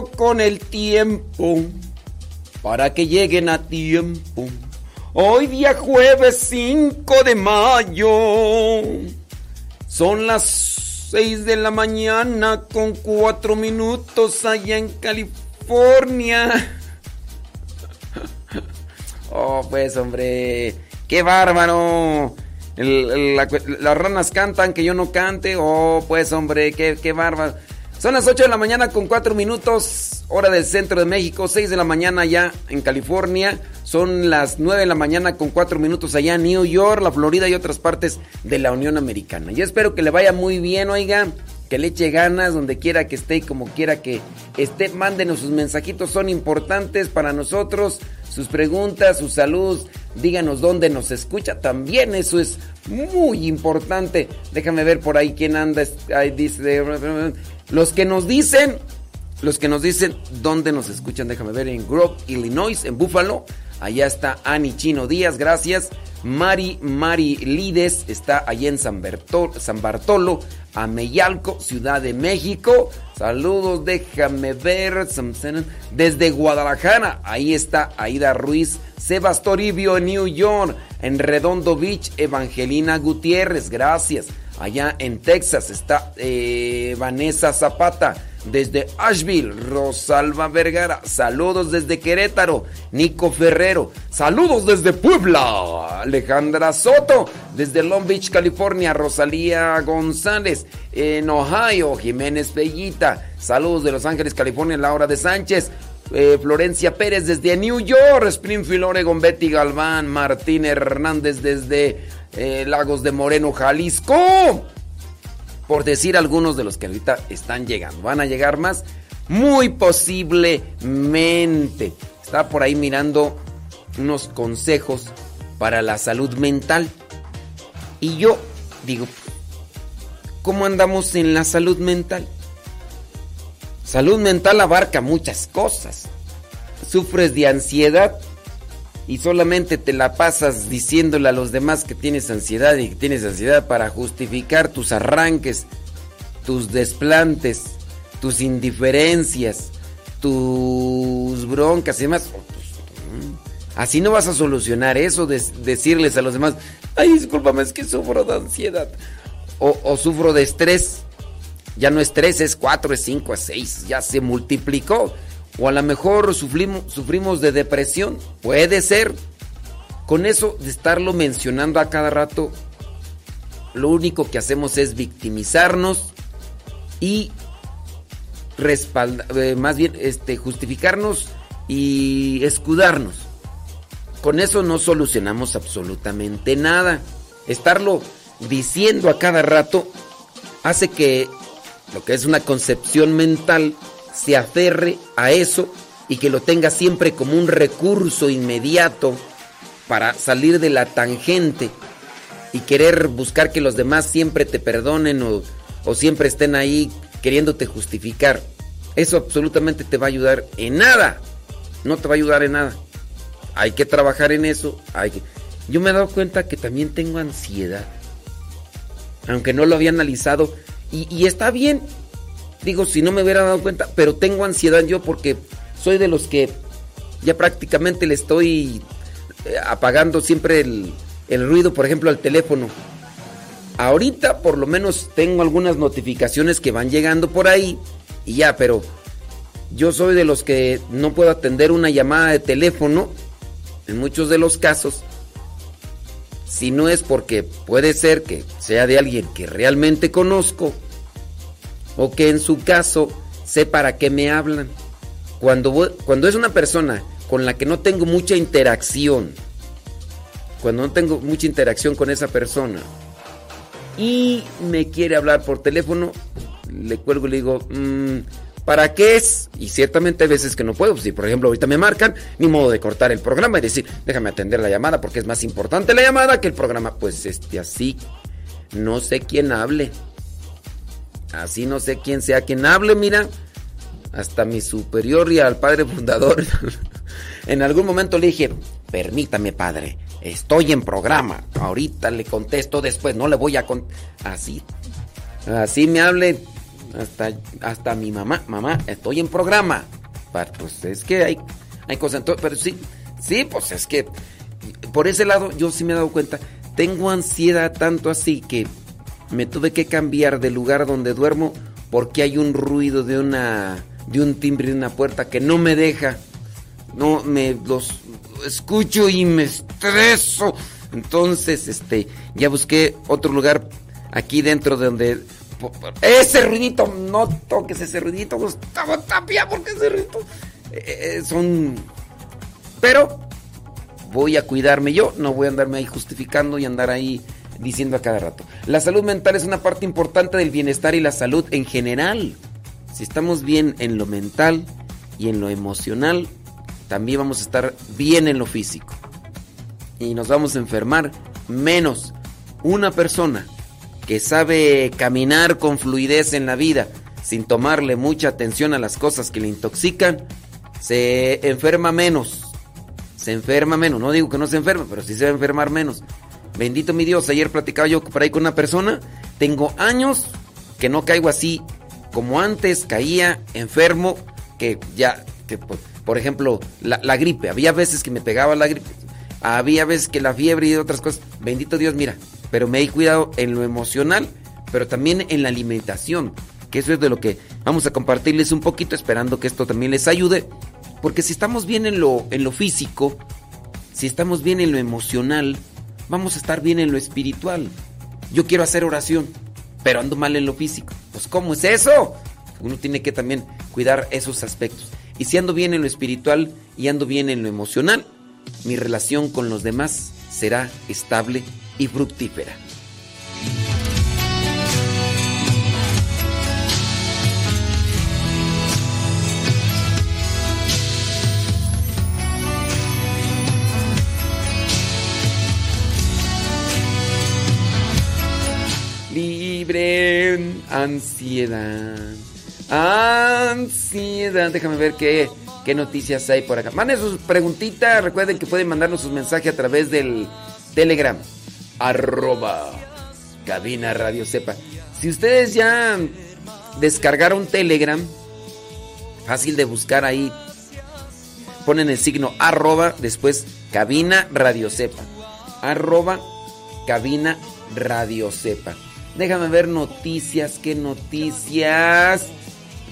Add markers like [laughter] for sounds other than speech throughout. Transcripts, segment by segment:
Con el tiempo, para que lleguen a tiempo. Hoy día jueves 5 de mayo. Son las 6 de la mañana con 4 minutos allá en California. [laughs] Oh, pues hombre, qué bárbaro. La las ranas cantan, que yo no cante. Oh, pues hombre, qué, qué bárbaro. Son las 8 de la mañana con 4 minutos, hora del centro de México, 6 de la mañana ya en California. Son las 9 de la mañana con 4 minutos allá en New York, la Florida y otras partes de la Unión Americana. Yo espero que le vaya muy bien, oiga, que le eche ganas donde quiera que esté y como quiera que esté. Mándenos sus mensajitos, son importantes para nosotros. Sus preguntas, su salud, díganos dónde nos escucha. También eso es muy importante. Déjame ver por ahí quién anda. Ahí dice, los que nos dicen, los que nos dicen dónde nos escuchan. Déjame ver en Grove, Illinois, en Buffalo. Allá está Ani Chino Díaz, gracias. Mari Mari Lides está allá en San, Bertol- San Bartolo, Ameyalco, Ciudad de México. Saludos, déjame ver. Desde Guadalajara, ahí está Aida Ruiz. Sebas Toribio en New York. En Redondo Beach, Evangelina Gutiérrez, gracias. Allá en Texas está eh, Vanessa Zapata. Desde Asheville, Rosalba Vergara. Saludos desde Querétaro, Nico Ferrero. Saludos desde Puebla, Alejandra Soto. Desde Long Beach, California, Rosalía González. En Ohio, Jiménez Pellita. Saludos de Los Ángeles, California, Laura de Sánchez. Eh, Florencia Pérez desde New York, Springfield, Oregon, Betty Galván, Martín Hernández desde eh, Lagos de Moreno, Jalisco por decir algunos de los que ahorita están llegando. Van a llegar más, muy posiblemente. Estaba por ahí mirando unos consejos para la salud mental. Y yo digo, ¿cómo andamos en la salud mental? Salud mental abarca muchas cosas. Sufres de ansiedad y solamente te la pasas diciéndole a los demás que tienes ansiedad y que tienes ansiedad para justificar tus arranques, tus desplantes, tus indiferencias, tus broncas y demás. Así no vas a solucionar eso de decirles a los demás, ay, discúlpame, es que sufro de ansiedad. O, o sufro de estrés. Ya no es tres, es cuatro, es cinco, es seis. Ya se multiplicó. O a lo mejor sufrimos, sufrimos de depresión. Puede ser. Con eso de estarlo mencionando a cada rato, lo único que hacemos es victimizarnos y respaldar, eh, más bien este, justificarnos y escudarnos. Con eso no solucionamos absolutamente nada. Estarlo diciendo a cada rato hace que lo que es una concepción mental se aferre a eso y que lo tenga siempre como un recurso inmediato para salir de la tangente y querer buscar que los demás siempre te perdonen o, o siempre estén ahí queriéndote justificar. Eso absolutamente te va a ayudar en nada. No te va a ayudar en nada. Hay que trabajar en eso. Hay que... yo me he dado cuenta que también tengo ansiedad. Aunque no lo había analizado. Y, y está bien. Digo, si no me hubiera dado cuenta. Pero tengo ansiedad yo porque soy de los que ya prácticamente le estoy eh, apagando siempre el, el ruido, por ejemplo, al teléfono. Ahorita por lo menos tengo algunas notificaciones que van llegando por ahí y ya, pero yo soy de los que no puedo atender una llamada de teléfono en muchos de los casos si no es porque puede ser que sea de alguien que realmente conozco o que en su caso sé para qué me hablan. Cuando, cuando es una persona con la que no tengo mucha interacción, cuando no tengo mucha interacción con esa persona y me quiere hablar por teléfono, le cuelgo y le digo, "Mm, ¿para qué es? Y ciertamente hay veces que no puedo. Si por ejemplo ahorita me marcan, ni modo de cortar el programa y decir, déjame atender la llamada porque es más importante la llamada que el programa. Pues este así, no sé quién hable. Así no sé quién sea quien hable, mira. Hasta mi superior y al padre fundador. [laughs] en algún momento le dije, permítame padre, estoy en programa. Ahorita le contesto después, no le voy a con Así. Así me hable hasta, hasta mi mamá. Mamá, estoy en programa. Pues es que hay, hay cosas. ento- Pero sí, sí, pues es que por ese lado yo sí me he dado cuenta. Tengo ansiedad tanto así que me tuve que cambiar del lugar donde duermo porque hay un ruido de una de un timbre de una puerta que no me deja. No me los escucho y me estreso. Entonces, este, ya busqué otro lugar aquí dentro de donde ese ruidito, no toques ese ruidito, Gustavo Tapia, porque ese ruidito eh, eh, son pero voy a cuidarme yo, no voy a andarme ahí justificando y andar ahí diciendo a cada rato. La salud mental es una parte importante del bienestar y la salud en general. Si estamos bien en lo mental y en lo emocional, también vamos a estar bien en lo físico. Y nos vamos a enfermar menos. Una persona que sabe caminar con fluidez en la vida sin tomarle mucha atención a las cosas que le intoxican, se enferma menos se enferma menos. No digo que no se enferme, pero sí se va a enfermar menos. Bendito mi Dios, ayer platicaba yo por ahí con una persona. Tengo años que no caigo así como antes, caía enfermo, que ya, que por, ejemplo, la, la gripe. Había veces que me pegaba la gripe, había veces que la fiebre y otras cosas. Bendito Dios, mira, pero me he cuidado en lo emocional, pero también en la alimentación, que eso es de lo que vamos a compartirles un poquito, esperando que esto también les ayude. Porque si estamos bien en lo, en lo físico, si estamos bien en lo emocional, vamos a estar bien en lo espiritual. Yo quiero hacer oración, pero ando mal en lo físico. Pues ¿cómo es eso? Uno tiene que también cuidar esos aspectos. Y si ando bien en lo espiritual y ando bien en lo emocional, mi relación con los demás será estable y fructífera. Ansiedad. Ansiedad. Déjame ver qué, qué noticias hay por acá. Manden sus preguntitas. Recuerden que pueden mandarnos sus mensajes a través del Telegram. Arroba Cabina Radio Sepa. Si ustedes ya descargaron Telegram, fácil de buscar ahí. Ponen el signo arroba, después cabina radio sepa. Arroba cabina radio sepa. Déjame ver noticias, qué noticias.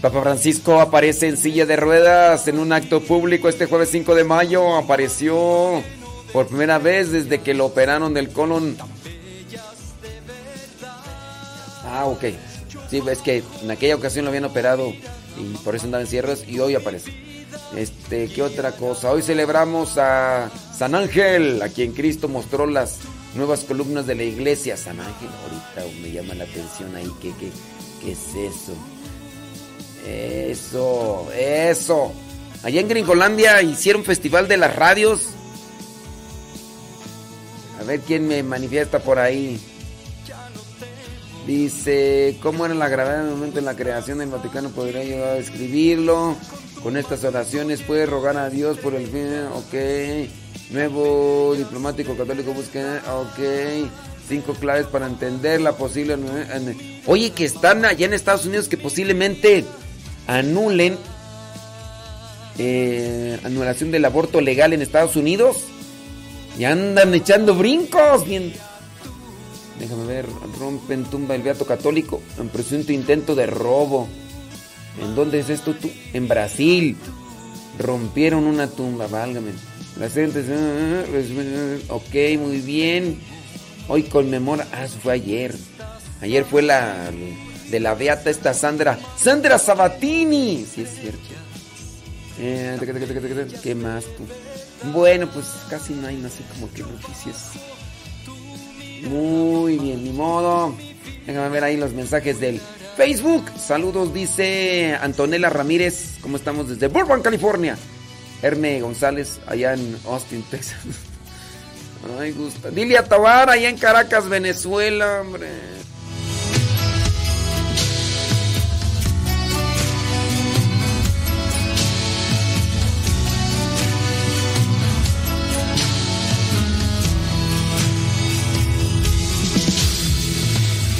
Papa Francisco aparece en silla de ruedas en un acto público este jueves 5 de mayo. Apareció por primera vez desde que lo operaron del colon. Ah, ok. Sí, es que en aquella ocasión lo habían operado y por eso andaba en cierres y hoy aparece. Este, ¿qué otra cosa? Hoy celebramos a San Ángel, a quien Cristo mostró las nuevas columnas de la iglesia. San Ángel, ahorita me llama la atención ahí, ¿qué, qué, qué es eso? Eso, eso. Allá en Gringolandia hicieron festival de las radios. A ver quién me manifiesta por ahí. Dice, ¿cómo era la gravedad en el momento en la creación del Vaticano? Podría ayudar a describirlo. Con estas oraciones puede rogar a Dios por el bien. Ok. Nuevo diplomático católico busca. Ok. Cinco claves para entender la posible. Oye, que están allá en Estados Unidos que posiblemente anulen eh, anulación del aborto legal en Estados Unidos. Y andan echando brincos. Bien. Déjame ver. Rompen tumba el beato católico. En presunto intento de robo. ¿En dónde es esto tú? En Brasil. Rompieron una tumba, válgame. Las gentes. Ok, muy bien. Hoy conmemora. Ah, eso fue ayer. Ayer fue la. De la beata esta Sandra. Sandra Sabatini. Sí, es cierto. Eh, ¿Qué más tú? Bueno, pues casi no hay así como que noticias. Muy bien, ni modo. Déjame ver ahí los mensajes del Facebook. Saludos, dice Antonella Ramírez. ¿Cómo estamos desde Burbank, California? Herme González, allá en Austin, [laughs] Texas. Ay, gusta. Dilia Tabar, allá en Caracas, Venezuela, hombre.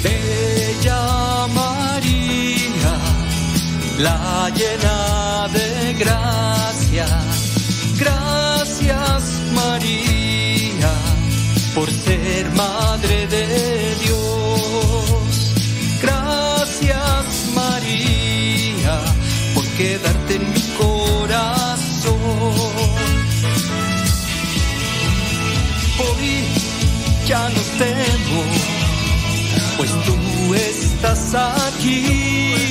Bella María, la llena de gracia. Gracias María por ser madre de Dios. Gracias María por quedarte en mi corazón. Hoy ya no temo pues tú estás aquí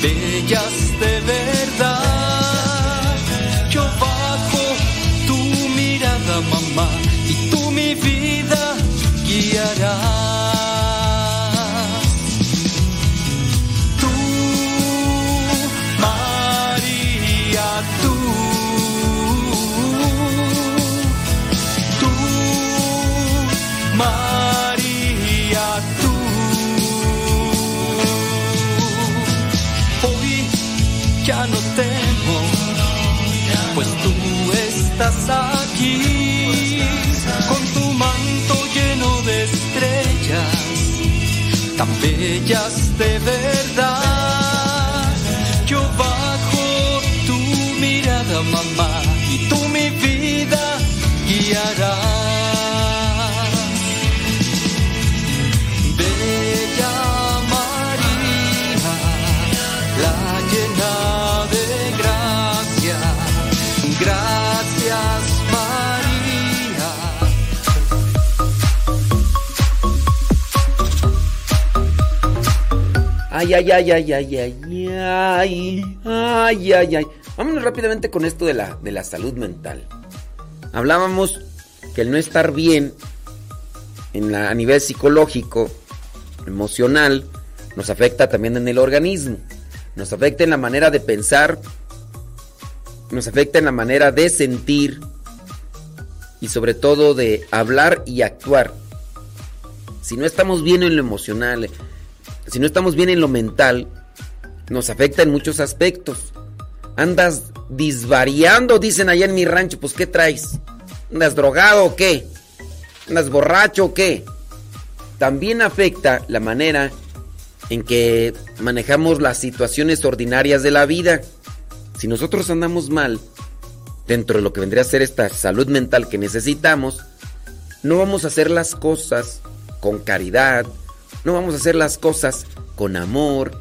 bellas de verdad. orillas de ver Ay, ay, ay, ay, ay, ay, ay, ay, ay, ay. Vámonos rápidamente con esto de la, de la salud mental. Hablábamos que el no estar bien en la, a nivel psicológico, emocional, nos afecta también en el organismo. Nos afecta en la manera de pensar, nos afecta en la manera de sentir y sobre todo de hablar y actuar. Si no estamos bien en lo emocional, si no estamos bien en lo mental, nos afecta en muchos aspectos. Andas disvariando, dicen allá en mi rancho, pues ¿qué traes? ¿Andas drogado o qué? ¿Andas borracho o qué? También afecta la manera en que manejamos las situaciones ordinarias de la vida. Si nosotros andamos mal, dentro de lo que vendría a ser esta salud mental que necesitamos, no vamos a hacer las cosas con caridad, no vamos a hacer las cosas con amor,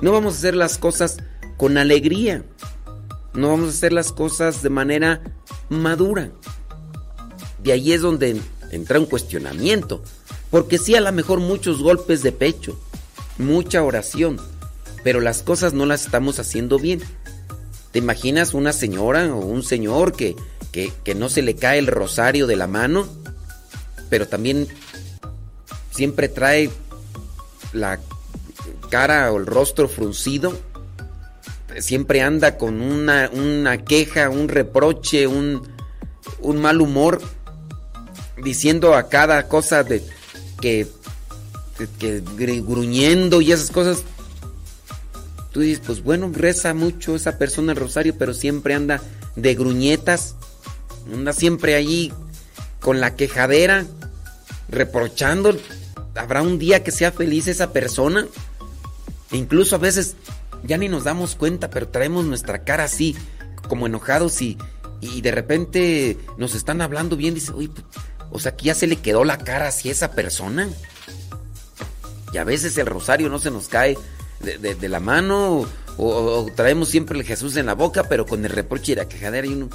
no vamos a hacer las cosas con alegría, no vamos a hacer las cosas de manera madura. Y ahí es donde entra un cuestionamiento, porque sí a lo mejor muchos golpes de pecho, mucha oración, pero las cosas no las estamos haciendo bien. ¿Te imaginas una señora o un señor que, que, que no se le cae el rosario de la mano, pero también siempre trae la cara o el rostro fruncido? Siempre anda con una, una queja, un reproche, un, un mal humor, diciendo a cada cosa de que, que, gruñendo y esas cosas. tú dices, pues bueno, reza mucho esa persona el rosario, pero siempre anda de gruñetas, anda siempre allí con la quejadera, reprochando. ¿Habrá un día que sea feliz esa persona? E incluso a veces ya ni nos damos cuenta, pero traemos nuestra cara así, como enojados y, y de repente nos están hablando bien. Dice, uy, o sea, que ya se le quedó la cara así a esa persona. Y a veces el rosario no se nos cae de, la mano o, traemos siempre el Jesús en la boca, pero con el reproche y la quejadera y uno...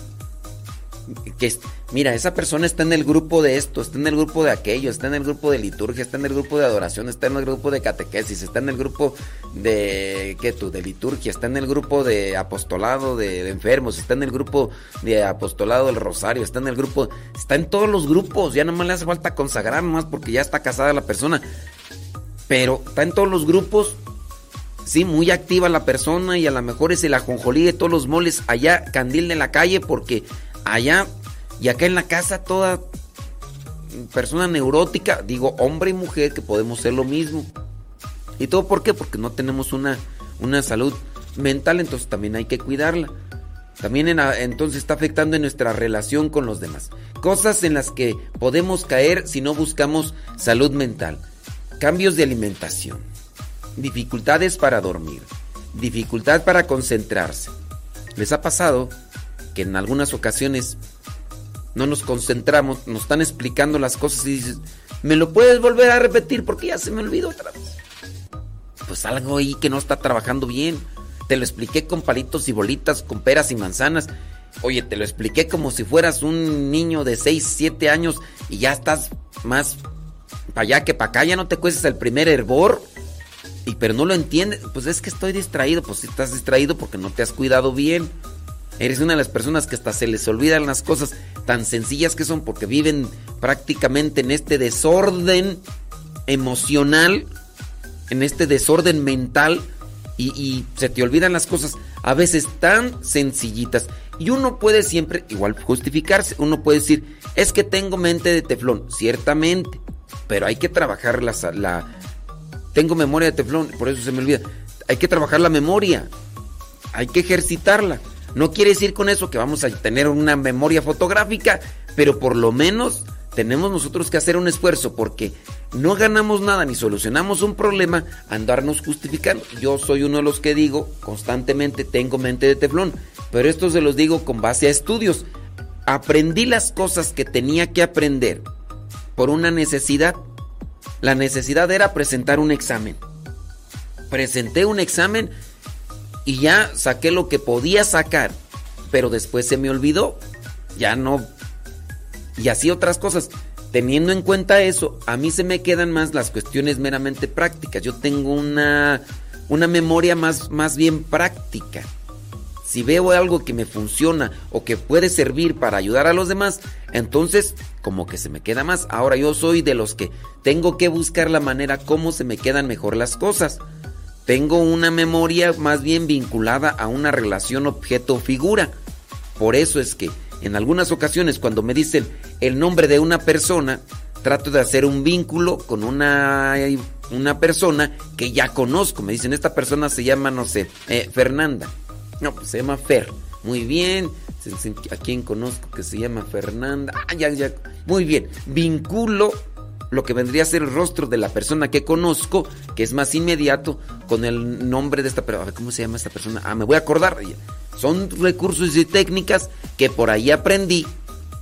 Que, mira, esa persona está en el grupo de esto, está en el grupo de aquello, está en el grupo de liturgia, está en el grupo de adoración, está en el grupo de catequesis, está en el grupo de, ¿qué tú? De liturgia, está en el grupo de apostolado de, enfermos, está en el grupo de apostolado del rosario, está en el grupo, está en todos los grupos, ya no más le hace falta consagrar más porque ya está casada la persona, pero está en todos los grupos sí, muy activa la persona y a lo mejor es el ajonjolí de todos los moles allá, candil de la calle, porque allá y acá en la casa toda persona neurótica, digo hombre y mujer que podemos ser lo mismo. ¿Y todo por qué? Porque no tenemos una, una salud mental, entonces también hay que cuidarla. También entonces está afectando en nuestra relación con los demás. Cosas en las que podemos caer si no buscamos salud mental. Cambios de alimentación dificultades para dormir, dificultad para concentrarse. ¿Les ha pasado que en algunas ocasiones no nos concentramos, nos están explicando las cosas y dices, ¿me lo puedes volver a repetir? Porque ya se me olvidó otra vez. Pues algo ahí que no está trabajando bien. Te lo expliqué con palitos y bolitas, con peras y manzanas. Oye, te lo expliqué como si fueras un niño de 6, 7 años y ya estás más para allá que para acá, ya no te cuestas el primer hervor. Y pero no lo entiendes, pues es que estoy distraído, pues si estás distraído porque no te has cuidado bien. Eres una de las personas que hasta se les olvidan las cosas tan sencillas que son porque viven prácticamente en este desorden emocional, en este desorden mental y, se te olvidan las cosas a veces tan sencillitas. Y uno puede siempre, igual justificarse, uno puede decir, es que tengo mente de teflón, ciertamente, pero hay que trabajar la, tengo memoria de teflón, por eso se me olvida. Hay que trabajar la memoria. Hay que ejercitarla. No quiere decir con eso que vamos a tener una memoria fotográfica, pero por lo menos tenemos nosotros que hacer un esfuerzo porque no ganamos nada ni solucionamos un problema andarnos justificando. Yo soy uno de los que digo constantemente tengo mente de teflón, pero esto se los digo con base a estudios. Aprendí las cosas que tenía que aprender por una necesidad la necesidad era presentar un examen. Presenté un examen y ya saqué lo que podía sacar, pero después se me olvidó. Ya no. Y así otras cosas. Teniendo en cuenta eso, a mí se me quedan más las cuestiones meramente prácticas. Yo tengo una, una memoria más, más bien práctica. Si veo algo que me funciona o que puede servir para ayudar a los demás, entonces como que se me queda más. Ahora yo soy de los que tengo que buscar la manera como se me quedan mejor las cosas. Tengo una memoria más bien vinculada a una relación objeto-figura. Por eso es que en algunas ocasiones cuando me dicen el nombre de una persona, trato de hacer un vínculo con una, una persona que ya conozco. Me dicen, esta persona se llama, no sé, eh, Fernanda. No, pues se llama Fer. Muy bien. A quien conozco que se llama Fernanda. Ah, ya, ya. Muy bien. Vinculo lo que vendría a ser el rostro de la persona que conozco, que es más inmediato, con el nombre de esta persona. ¿Cómo se llama esta persona? Ah, me voy a acordar. Son recursos y técnicas que por ahí aprendí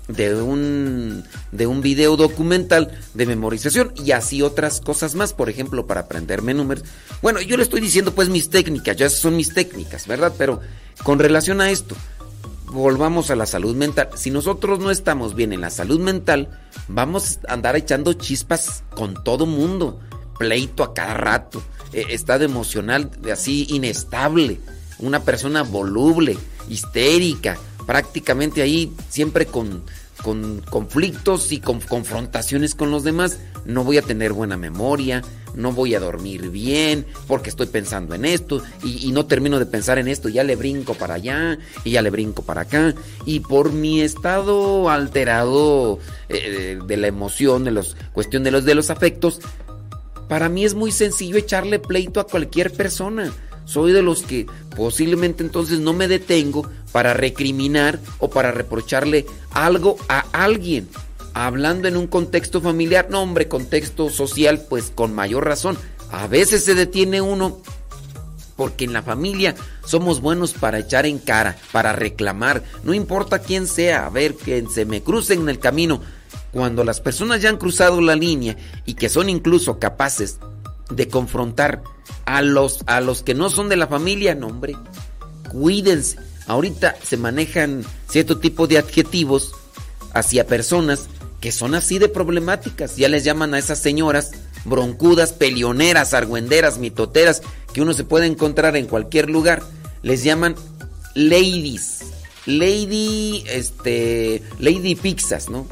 de un, de un video documental de memorización y así otras cosas más, por ejemplo, para aprenderme números. Bueno, yo le estoy diciendo pues mis técnicas, ya son mis técnicas, ¿verdad? Pero con relación a esto, volvamos a la salud mental. Si nosotros no estamos bien en la salud mental, vamos a andar echando chispas con todo mundo, pleito a cada rato, eh, estado emocional así inestable, una persona voluble, histérica, prácticamente ahí siempre con, con conflictos y con confrontaciones con los demás, no voy a tener buena memoria, no voy a dormir bien porque estoy pensando en esto y, no termino de pensar en esto, ya le brinco para allá y ya le brinco para acá y por mi estado alterado eh, de la emoción, de los cuestión de los de los afectos, para mí es muy sencillo echarle pleito a cualquier persona. soy de los que posiblemente entonces no me detengo para recriminar o para reprocharle algo a alguien. Hablando en un contexto familiar, no hombre, contexto social, pues con mayor razón. A veces se detiene uno porque en la familia somos buenos para echar en cara, para reclamar, no importa quién sea, a ver, que se me crucen en el camino. Cuando las personas ya han cruzado la línea y que son incluso capaces de confrontar a los, a los que no son de la familia, no hombre, cuídense. Ahorita se manejan cierto tipo de adjetivos hacia personas que son así de problemáticas. Ya les llaman a esas señoras broncudas, pelioneras, argüenderas, mitoteras, que uno se puede encontrar en cualquier lugar. Les llaman ladies. Lady, este, Lady Pixas, ¿no?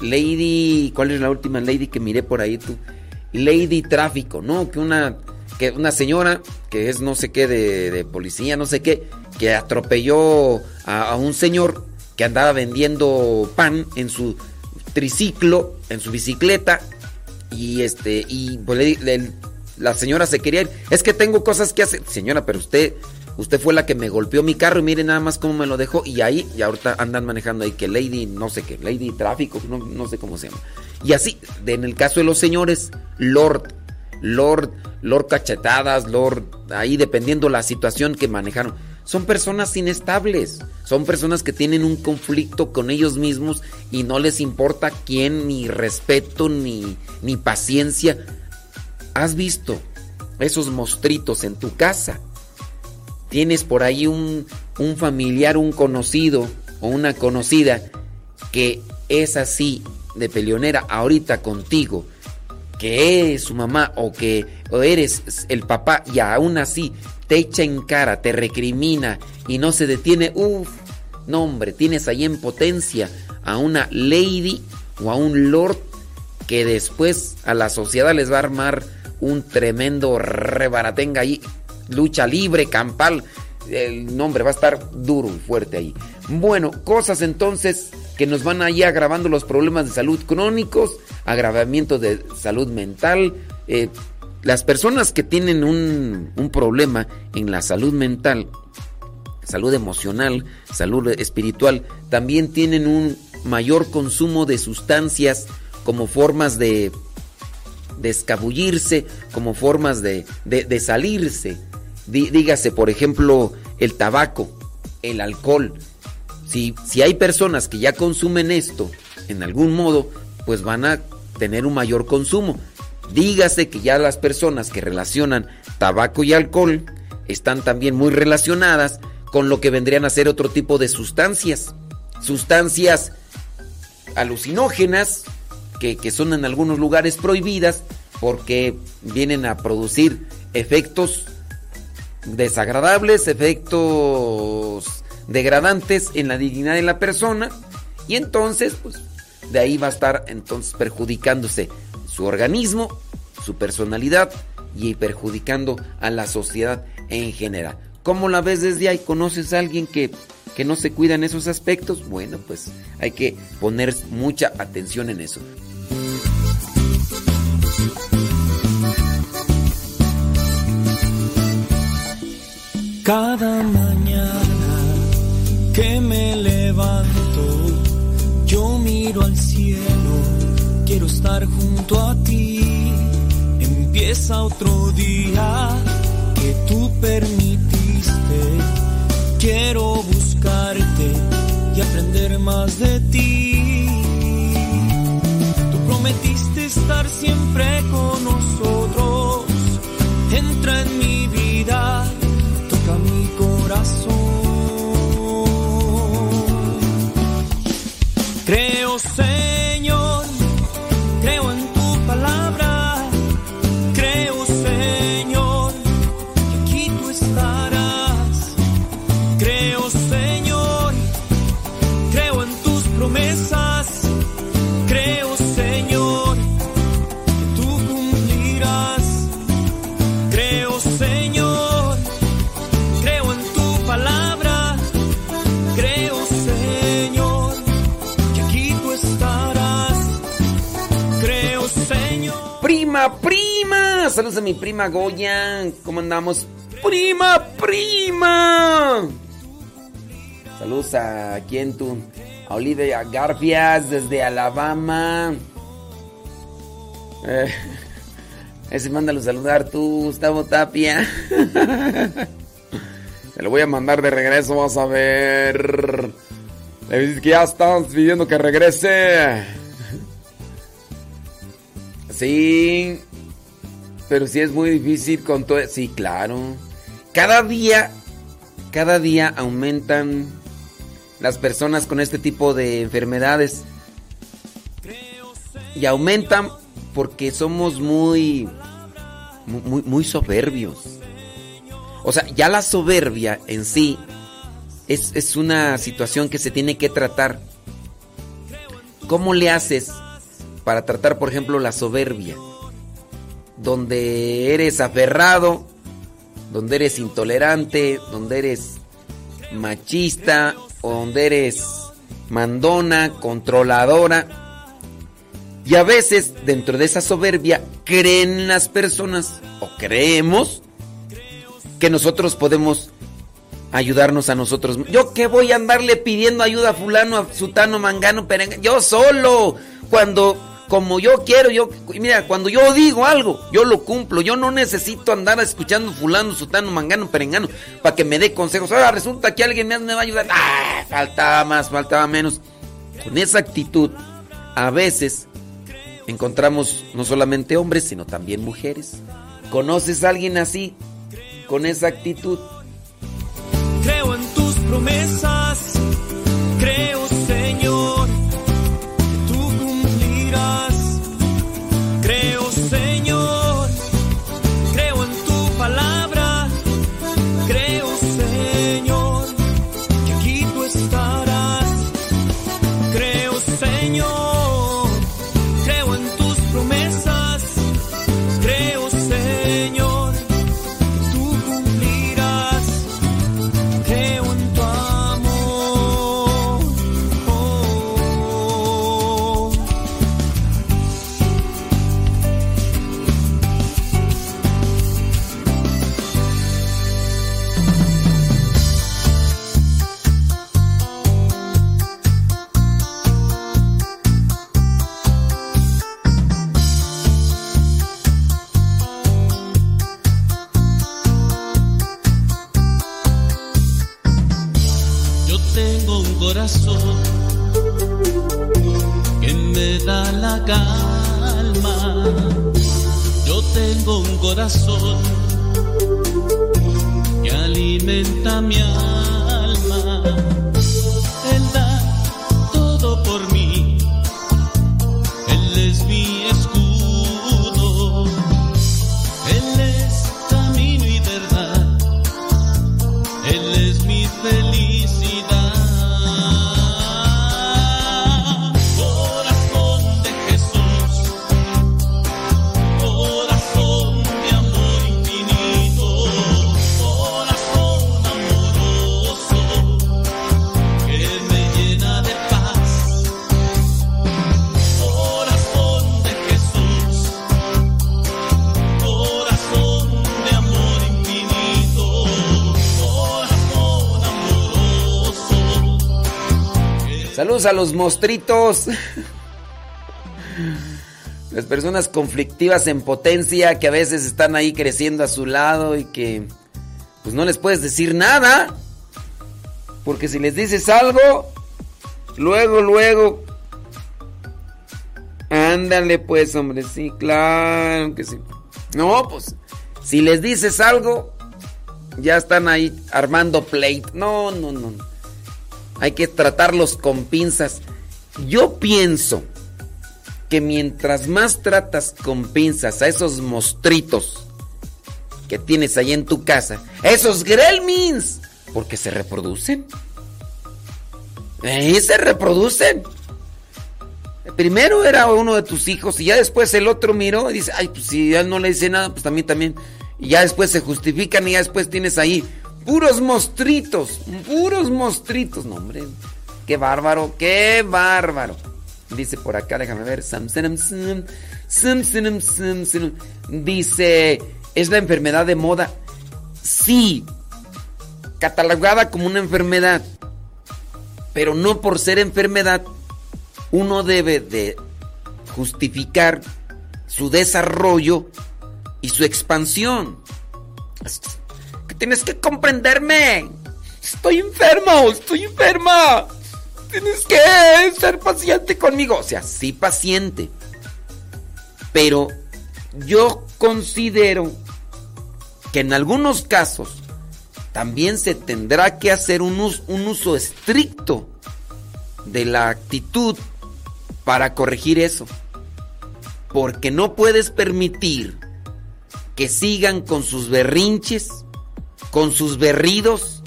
Lady, ¿cuál es la última lady que miré por ahí tú? Lady Tráfico, ¿no? Que una, que una señora que es no sé qué de, policía, no sé qué, que atropelló a un señor que andaba vendiendo pan en su triciclo, en su bicicleta, y este, y pues, la señora se quería ir. Es que tengo cosas que hacer. Señora, pero usted, usted fue la que me golpeó mi carro y mire nada más cómo me lo dejó. Y ahí, y ahorita andan manejando ahí que Lady, no sé qué, Lady Tráfico, no, no sé cómo se llama. Y así, en el caso de los señores, Lord, Lord, Lord cachetadas, Lord, ahí dependiendo la situación que manejaron. Son personas inestables, son personas que tienen un conflicto con ellos mismos y no les importa quién, ni respeto, ni, ni paciencia. ¿Has visto esos mostritos en tu casa? Tienes por ahí un, un familiar, un conocido o una conocida que es así de peleonera ahorita contigo, que es su mamá o que o eres el papá y aún así te echa en cara, te recrimina y no se detiene, uff, no hombre, tienes ahí en potencia a una lady o a un lord que después a la sociedad les va a armar un tremendo rebaratenga ahí, lucha libre, campal, el nombre va a estar duro y fuerte ahí. Bueno, cosas entonces que nos van ahí agravando los problemas de salud crónicos, agravamiento de salud mental. eh, las personas que tienen un, problema en la salud mental, salud emocional, salud espiritual, también tienen un mayor consumo de sustancias como formas de, escabullirse, como formas de salirse. Dí- dígase, por ejemplo, el tabaco, el alcohol. Si, si hay personas que ya consumen esto en algún modo, pues van a tener un mayor consumo. Dígase que ya las personas que relacionan tabaco y alcohol están también muy relacionadas con lo que vendrían a ser otro tipo de sustancias. Sustancias alucinógenas que, que son en algunos lugares prohibidas porque vienen a producir efectos desagradables, efectos degradantes en la dignidad de la persona y entonces pues de ahí va a estar entonces perjudicándose su organismo, su personalidad y perjudicando a la sociedad en general. ¿Cómo la ves desde ahí? ¿Conoces a alguien que, que no se cuida en esos aspectos? Bueno, pues hay que poner mucha atención en eso. Cada mañana que me levanto, yo miro al cielo, quiero estar junto a ti. Empieza otro día que tú permitiste, quiero buscarte y aprender más de ti. Tú prometiste estar siempre con nosotros, Señor, Prima, saludos a mi prima Goya, ¿cómo andamos? prima, prima. Saludos a quién tú. A Olivia Garfias desde Alabama. Eh, [laughs] ese mándalo saludar tú, Gustavo Tapia. [laughs] Te lo voy a mandar de regreso, vas a ver. Le dices que ya estás pidiendo que regrese. [laughs] Sí. Pero sí es muy difícil con todo. Sí, claro. Cada día, cada día aumentan las personas con este tipo de enfermedades. Y aumentan porque somos muy, muy, muy soberbios. O sea, ya la soberbia en sí es, es una situación que se tiene que tratar. ¿Cómo le haces para tratar, por ejemplo, la soberbia? Donde eres aferrado, donde eres intolerante, donde eres machista, o donde eres mandona, controladora. Y a veces, dentro de esa soberbia, creen las personas, o creemos, que nosotros podemos ayudarnos a nosotros. Yo qué voy a andarle pidiendo ayuda a fulano, a sutano, mangano, perengano. Yo solo, cuando, como yo quiero, yo, mira, cuando yo digo algo, yo lo cumplo. Yo no necesito andar escuchando fulano, sutano, mangano, perengano, para que me dé consejos. Ahora resulta que alguien me va a ayudar. Ah, faltaba más, faltaba menos. Con esa actitud, a veces encontramos no solamente hombres, sino también mujeres. ¿Conoces a alguien así? Con esa actitud. Creo en tus promesas, creo la calma. Yo tengo un corazón que alimenta mi alma. A los mostritos. Las personas conflictivas en potencia que a veces están ahí creciendo a su lado y que pues no les puedes decir nada. Porque si les dices algo, luego, luego... Ándale pues, hombre, sí, claro que sí. No, pues, si les dices algo, ya están ahí armando plate. No, no, no. Hay que tratarlos con pinzas. Yo pienso que mientras más tratas con pinzas a esos mostritos que tienes ahí en tu casa, esos gremlins, porque se reproducen. Ahí se reproducen. Primero era uno de tus hijos y ya después el otro miró y dice, ay, pues si ya no le dice nada, pues también, también. Y ya después se justifican y ya después tienes ahí puros mostritos, puros mostritos. No, hombre, qué bárbaro, qué bárbaro. Dice por acá, déjame ver. Dice, es la enfermedad de moda. sí, catalogada como una enfermedad, pero no por ser enfermedad, uno debe de justificar su desarrollo y su expansión. Tienes que comprenderme. Estoy enfermo, estoy enferma. Tienes que ser paciente conmigo. O sea, sí paciente. Pero yo considero que en algunos casos también se tendrá que hacer un uso, un uso estricto de la actitud para corregir eso. Porque no puedes permitir que sigan con sus berrinches, con sus berridos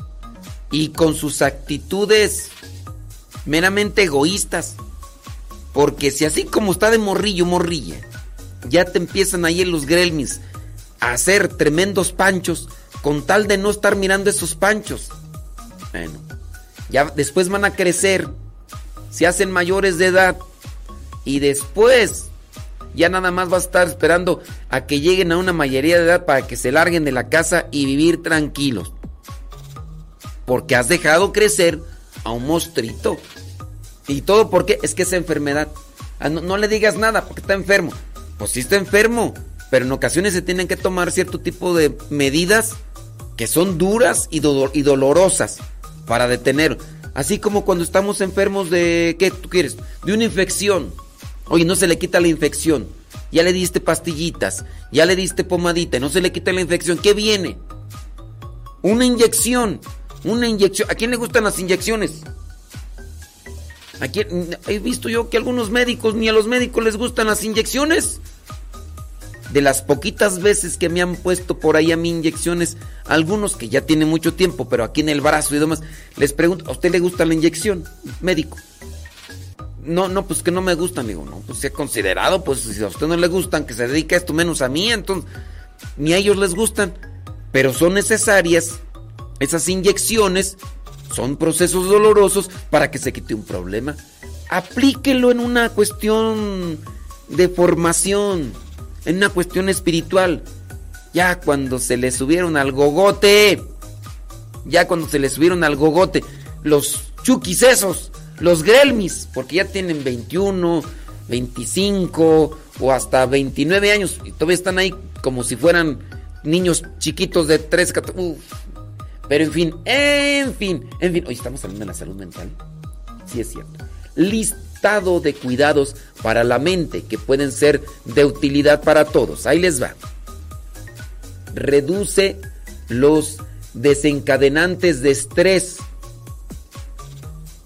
y con sus actitudes meramente egoístas. Porque si así como está de morrillo, morrilla, ya te empiezan ahí en los grelmis a hacer tremendos panchos con tal de no estar mirando esos panchos. Bueno, ya después van a crecer, se hacen mayores de edad y después ya nada más va a estar esperando a que lleguen a una mayoría de edad para que se larguen de la casa y vivir tranquilos. Porque has dejado crecer a un mostrito. Y todo porque es que es enfermedad. Ah, no, le digas nada porque está enfermo. Pues sí está enfermo. Pero en ocasiones se tienen que tomar cierto tipo de medidas que son duras y, y dolorosas para detener. Así como cuando estamos enfermos de... ¿Qué tú quieres? De una infección. Oye, no se le quita la infección. Ya le diste pastillitas, ya le diste pomadita, no se le quita la infección. ¿Qué viene? Una inyección. Una inyección. ¿A quién le gustan las inyecciones? ¿A quién? He visto yo que algunos médicos, ni a los médicos les gustan las inyecciones. De las poquitas veces que me han puesto por ahí a mí inyecciones, algunos que ya tienen mucho tiempo, pero aquí en el brazo y demás, les pregunto, ¿a usted le gusta la inyección? Médico. No, no, pues que no me gustan. Digo, no, pues se ha considerado, pues si a usted no le gustan, que se dedique a esto menos a mí, entonces, ni a ellos les gustan. Pero son necesarias esas inyecciones, son procesos dolorosos para que se quite un problema. Aplíquelo en una cuestión de formación, en una cuestión espiritual. Ya cuando se le subieron al gogote, ya cuando se le subieron al gogote, los chukis esos los Grelmis, porque ya tienen 21, 25 o hasta 29 años y todavía están ahí como si fueran niños chiquitos de 3, 14. Pero en fin, en fin, en fin. Hoy estamos hablando de la salud mental. Sí es cierto. Listado de cuidados para la mente que pueden ser de utilidad para todos. Ahí les va. Reduce los desencadenantes de estrés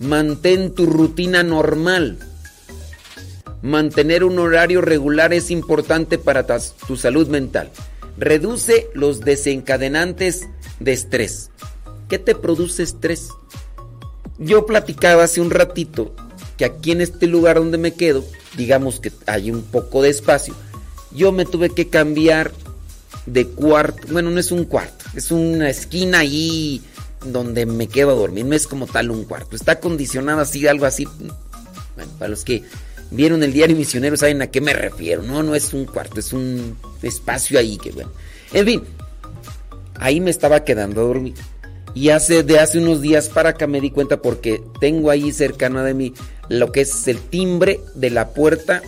Mantén tu rutina normal. Mantener un horario regular es importante para tu salud mental. Reduce los desencadenantes de estrés. ¿Qué te produce estrés? Yo platicaba hace un ratito que aquí en este lugar donde me quedo, digamos que hay un poco de espacio, yo me tuve que cambiar de cuarto. Bueno, no es un cuarto, es una esquina ahí donde me quedo a dormir. No es como tal un cuarto. Está acondicionado así, algo así. Bueno, para los que vieron el diario misionero saben a qué me refiero. No, no es un cuarto, es un espacio ahí que bueno. En fin, ahí me estaba quedando a dormir. Y hace de hace unos días para acá me di cuenta porque tengo ahí cercano de mí lo que es el timbre de la puerta,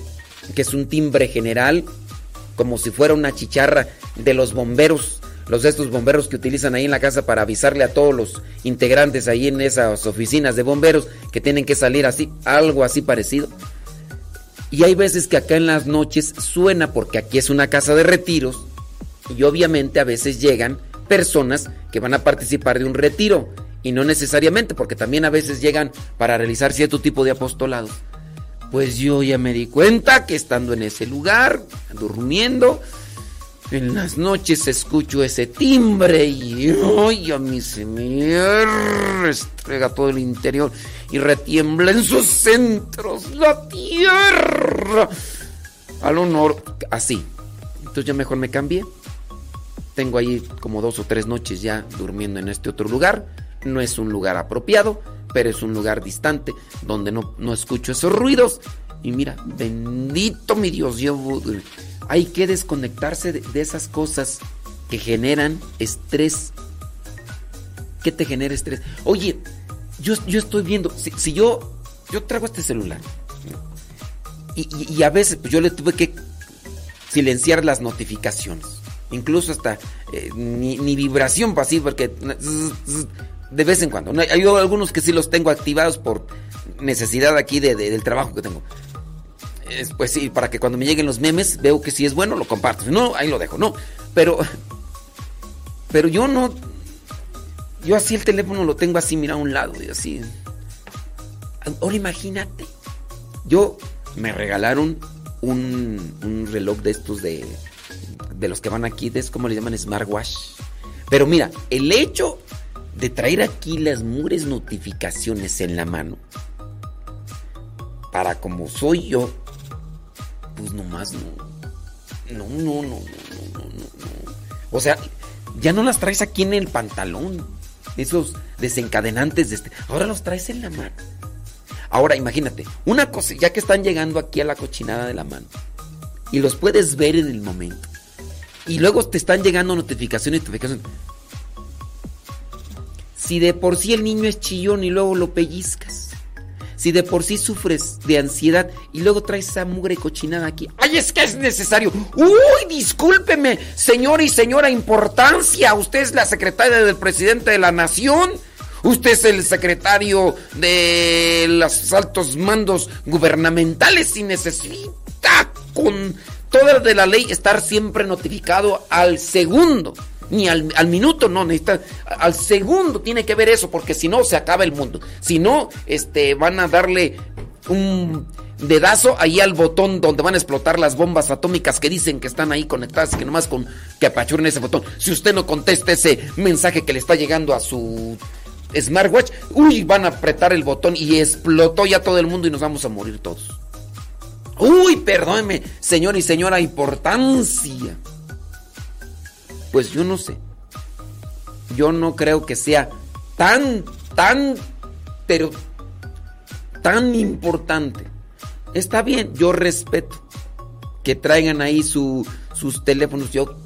que es un timbre general, como si fuera una chicharra de los bomberos los de estos bomberos que utilizan ahí en la casa para avisarle a todos los integrantes ahí en esas oficinas de bomberos que tienen que salir así, algo así parecido. Y hay veces que acá en las noches suena porque aquí es una casa de retiros y obviamente a veces llegan personas que van a participar de un retiro y no necesariamente porque también a veces llegan para realizar cierto tipo de apostolados. Pues yo ya me di cuenta que estando en ese lugar, durmiendo, en las noches escucho ese timbre y ¡ay! a mí se me estrega todo el interior y retiembla en sus centros la tierra. Al honor, así. Entonces ya mejor me cambié. Tengo ahí como dos o tres noches ya durmiendo en este otro lugar. No es un lugar apropiado, pero es un lugar distante donde no, no escucho esos ruidos. Y mira, bendito mi Dios, yo hay que desconectarse de, esas cosas que generan estrés. ¿Qué te genera estrés? Oye, yo, yo estoy viendo, si, si yo, yo traigo este celular y, a veces pues, yo le tuve que silenciar las notificaciones, incluso hasta eh, ni, vibración para así, porque de vez en cuando. Hay algunos que sí los tengo activados por necesidad aquí de- de- del trabajo que tengo. Es, pues sí, para que cuando me lleguen los memes veo que si es bueno lo comparto. No, ahí lo dejo, no. Pero, pero yo no, yo así el teléfono lo tengo así, mira a un lado y así. Ahora imagínate, yo me regalaron un, un reloj de estos de, de los que van aquí, de, ¿cómo le llaman? Smartwatch. Pero mira, el hecho de traer aquí las mugres notificaciones en la mano, para como soy yo, pues nomás no. No, no, no, no, no, no. O sea, ya no las traes aquí en el pantalón. Esos desencadenantes de este. Ahora los traes en la mano. Ahora imagínate, una cosa, ya que están llegando aquí a la cochinada de la mano. Y los puedes ver en el momento. Y luego te están llegando notificaciones, notificaciones. Si de por sí el niño es chillón y luego lo pellizcas. Si de por sí sufres de ansiedad y luego traes esa mugre cochinada aquí. ¡Ay, es que es necesario! ¡Uy, discúlpeme, señor y señora importancia! Usted es la secretaria del presidente de la nación. Usted es el secretario de los altos mandos gubernamentales y necesita con toda de la ley estar siempre notificado al segundo. Ni al, al minuto, no, necesita. Al segundo tiene que ver eso, porque si no se acaba el mundo. Si no, este, van a darle un dedazo ahí al botón donde van a explotar las bombas atómicas que dicen que están ahí conectadas que nomás con que apachuren ese botón. Si usted no contesta ese mensaje que le está llegando a su smartwatch, uy, van a apretar el botón y explotó ya todo el mundo y nos vamos a morir todos. Uy, perdóneme, señor y señora, importancia. Pues yo no sé. Yo no creo que sea tan, tan, pero tan importante. Está bien, yo respeto que traigan ahí su, sus teléfonos. Yo,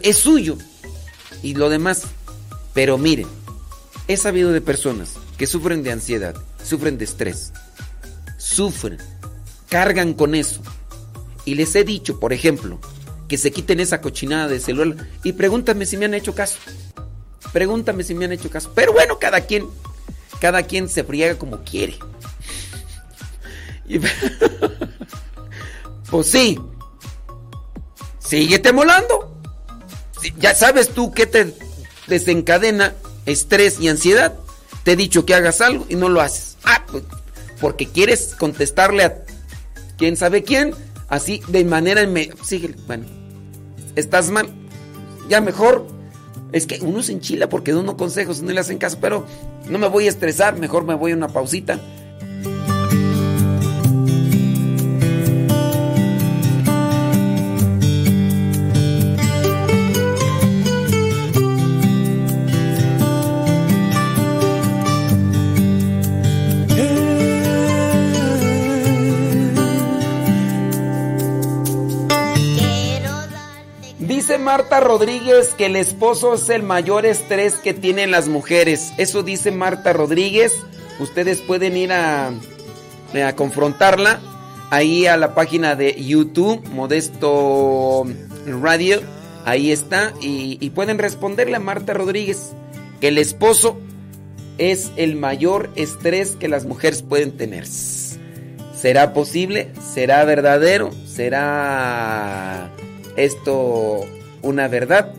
es suyo. Y lo demás. Pero miren, he sabido de personas que sufren de ansiedad, sufren de estrés, sufren, cargan con eso. Y les he dicho, por ejemplo, que se quiten esa cochinada de celular y pregúntame si me han hecho caso. Pregúntame si me han hecho caso. Pero bueno, cada quien, cada quien se friega como quiere. Y- [laughs] pues sí. Síguete molando. Ya sabes tú qué te desencadena estrés y ansiedad. Te he dicho que hagas algo y no lo haces. Ah, pues, porque quieres contestarle a quién sabe quién, así de manera síguele. Bueno, estás mal. Ya mejor. Es que uno se enchila porque da unos consejos no le hacen caso, pero no me voy a estresar, mejor me voy a una pausita. Marta Rodríguez que el esposo es el mayor estrés que tienen las mujeres. Eso dice Marta Rodríguez. Ustedes pueden ir a, a confrontarla ahí a la página de YouTube, Modesto Radio. Ahí está. Y, y pueden responderle a Marta Rodríguez que el esposo es el mayor estrés que las mujeres pueden tener. ¿Será posible? ¿Será verdadero? ¿Será esto una verdad?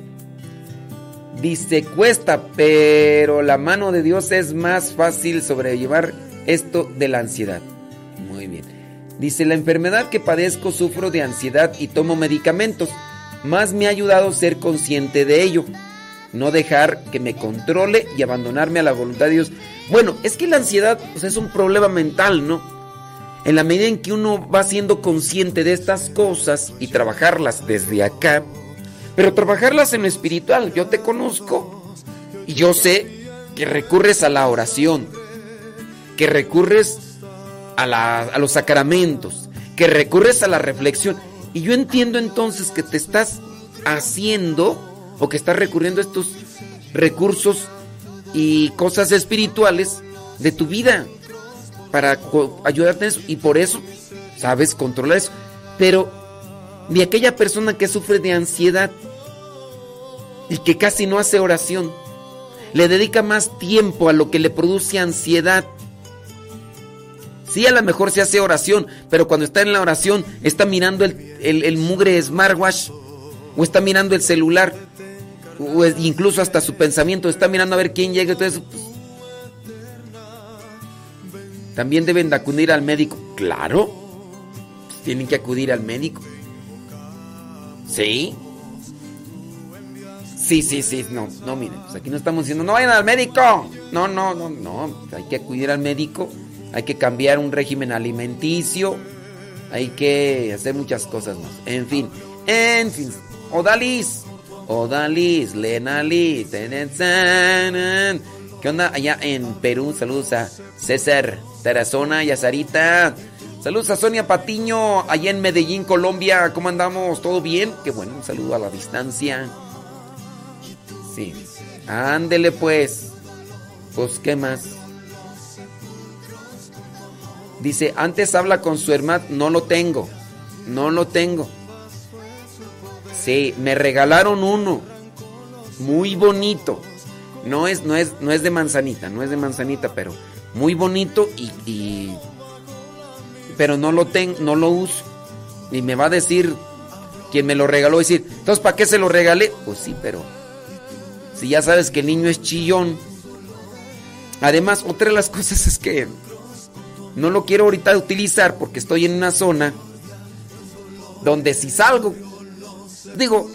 Dice, cuesta, pero la mano de Dios es más fácil sobrellevar esto de la ansiedad. Muy bien. Dice, la enfermedad que padezco sufro de ansiedad y tomo medicamentos. Más me ha ayudado ser consciente de ello. No dejar que me controle y abandonarme a la voluntad de Dios. Bueno, es que la ansiedad es un problema mental, ¿no? En la medida en que uno va siendo consciente de estas cosas y trabajarlas desde acá, pero trabajarlas en lo espiritual, yo te conozco y yo sé que recurres a la oración, que recurres a, los sacramentos, que recurres a la reflexión. Y yo entiendo entonces que te estás haciendo o que estás recurriendo a estos recursos y cosas espirituales de tu vida para ayudarte en eso. Y por eso, sabes, controlar eso. Pero ni aquella persona que sufre de ansiedad y que casi no hace oración, le dedica más tiempo a lo que le produce ansiedad. Sí, a lo mejor se hace oración, pero cuando está en la oración está mirando el, el- mugre smartwatch o está mirando el celular o incluso hasta su pensamiento está mirando a ver quién llega. Entonces, pues, también deben de acudir al médico. Claro, pues, tienen que acudir al médico. Sí. Sí, sí, sí, no, no, miren, pues aquí no estamos diciendo, no vayan al médico. No, no, no, no, hay que acudir al médico, hay que cambiar un régimen alimenticio, hay que hacer muchas cosas más. En fin, en fin, Odalis, Odalis, Lenali, tenen, tanan. ¿qué onda allá en Perú? Saludos a César, Tarazona y a Sarita. Saludos a Sonia Patiño, allá en Medellín, Colombia. ¿Cómo andamos? ¿Todo bien? Qué bueno, un saludo a la distancia. Ándele pues. Pues, ¿qué más? Dice, antes habla con su hermano. No lo tengo. No lo tengo. Sí, me regalaron uno. Muy bonito. No es, no es, no es de manzanita, no es de manzanita, pero muy bonito y, y- pero no lo tengo, no lo uso. Y me va a decir quien me lo regaló, decir, entonces ¿para qué se lo regalé? Pues sí, pero si ya sabes que el niño es chillón. Además, otra de las cosas es que no lo quiero ahorita utilizar porque estoy en una zona donde si salgo, digo,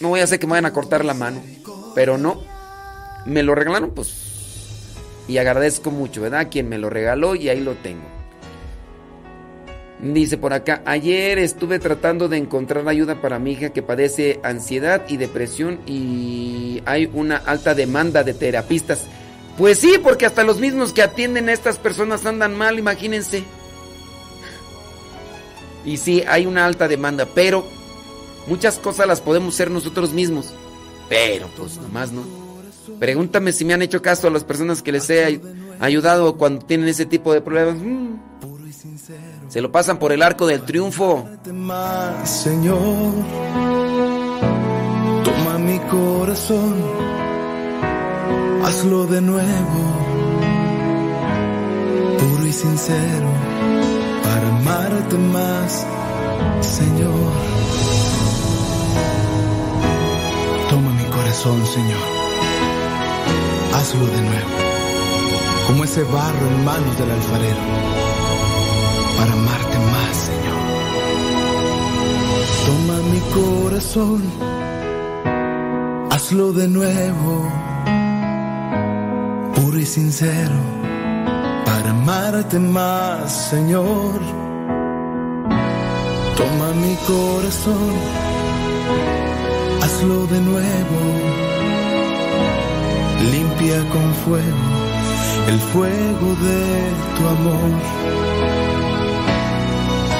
no voy a hacer que me vayan a cortar la mano, pero no, me lo regalaron, pues, y agradezco mucho, ¿verdad? Quien me lo regaló y ahí lo tengo. Dice por acá, ayer estuve tratando de encontrar ayuda para mi hija que padece ansiedad y depresión y hay una alta demanda de terapistas. Pues sí, porque hasta los mismos que atienden a estas personas andan mal, imagínense. Y sí, hay una alta demanda, pero muchas cosas las podemos hacer nosotros mismos. Pero pues nomás no. Pregúntame si me han hecho caso a las personas que les he ay- ayudado cuando tienen ese tipo de problemas. Mm. Se lo pasan por el arco del triunfo. Señor. Toma mi corazón, hazlo de nuevo, puro y sincero, para amarte más, Señor. Toma mi corazón, Señor, hazlo de nuevo, como ese barro en manos del alfarero, para amarte más, Señor. Toma mi corazón, hazlo de nuevo, puro y sincero, para amarte más, Señor. Toma mi corazón, hazlo de nuevo, limpia con fuego el fuego de tu amor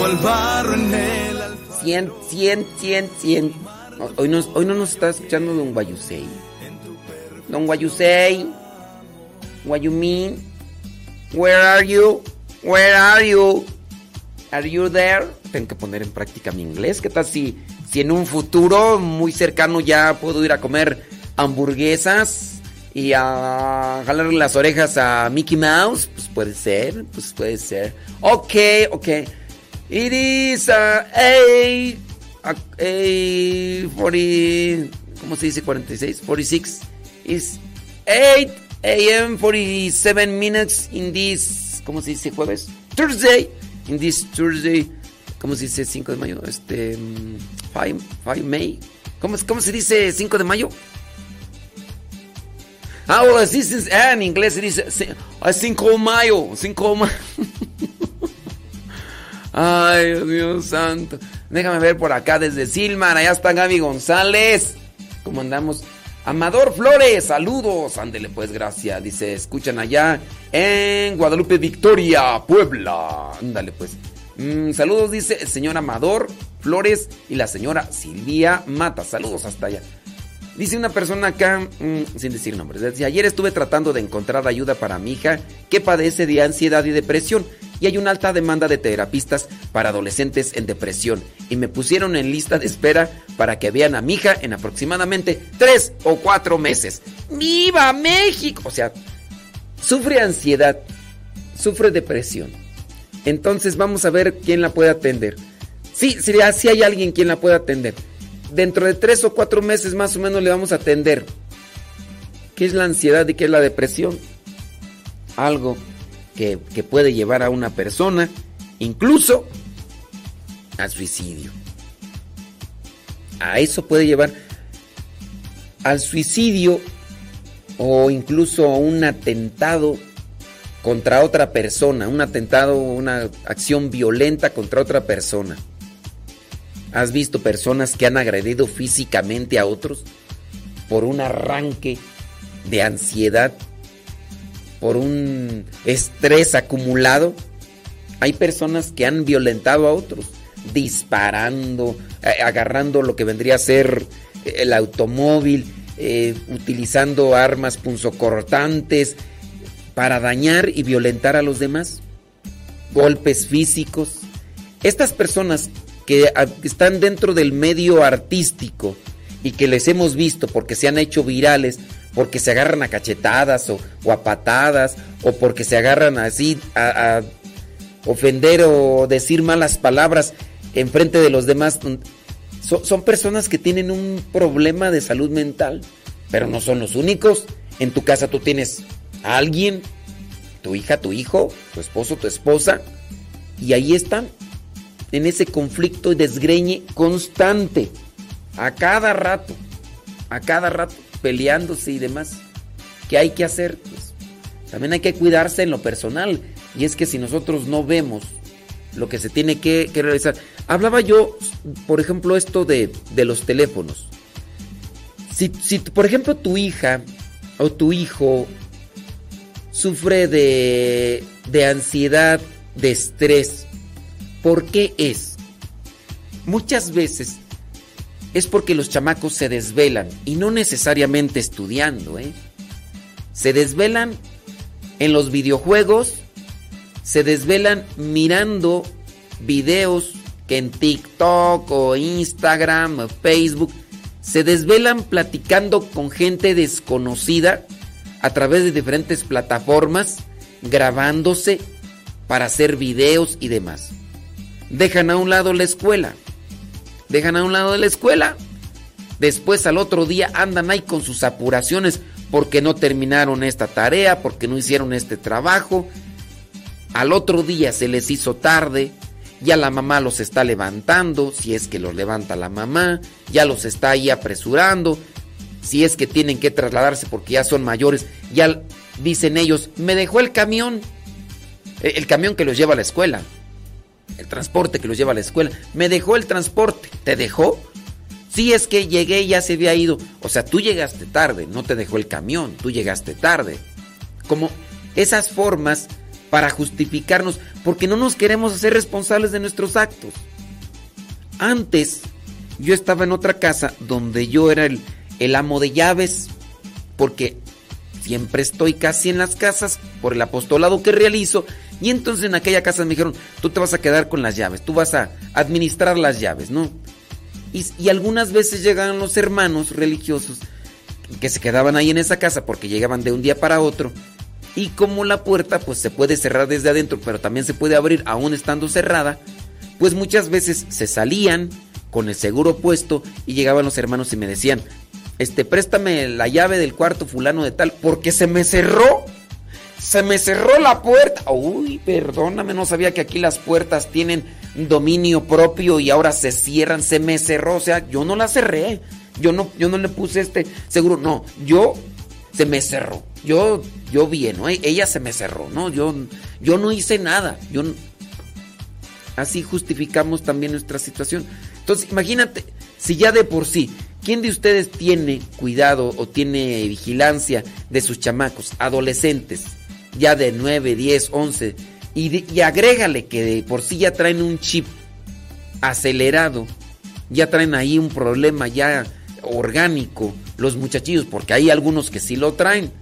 cual barro en el 100, 100, 100, 100. Hoy, nos, hoy no nos está escuchando Don Guayusei. Don Guayusei. Mean? Where are you? Where are you? Are you there? Tengo que poner en práctica mi inglés. ¿Qué tal si, si en un futuro muy cercano ya puedo ir a comer hamburguesas y a jalarle las orejas a Mickey Mouse? Pues puede ser, pues puede ser. Ok, ok. It is uh, a, a, a 40, ¿cómo se dice 46? 46 is 8 a.m. 47 minutes in this, ¿cómo se dice jueves? Thursday, in this Thursday, ¿cómo se dice 5 de mayo? Este, 5, 5 May, ¿Cómo, cómo se dice 5 de mayo? Ah, sí, sí, ah, en inglés se dice ci- ah, 5 de mayo, 5 de mayo. [laughs] Ay, Dios santo. Déjame ver por acá desde Silmar. Allá está Gaby González. ¿Cómo andamos? Amador Flores, saludos. Ándele pues, gracias. Dice, escuchan allá en Guadalupe Victoria, Puebla. Ándale pues. Mm, saludos, dice el señor Amador Flores y la señora Silvia Mata. Saludos hasta allá. Dice una persona acá, mm, sin decir nombres, dice, ayer estuve tratando de encontrar ayuda para mi hija que padece de ansiedad y depresión y hay una alta demanda de terapistas para adolescentes en depresión y me pusieron en lista de espera para que vean a mi hija en aproximadamente tres o cuatro meses. ¡Viva México! O sea, sufre ansiedad, sufre depresión. Entonces vamos a ver quién la puede atender. Sí, sí, sí hay alguien quien la pueda atender. Dentro de tres o cuatro meses más o menos le vamos a atender. ¿Qué es la ansiedad y qué es la depresión? Algo que, puede llevar a una persona incluso al suicidio. A eso puede llevar al suicidio o incluso a un atentado contra otra persona, un atentado, una acción violenta contra otra persona. ¿Has visto personas que han agredido físicamente a otros por un arranque de ansiedad, por un estrés acumulado? Hay personas que han violentado a otros, disparando, eh, agarrando lo que vendría a ser eh, el automóvil, eh, utilizando armas punzocortantes para dañar y violentar a los demás. Golpes físicos. Estas personas que a- que están dentro del medio artístico y que les hemos visto porque se han hecho virales, porque se agarran a cachetadas o, a patadas, o porque se agarran así a, ofender o decir malas palabras en frente de los demás. Son personas que tienen un problema de salud mental, pero no son los únicos. En tu casa tú tienes a alguien, tu hija, tu hijo, tu esposo, tu esposa, y ahí están en ese conflicto y desgreñe constante, a cada rato, a cada rato, peleándose y demás. ¿Qué hay que hacer? Pues, también hay que cuidarse en lo personal. Y es que si nosotros no vemos lo que se tiene que, que realizar. Hablaba yo, por ejemplo, esto de, de los teléfonos. Si, si, por ejemplo, tu hija o tu hijo sufre de, de ansiedad, de estrés, ¿por qué es? Muchas veces es porque los chamacos se desvelan y no necesariamente estudiando, ¿eh? Se desvelan en los videojuegos, se desvelan mirando videos que en TikTok o Instagram Facebook se desvelan platicando con gente desconocida a través de diferentes plataformas, grabándose para hacer videos y demás. Dejan a un lado la escuela. Dejan a un lado de la escuela. Después al otro día andan ahí con sus apuraciones porque no terminaron esta tarea, porque no hicieron este trabajo. Al otro día se les hizo tarde, ya la mamá los está levantando, si es que los levanta la mamá, ya los está ahí apresurando, si es que tienen que trasladarse porque ya son mayores, ya dicen ellos, me dejó el camión, Eh, el camión que los lleva a la escuela, el transporte que los lleva a la escuela, me dejó el transporte, ¿te dejó? Si es que llegué y ya se había ido, o sea, tú llegaste tarde, no te dejó el camión, tú llegaste tarde. Como esas formas para justificarnos, porque no nos queremos hacer responsables de nuestros actos. Antes, yo estaba en otra casa donde yo era el, el amo de llaves, porque siempre estoy casi en las casas por el apostolado que realizo, y entonces en aquella casa me dijeron, tú te vas a quedar con las llaves, tú vas a administrar las llaves, ¿no? Y, algunas veces llegaban los hermanos religiosos que se quedaban ahí en esa casa porque llegaban de un día para otro. Y como la puerta pues se puede cerrar desde adentro, pero también se puede abrir aún estando cerrada, pues muchas veces se salían con el seguro puesto y llegaban los hermanos y me decían, este, préstame la llave del cuarto fulano de tal, porque se me cerró. Se me cerró la puerta. Uy, perdóname, no sabía que aquí las puertas tienen dominio propio y ahora se cierran. Se me cerró, o sea, yo no la cerré. yo no, yo no le puse este seguro, no, yo se me cerró, yo, yo bien, ¿no? ella se me cerró, no, yo, yo no hice nada, yo así justificamos también nuestra situación. Entonces, imagínate, si ya de por sí, ¿quién de ustedes tiene cuidado o tiene vigilancia de sus chamacos, adolescentes, ya de 9, 10, 11, y, agrégale que por sí ya traen un chip acelerado, ya traen ahí un problema ya orgánico, los muchachillos, porque hay algunos que sí lo traen.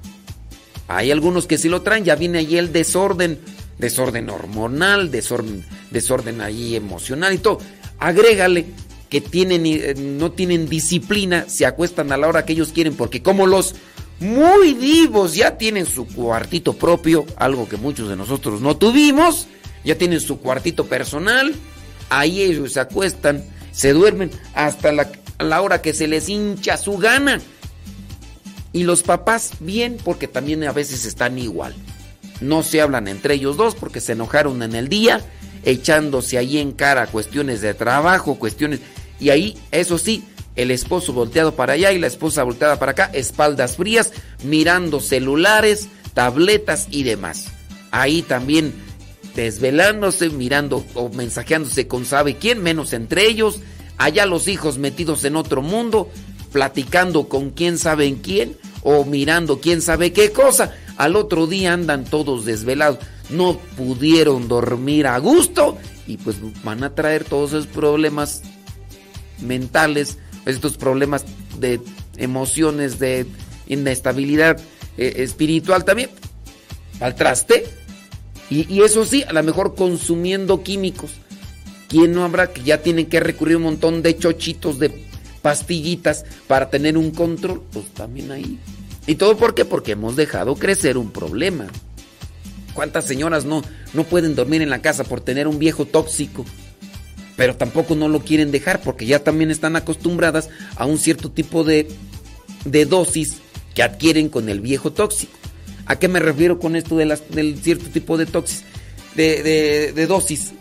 Hay algunos que sí lo traen, ya viene ahí el desorden, desorden hormonal, desorden, desorden ahí emocional y todo. Agrégale que tienen, eh, no tienen disciplina, se acuestan a la hora que ellos quieren, porque como los muy vivos ya tienen su cuartito propio, algo que muchos de nosotros no tuvimos, ya tienen su cuartito personal, ahí ellos se acuestan, se duermen hasta la, la hora que se les hincha su gana. Y los papás bien, porque también a veces están igual. No se hablan entre ellos dos porque se enojaron en el día, echándose ahí en cara cuestiones de trabajo, cuestiones... Y ahí, eso sí, el esposo volteado para allá y la esposa volteada para acá, espaldas frías, mirando celulares, tabletas y demás. Ahí también desvelándose, mirando o mensajeándose con sabe quién, menos entre ellos. Allá los hijos metidos en otro mundo, platicando con quién sabe en quién o mirando quién sabe qué cosa. Al otro día andan todos desvelados, no pudieron dormir a gusto y pues van a traer todos esos problemas mentales, estos problemas de emociones, de inestabilidad eh, espiritual también al traste. Y, y eso sí, a lo mejor consumiendo químicos. ¿Quién no habrá que ya tienen que recurrir un montón de chochitos, de pastillitas para tener un control? Pues también ahí. ¿Y todo por qué? Porque hemos dejado crecer un problema. ¿Cuántas señoras no, no pueden dormir en la casa por tener un viejo tóxico? Pero tampoco no lo quieren dejar porque ya también están acostumbradas a un cierto tipo de, de dosis que adquieren con el viejo tóxico. ¿A qué me refiero con esto del cierto tipo de toxis? De, de- dosis.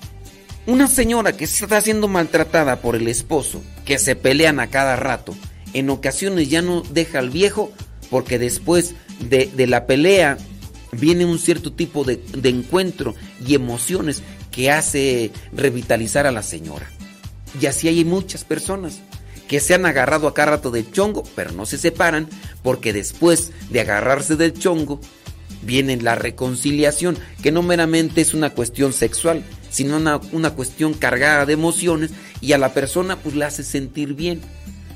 Una señora que está siendo maltratada por el esposo, que se pelean a cada rato, en ocasiones ya no deja al viejo porque después de, de la pelea viene un cierto tipo de, de encuentro y emociones que hace revitalizar a la señora. Y así hay muchas personas que se han agarrado a cada rato del chongo, pero no se separan porque después de agarrarse del chongo viene la reconciliación, que no meramente es una cuestión sexual, sino una, una cuestión cargada de emociones y a la persona pues la hace sentir bien.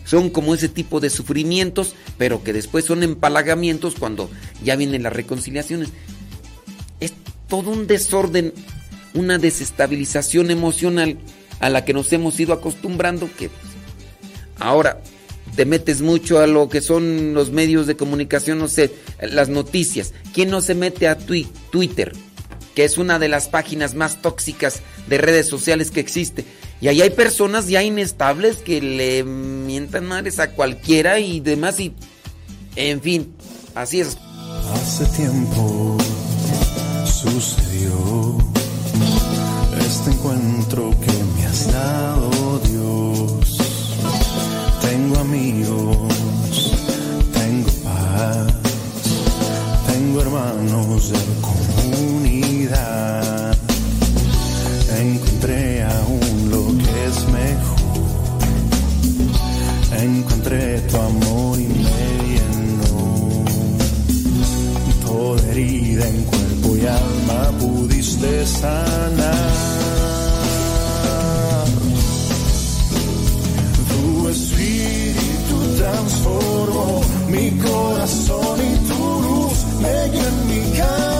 Son como ese tipo de sufrimientos, pero que después son empalagamientos cuando ya vienen las reconciliaciones. Es todo un desorden, una desestabilización emocional a la que nos hemos ido acostumbrando que ahora te metes mucho a lo que son los medios de comunicación, no sé, las noticias. ¿Quién no se mete a Twitter? Que es una de las páginas más tóxicas de redes sociales que existe. Y ahí hay personas ya inestables que le mientan madres a cualquiera y demás y... En fin, así es. Hace tiempo sucedió este encuentro que me has dado Dios. Tengo amigos, tengo paz, tengo hermanos de comunidad. Encontré aún lo que es mejor. Encontré tu amor y me llenó. Toda herida en cuerpo y alma pudiste sanar. Tu espíritu transformó mi corazón y tu luz me guió en mi caminar.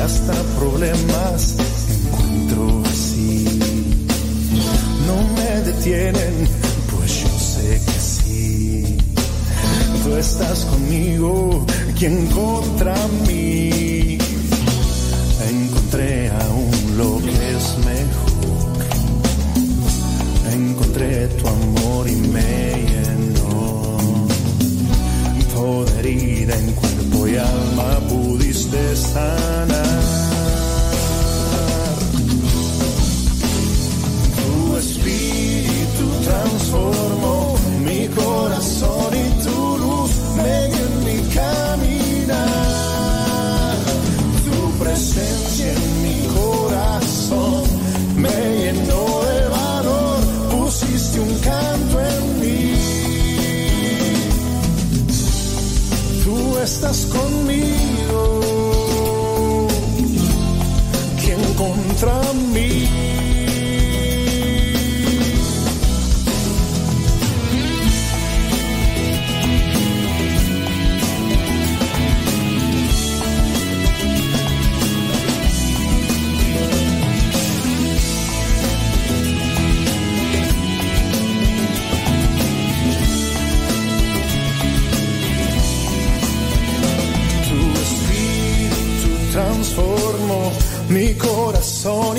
hasta problemas encuentro así. No me detienen, pues yo sé que sí. Tú estás conmigo, quien contra mí. Encontré aún lo que es mejor. Encontré tu amor y me llenó hijo en cuerpo y alma pudiste sanar. Tu espíritu transformó mi corazón y tu luz corazón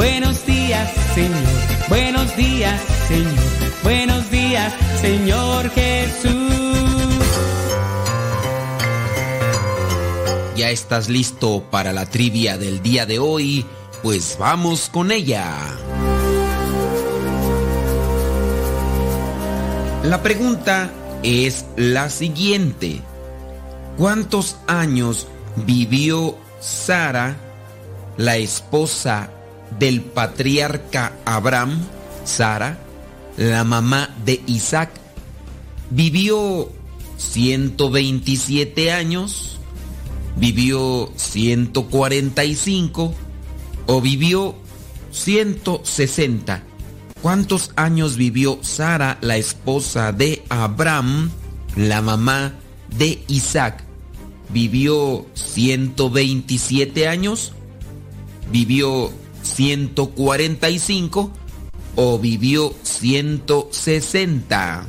Buenos días, Señor. Buenos días, Señor. Buenos días, Señor Jesús. ¿Ya estás listo para la trivia del día de hoy? Pues vamos con ella. La pregunta es la siguiente. ¿Cuántos años vivió Sara, la esposa del patriarca Abraham, Sara, la mamá de Isaac? ¿Vivió 127 años? ¿Vivió 145? ¿O vivió 160? ¿Cuántos años vivió Sara, la esposa de Abraham, la mamá de Isaac? ¿Vivió 127 años? ¿Vivió 145? ¿O vivió 160?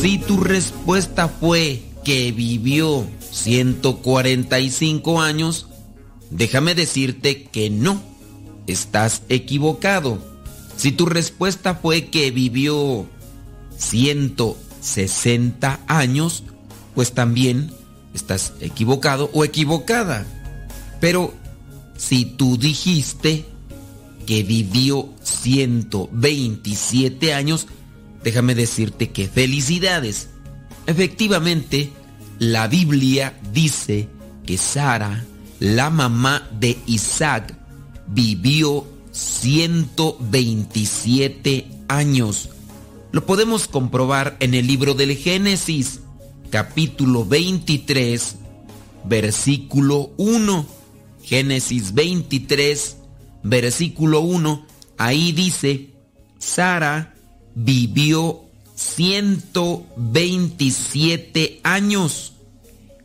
Si tu respuesta fue que vivió 145 años, déjame decirte que no, estás equivocado. Si tu respuesta fue que vivió 160 años, pues también estás equivocado o equivocada. Pero si tú dijiste que vivió 127 años, déjame decirte que felicidades. Efectivamente, la Biblia dice que Sara, la mamá de Isaac, vivió 127 años. Lo podemos comprobar en el libro del Génesis, capítulo 23, versículo 1. Génesis 23, versículo 1. Ahí dice, Sara vivió 127 años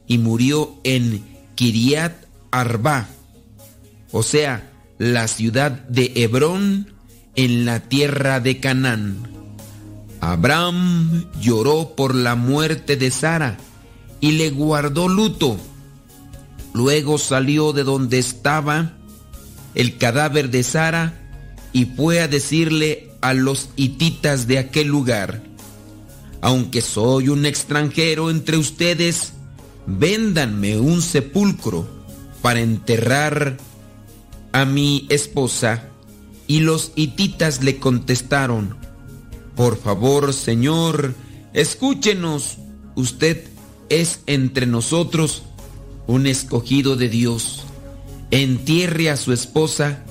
y murió en Kiriat Arba, o sea, la ciudad de Hebrón en la tierra de Canaán. Abraham lloró por la muerte de Sara y le guardó luto. Luego salió de donde estaba el cadáver de Sara y fue a decirle a los hititas de aquel lugar, aunque soy un extranjero entre ustedes, véndanme un sepulcro para enterrar a mi esposa. Y los hititas le contestaron, por favor, Señor, escúchenos, usted es entre nosotros un escogido de Dios. Entierre a su esposa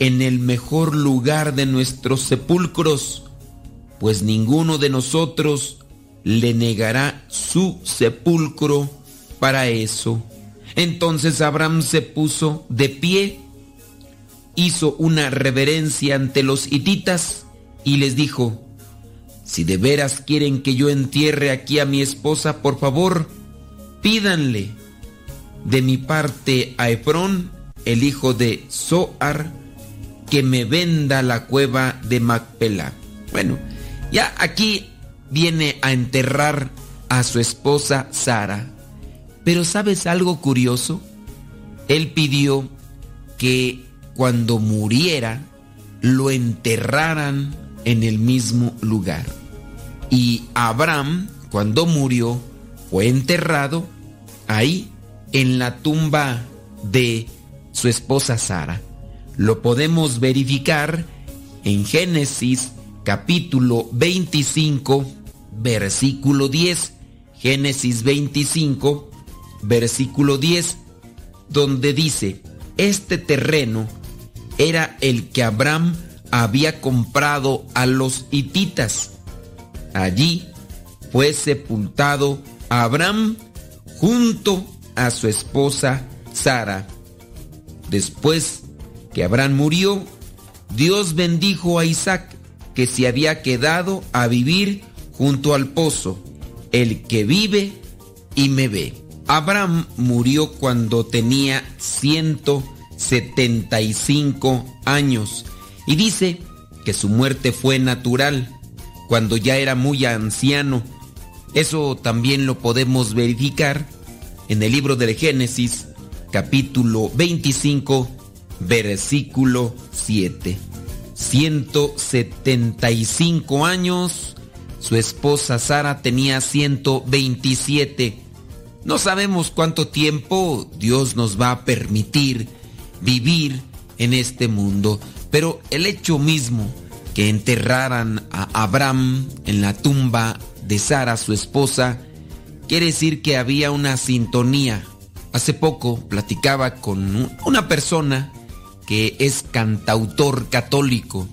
en el mejor lugar de nuestros sepulcros. pues ninguno de nosotros le negará su sepulcro para eso. Entonces Abraham se puso de pie, hizo una reverencia ante los hititas y les dijo, si de veras quieren que yo entierre aquí a mi esposa, por favor, pídanle de mi parte a Efrón, el hijo de Zoar, que me venda la cueva de Macpela. Bueno, ya aquí viene a enterrar a su esposa Sara. Pero ¿sabes algo curioso? Él pidió que cuando muriera lo enterraran en el mismo lugar. Y Abraham, cuando murió, fue enterrado ahí en la tumba de su esposa Sara. Lo podemos verificar en Génesis capítulo 25, versículo 10. Génesis 25, versículo 10, donde dice, este terreno era el que Abraham había comprado a los hititas. Allí fue sepultado Abraham junto a su esposa Sara. Después que Abraham murió, Dios bendijo a Isaac, que se había quedado a vivir junto al pozo, el que vive y me ve. Abraham murió cuando tenía 175 años y dice que su muerte fue natural, cuando ya era muy anciano. Eso también lo podemos verificar en el libro del Génesis, capítulo 25, versículo 7. 175 años, su esposa Sara tenía 127. No sabemos cuánto tiempo Dios nos va a permitir vivir en este mundo, pero el hecho mismo que enterraran a Abraham en la tumba de Sara, su esposa, quiere decir que había una sintonía. Hace poco platicaba con una persona que es cantautor católico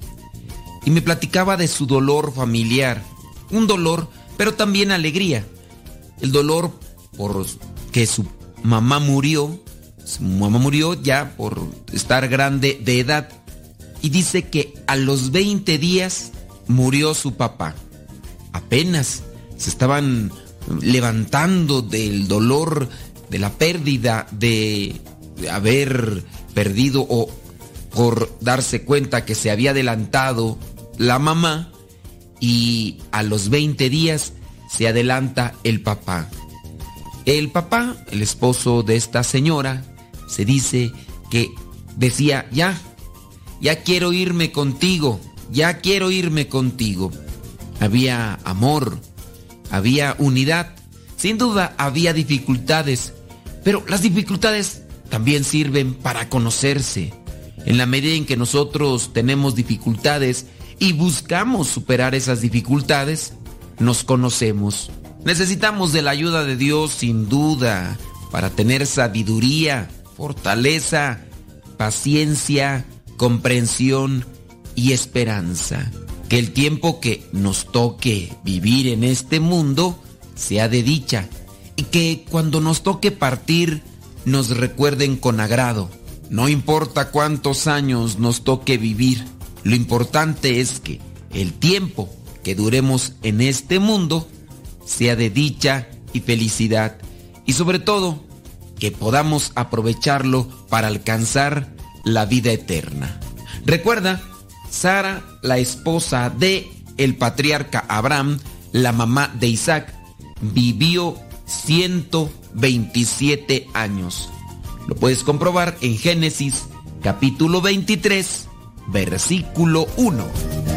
y me platicaba de su dolor familiar. Un dolor, pero también alegría. El dolor por que su mamá murió, su mamá murió ya por estar grande de edad y dice que a los 20 días murió su papá. Apenas se estaban levantando del dolor, de la pérdida, de, haber perdido o por darse cuenta que se había adelantado la mamá y a los 20 días se adelanta el papá. El papá, el esposo de esta señora, se dice que decía, ya, ya quiero irme contigo, ya quiero irme contigo. Había amor, había unidad, sin duda había dificultades, pero las dificultades también sirven para conocerse. En la medida en que nosotros tenemos dificultades y buscamos superar esas dificultades, nos conocemos. Necesitamos de la ayuda de Dios sin duda para tener sabiduría, fortaleza, paciencia, comprensión y esperanza. Que el tiempo que nos toque vivir en este mundo sea de dicha y que cuando nos toque partir nos recuerden con agrado. No importa cuántos años nos toque vivir, lo importante es que el tiempo que duremos en este mundo sea de dicha y felicidad y sobre todo que podamos aprovecharlo para alcanzar la vida eterna. Recuerda, Sara, la esposa de el patriarca Abraham, la mamá de Isaac, vivió 127 años. Lo puedes comprobar en Génesis capítulo 23, versículo 1.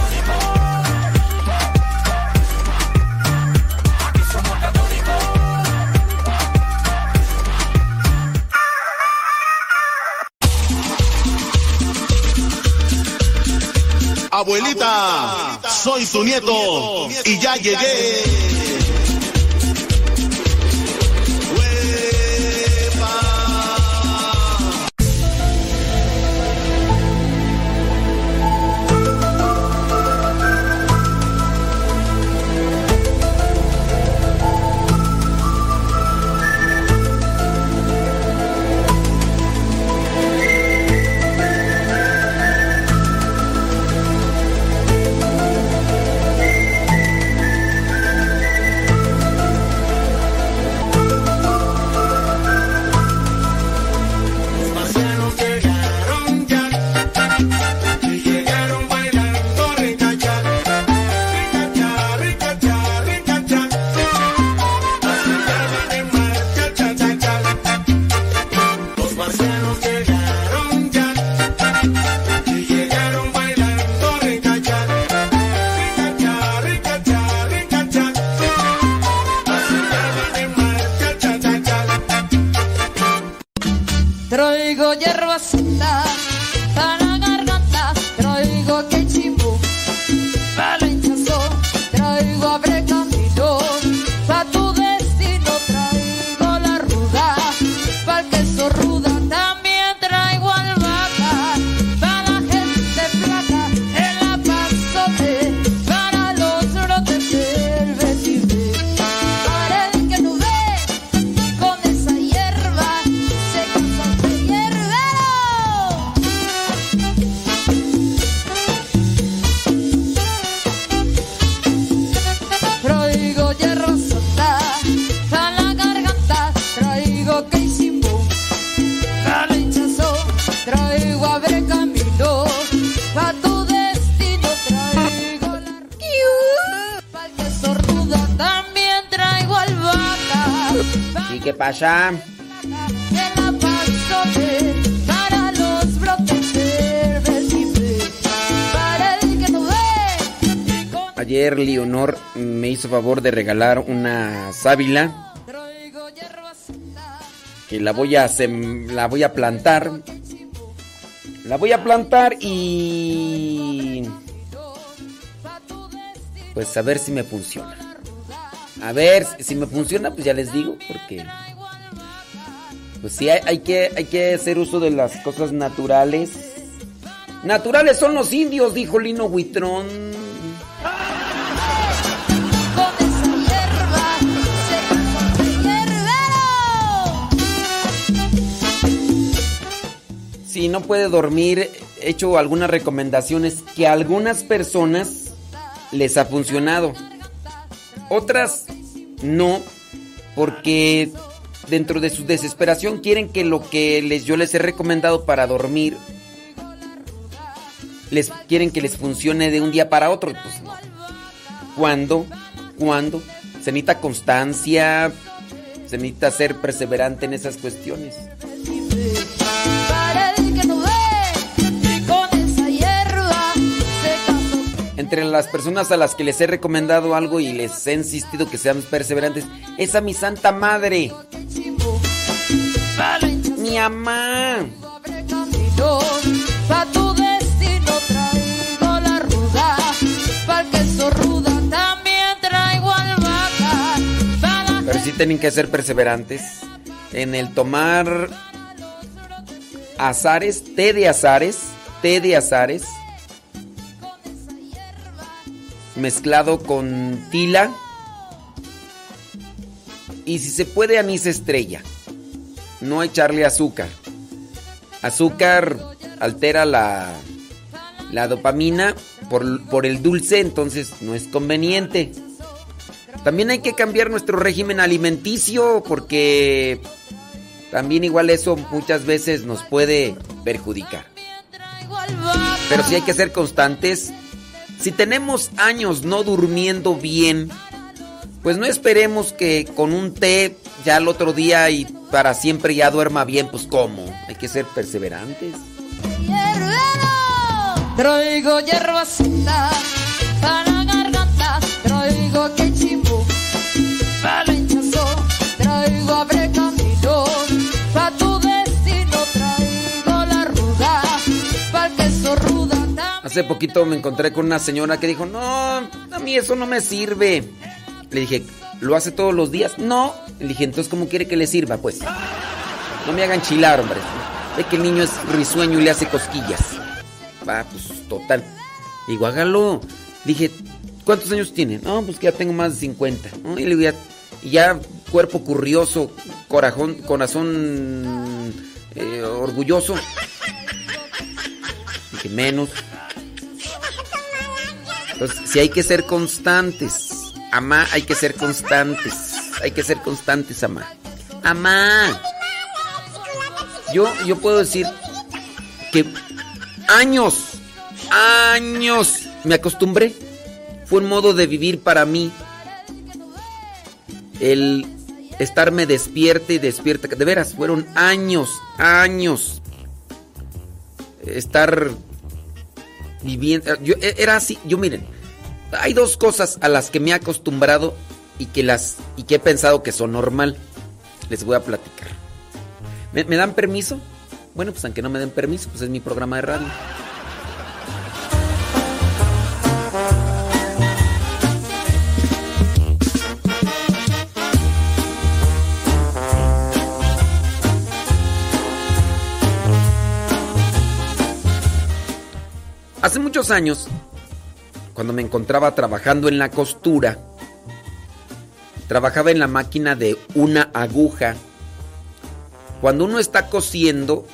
soy tu nieto y ya llegué. Ayer Leonor me hizo favor de regalar una sábila que la voy a la voy a plantar. La voy a plantar y pues a ver si me funciona. A ver si me funciona, pues ya les digo porque pues sí hay, que hay que hacer uso de las cosas naturales. Naturales son los indios, dijo Lino Huitrón. Si no puede dormir, he hecho algunas recomendaciones que a algunas personas les ha funcionado. Otras no, porque dentro de su desesperación quieren que lo que les, yo les he recomendado para dormir, les quieren que les funcione de un día para otro. Pues no. ¿Cuándo? ¿Cuándo? Se necesita constancia, se necesita ser perseverante en esas cuestiones. Entre las personas a las que les he recomendado algo y les he insistido que sean perseverantes, es a mi santa madre. Mi mamá. Pero sí tienen que ser perseverantes en el tomar azares, té de azares, té de azares, mezclado con tila y si se puede anís estrella. No echarle azúcar. Azúcar altera la, la dopamina por, por el dulce, entonces no es conveniente. También hay que cambiar nuestro régimen alimenticio porque también igual eso muchas veces nos puede perjudicar. Pero sí hay que ser constantes. Si tenemos años no durmiendo bien, pues no esperemos que con un té ya el otro día y para siempre ya duerma bien, pues cómo. Hay que ser perseverantes. Hace poquito me encontré con una señora que dijo, no, a mí eso no me sirve. Le dije, ¿lo hace todos los días? No. Le dije, entonces, ¿cómo quiere que le sirva? Pues, no me hagan chilar, hombre. Ve que el niño es risueño y le hace cosquillas. Va, pues, total. Digo, hágalo. Dije, ¿cuántos años tiene? No, pues que ya tengo más de 50. ¿no? Y le ya, ya cuerpo curioso, corazón, corazón eh, orgulloso. Dije, menos. Entonces, si hay que ser constantes. Amá, hay que ser constantes. Hay que ser constantes, amá. Amá. Yo, yo puedo decir que años, años me acostumbré. Fue un modo de vivir para mí. El estarme despierta y despierta. De veras, fueron años, años. Estar viviendo. E, era así. Yo miren, hay dos cosas a las que me he acostumbrado y que las y que he pensado que son normal. Les voy a platicar. ¿Me, me dan permiso? Bueno, pues aunque no me den permiso, pues es mi programa de radio. Hace muchos años, cuando me encontraba trabajando en la costura, trabajaba en la máquina de una aguja. Cuando uno está cosiendo,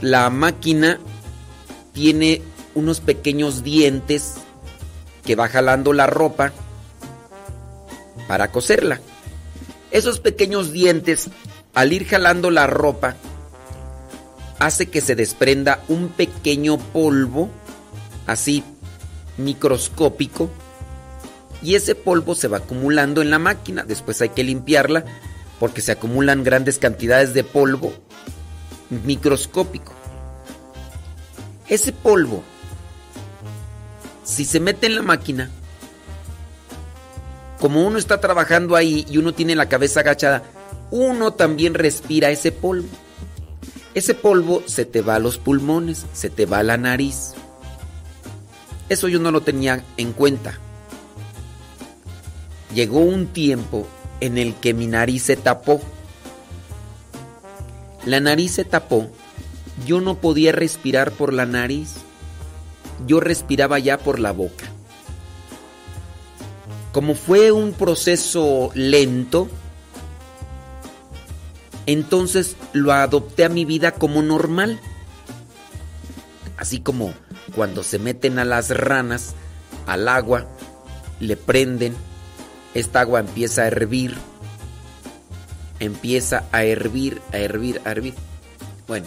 la máquina tiene unos pequeños dientes que va jalando la ropa para coserla. Esos pequeños dientes, al ir jalando la ropa, hace que se desprenda un pequeño polvo, así microscópico, y ese polvo se va acumulando en la máquina. Después hay que limpiarla porque se acumulan grandes cantidades de polvo microscópico. Ese polvo si se mete en la máquina, como uno está trabajando ahí y uno tiene la cabeza agachada, uno también respira ese polvo. Ese polvo se te va a los pulmones, se te va a la nariz. Eso yo no lo tenía en cuenta. Llegó un tiempo en el que mi nariz se tapó. La nariz se tapó. Yo no podía respirar por la nariz. Yo respiraba ya por la boca. Como fue un proceso lento, entonces lo adopté a mi vida como normal. Así como cuando se meten a las ranas al agua, le prenden, esta agua empieza a hervir, empieza a hervir, a hervir, a hervir. Bueno,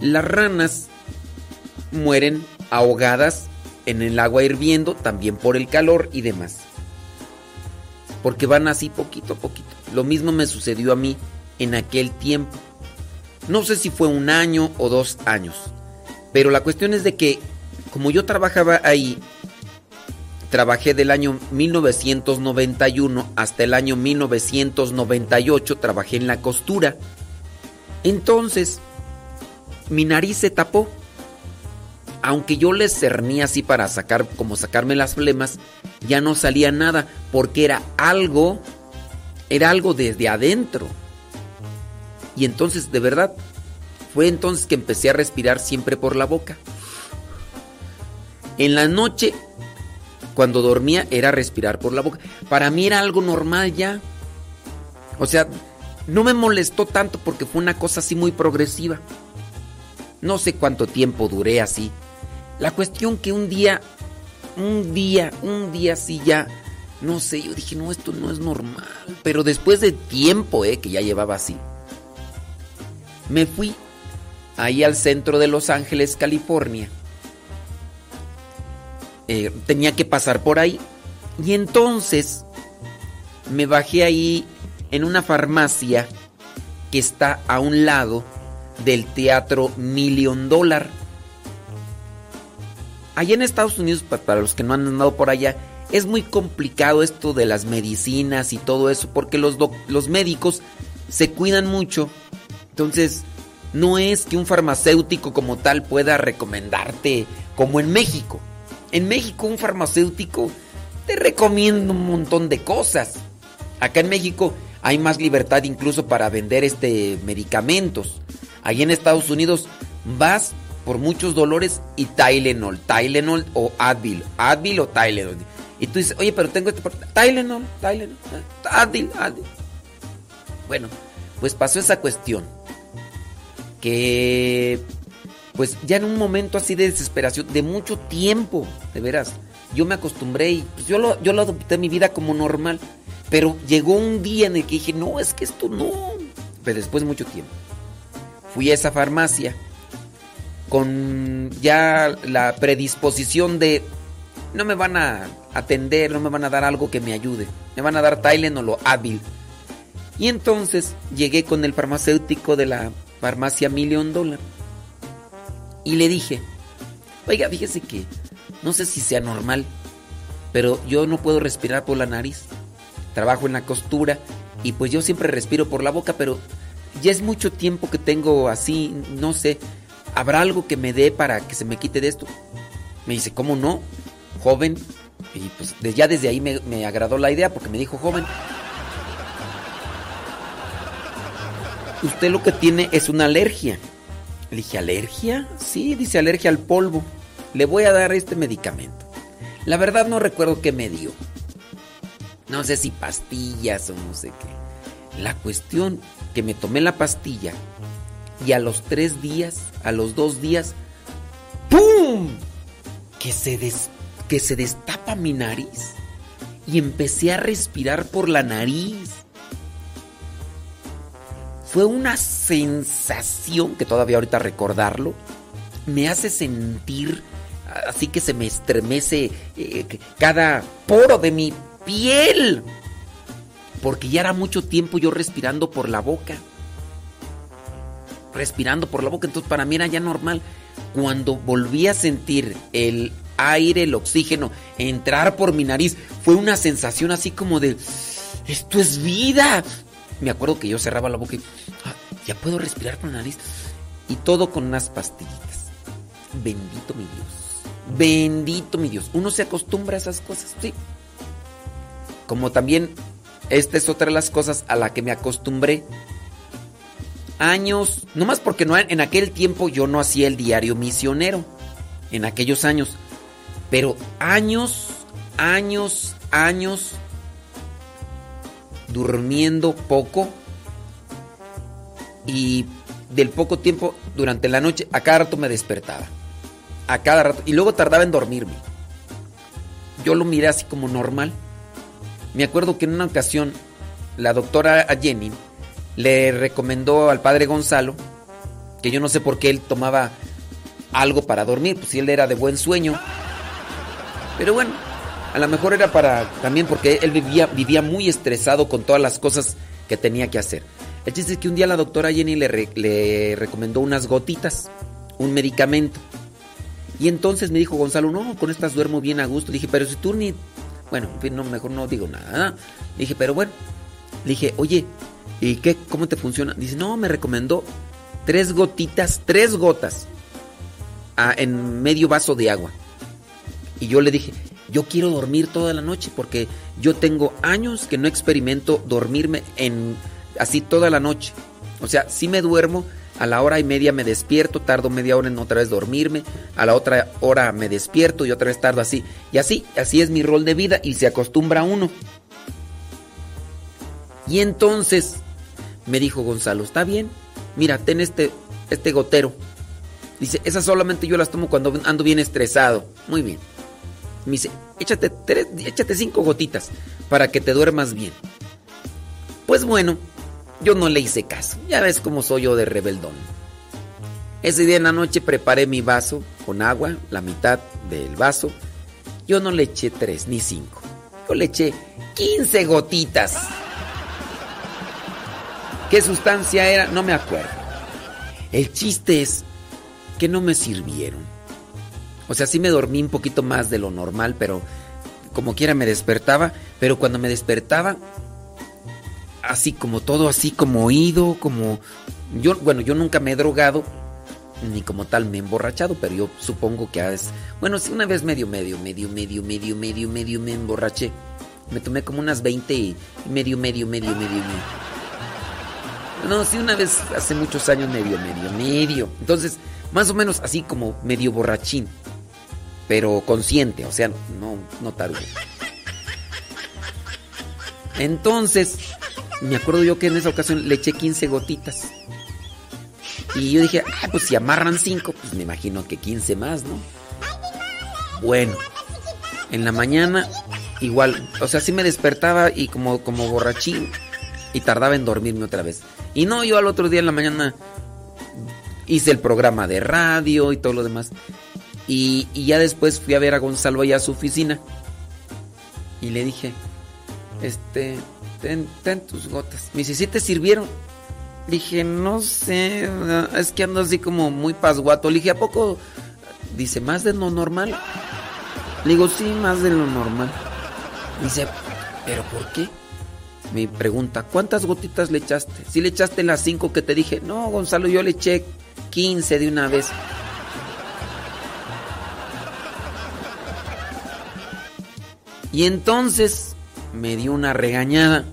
las ranas mueren ahogadas en el agua hirviendo, también por el calor y demás. Porque van así poquito a poquito. Lo mismo me sucedió a mí en aquel tiempo. No sé si fue un año o dos años. Pero la cuestión es de que, como yo trabajaba ahí, trabajé del año 1991 hasta el año 1998, trabajé en la costura. Entonces, mi nariz se tapó. Aunque yo le cerní así para sacar, como sacarme las flemas, ya no salía nada, porque era algo, era algo desde adentro. Y entonces, de verdad, fue entonces que empecé a respirar siempre por la boca. En la noche, cuando dormía, era respirar por la boca. Para mí era algo normal ya. O sea, no me molestó tanto porque fue una cosa así muy progresiva. No sé cuánto tiempo duré así. La cuestión que un día, un día, un día así ya, no sé, yo dije, no, esto no es normal. Pero después de tiempo, eh, que ya llevaba así, me fui ahí al centro de Los Ángeles, California. Eh, tenía que pasar por ahí. Y entonces me bajé ahí en una farmacia que está a un lado del teatro Million Dollar. Allá en Estados Unidos, para los que no han andado por allá, es muy complicado esto de las medicinas y todo eso, porque los, los médicos se cuidan mucho. Entonces, no es que un farmacéutico como tal pueda recomendarte como en México. En México un farmacéutico te recomienda un montón de cosas. Acá en México hay más libertad incluso para vender este medicamentos. Allí en Estados Unidos vas por muchos dolores y Tylenol, Tylenol o Advil, Advil o Tylenol. Y tú dices, oye, pero tengo este... Tylenol, Tylenol, Advil, Advil. Bueno, pues pasó esa cuestión. Que pues ya en un momento así de desesperación, de mucho tiempo, de veras, yo me acostumbré y pues yo lo, yo lo adopté mi vida como normal. Pero llegó un día en el que dije, no, es que esto no. Pero después de mucho tiempo. Fui a esa farmacia con ya la predisposición de no me van a atender, no me van a dar algo que me ayude. Me van a dar Tylenol o hábil. Y entonces llegué con el farmacéutico de la farmacia Million Dollar. Y le dije, oiga, fíjese que no sé si sea normal, pero yo no puedo respirar por la nariz. Trabajo en la costura y pues yo siempre respiro por la boca, pero ya es mucho tiempo que tengo así, no sé, ¿habrá algo que me dé para que se me quite de esto? Me dice, ¿cómo no? Joven. Y pues ya desde ahí me, me agradó la idea porque me dijo, joven, usted lo que tiene es una alergia. Le dije, ¿alergia? Sí, dice alergia al polvo. Le voy a dar este medicamento. La verdad no recuerdo qué me dio. No sé si pastillas o no sé qué. La cuestión que me tomé la pastilla y a los tres días, a los dos días, ¡pum! Que se, des, que se destapa mi nariz y empecé a respirar por la nariz. Fue una sensación que todavía ahorita recordarlo me hace sentir así que se me estremece eh, cada poro de mi piel. Porque ya era mucho tiempo yo respirando por la boca. respirando por la boca, entonces para mí era ya normal. Cuando volví a sentir el aire, el oxígeno, entrar por mi nariz, fue una sensación así como de, esto es vida. Me acuerdo que yo cerraba la boca y, "Ah, ya puedo respirar por la nariz. Y todo con unas pastillitas. Bendito mi Dios. Bendito mi Dios. Uno se acostumbra a esas cosas, sí. Como también, esta es otra de las cosas a la que me acostumbré. Años, no más porque no, en aquel tiempo yo no hacía el diario misionero. En aquellos años. Pero años, años, años durmiendo poco y del poco tiempo durante la noche a cada rato me despertaba. A cada rato. Y luego tardaba en dormirme. Yo lo miré así como normal. Me acuerdo que en una ocasión la doctora Jenny le recomendó al padre Gonzalo que yo no sé por qué él tomaba algo para dormir, pues si él era de buen sueño. Pero bueno, a lo mejor era para también porque él vivía, vivía muy estresado con todas las cosas que tenía que hacer. El chiste es que un día la doctora Jenny le, re- le recomendó unas gotitas, un medicamento. Y entonces me dijo Gonzalo, no, con estas duermo bien a gusto. Dije, pero si tú ni... Bueno, no, mejor no digo nada. Dije, pero bueno. Dije, oye, ¿y qué? ¿Cómo te funciona? Dice, no, me recomendó tres gotitas, tres gotas en medio vaso de agua. Y yo le dije, yo quiero dormir toda la noche porque yo tengo años que no experimento dormirme en así toda la noche. O sea, si me duermo, a la hora y media me despierto, tardo media hora en otra vez dormirme, a la otra hora me despierto y otra vez tardo así. Y así, así es mi rol de vida y se acostumbra uno. Y entonces me dijo Gonzalo, está bien, mira, ten este, este gotero. Dice, esas solamente yo las tomo cuando ando bien estresado. Muy bien. Me dice, échate, tres, échate cinco gotitas para que te duermas bien. Pues bueno, yo no le hice caso. Ya ves cómo soy yo de rebeldón. Ese día en la noche preparé mi vaso con agua, la mitad del vaso. Yo no le eché tres ni cinco. Yo le eché 15 gotitas. ¿Qué sustancia era? No me acuerdo. El chiste es que no me sirvieron. O sea, sí me dormí un poquito más de lo normal, pero como quiera me despertaba. Pero cuando me despertaba, así como todo, así como oído, como... Yo, bueno, yo nunca me he drogado, ni como tal me he emborrachado, pero yo supongo que es... Bueno, sí, una vez medio, medio, medio, medio, medio, medio, medio me emborraché. Me tomé como unas 20 y medio, medio, medio, medio, medio. No, sí, una vez hace muchos años medio, medio, medio. Entonces, más o menos así como medio borrachín. Pero consciente, o sea, no, no tarugo. Entonces, me acuerdo yo que en esa ocasión le eché 15 gotitas. Y yo dije, ah, pues si amarran 5, pues me imagino que 15 más, ¿no? Bueno, en la mañana igual, o sea, sí me despertaba y como, como borrachín y tardaba en dormirme otra vez. Y no, yo al otro día en la mañana hice el programa de radio y todo lo demás. Y, ya después fui a ver a Gonzalo allá a su oficina. Y le dije, este, ten, ten tus gotas. Me dice, ¿sí te sirvieron? Dije, no sé, es que ando así como muy pasguato. Le dije, ¿a poco? Dice, ¿más de lo normal? Le digo, sí, más de lo normal. Dice, ¿pero por qué? Me pregunta, ¿cuántas gotitas le echaste? Si le echaste las cinco que te dije. No, Gonzalo, yo le eché 15 de una vez. Y entonces me dio una regañada.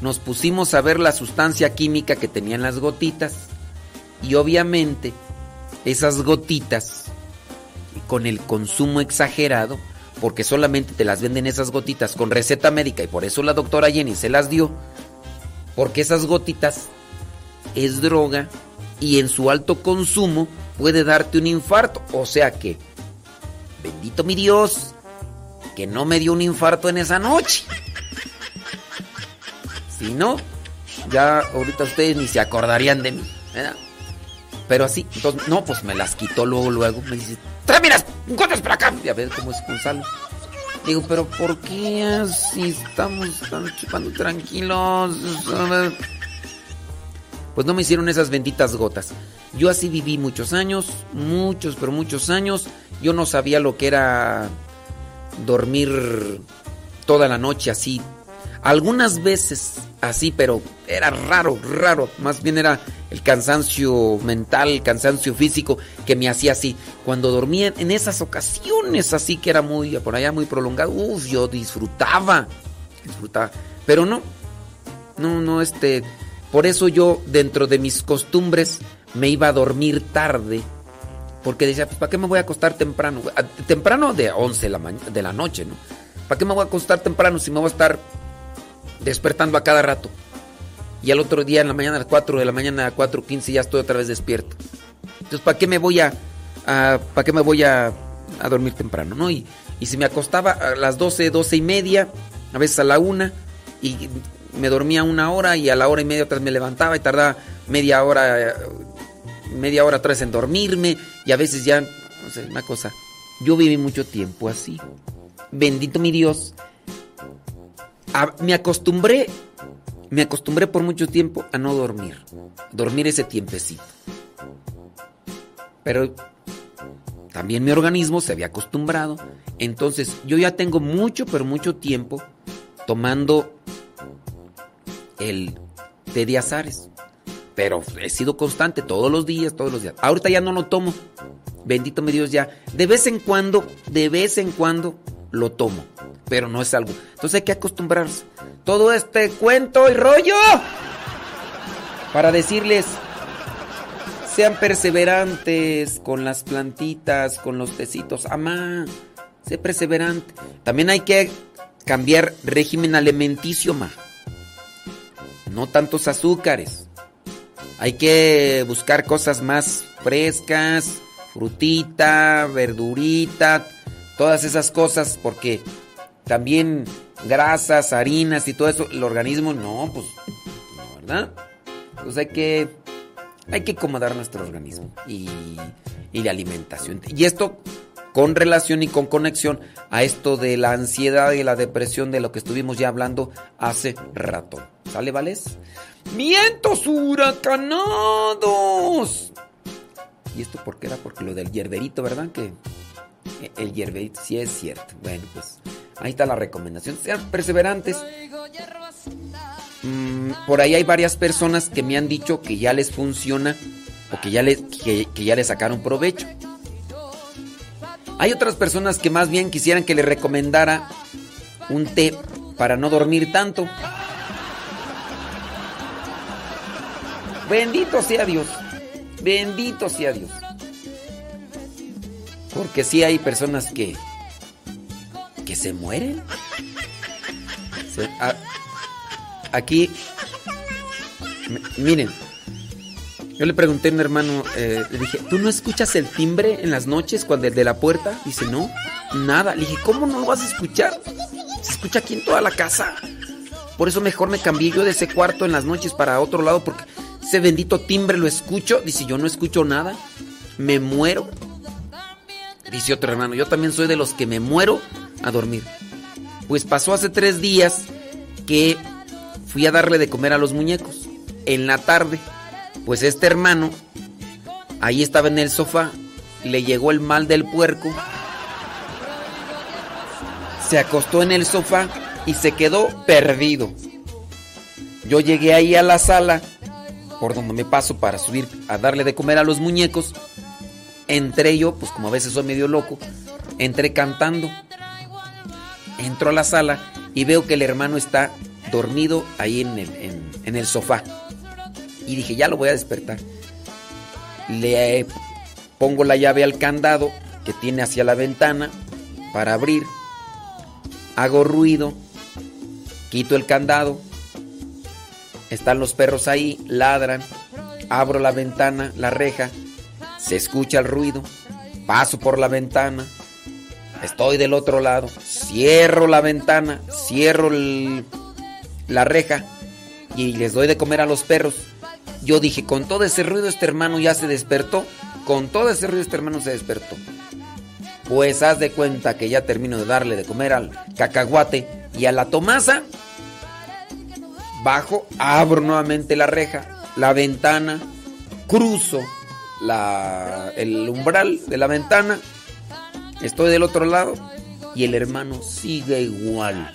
Nos pusimos a ver la sustancia química que tenían las gotitas. Y obviamente esas gotitas, con el consumo exagerado, porque solamente te las venden esas gotitas con receta médica y por eso la doctora Jenny se las dio, porque esas gotitas es droga y en su alto consumo puede darte un infarto. O sea que, bendito mi Dios, que no me dio un infarto en esa noche. Si no, ya ahorita ustedes ni se acordarían de mí. Pero así, entonces, no, pues me las quitó luego, luego. Me dice, tráeme las gotas para acá. Y a ver cómo es Gonzalo. Digo, pero ¿por qué así estamos tan chupando tranquilos? pues no me hicieron esas benditas gotas. Yo así viví muchos años, muchos, pero muchos años. Yo no sabía lo que era dormir toda la noche así. Algunas veces así, pero era raro, raro. Más bien era el cansancio mental, el cansancio físico que me hacía así. Cuando dormía en esas ocasiones así que era muy, por allá muy prolongado, uff, yo disfrutaba, disfrutaba. Pero no, no, no, este, por eso yo dentro de mis costumbres me iba a dormir tarde. Porque decía, pues, ¿para qué me voy a acostar temprano? Temprano de 11 de la, noche, ¿no? ¿Para qué me voy a acostar temprano si me voy a estar despertando a cada rato? Y al otro día en la mañana a las 4 de la mañana a 4.15 ya estoy otra vez despierto. Entonces, ¿para qué me voy a, a- ¿para qué me voy a, a dormir temprano, no? Y, y si me acostaba a las 12, 12 y media, a veces a la una, y me dormía una hora y a la hora y media otra vez me levantaba y tardaba media hora, eh, media hora vez en dormirme y a veces ya, no sé, una cosa. Yo viví mucho tiempo así. Bendito mi Dios. Me acostumbré, me acostumbré por mucho tiempo a no dormir. Dormir ese tiempecito. Pero también mi organismo se había acostumbrado. Entonces yo ya tengo mucho, pero mucho tiempo tomando el té de azares. Pero he sido constante todos los días, todos los días. Ahorita ya no lo tomo. Bendito mi Dios ya. De vez en cuando, de vez en cuando lo tomo. Pero no es algo. Entonces hay que acostumbrarse. Todo este cuento y rollo. Para decirles, sean perseverantes con las plantitas, con los tecitos. Amá, sé perseverante. También hay que cambiar régimen alimenticio, ma. No tantos azúcares. Hay que buscar cosas más frescas, frutita, verdurita, todas esas cosas, porque también grasas, harinas y todo eso, el organismo no, pues, no, ¿verdad? Pues hay que, hay que acomodar nuestro organismo y, y la alimentación. Y esto con relación y con conexión a esto de la ansiedad y la depresión de lo que estuvimos ya hablando hace rato. ¿Sale, Vales? ¡Vientos huracanados! ¿Y esto por qué era? Porque lo del hierberito, ¿verdad? Que el hierberito sí es cierto. Bueno, pues ahí está la recomendación. Sean perseverantes. Mm, por ahí hay varias personas que me han dicho que ya les funciona o que ya, le, que, ya le sacaron provecho. Hay otras personas que más bien quisieran que le recomendara un té para no dormir tanto. Bendito sea Dios. Bendito sea Dios. Porque sí hay personas que que se mueren. Aquí miren, yo le pregunté a un hermano, eh, le dije, ¿tú no escuchas el timbre en las noches cuando el de la puerta? Dice, no, nada. Le dije, ¿cómo no lo vas a escuchar? Se escucha aquí en toda la casa. Por eso mejor me cambié yo de ese cuarto en las noches para otro lado porque ese bendito timbre lo escucho. Dice, yo no escucho nada. Me muero. Dice otro hermano, yo también soy de los que me muero a dormir. Pues pasó hace tres días que fui a darle de comer a los muñecos. En la tarde, pues este hermano, ahí estaba en el sofá, le llegó el mal del puerco, se acostó en el sofá y se quedó perdido. Yo llegué ahí a la sala, por donde me paso para subir a darle de comer a los muñecos. Entré yo, pues como a veces soy medio loco, entré cantando. Entro a la sala y veo que el hermano está dormido ahí en el, en- el sofá. Y dije, ya lo voy a despertar. Le eh, pongo la llave al candado que tiene hacia la ventana para abrir. Hago ruido. Quito el candado. Están los perros ahí, ladran. Abro la ventana, la reja. Se escucha el ruido. Paso por la ventana. Estoy del otro lado. Cierro la ventana. Cierro la reja. Y les doy de comer a los perros. Yo dije, con todo ese ruido este hermano ya se despertó. Con todo ese ruido este hermano se despertó. Pues haz de cuenta que ya termino de darle de comer al cacahuate y a la tomasa. Bajo, abro nuevamente la reja, la ventana, cruzo el umbral de la ventana, estoy del otro lado y el hermano sigue igual.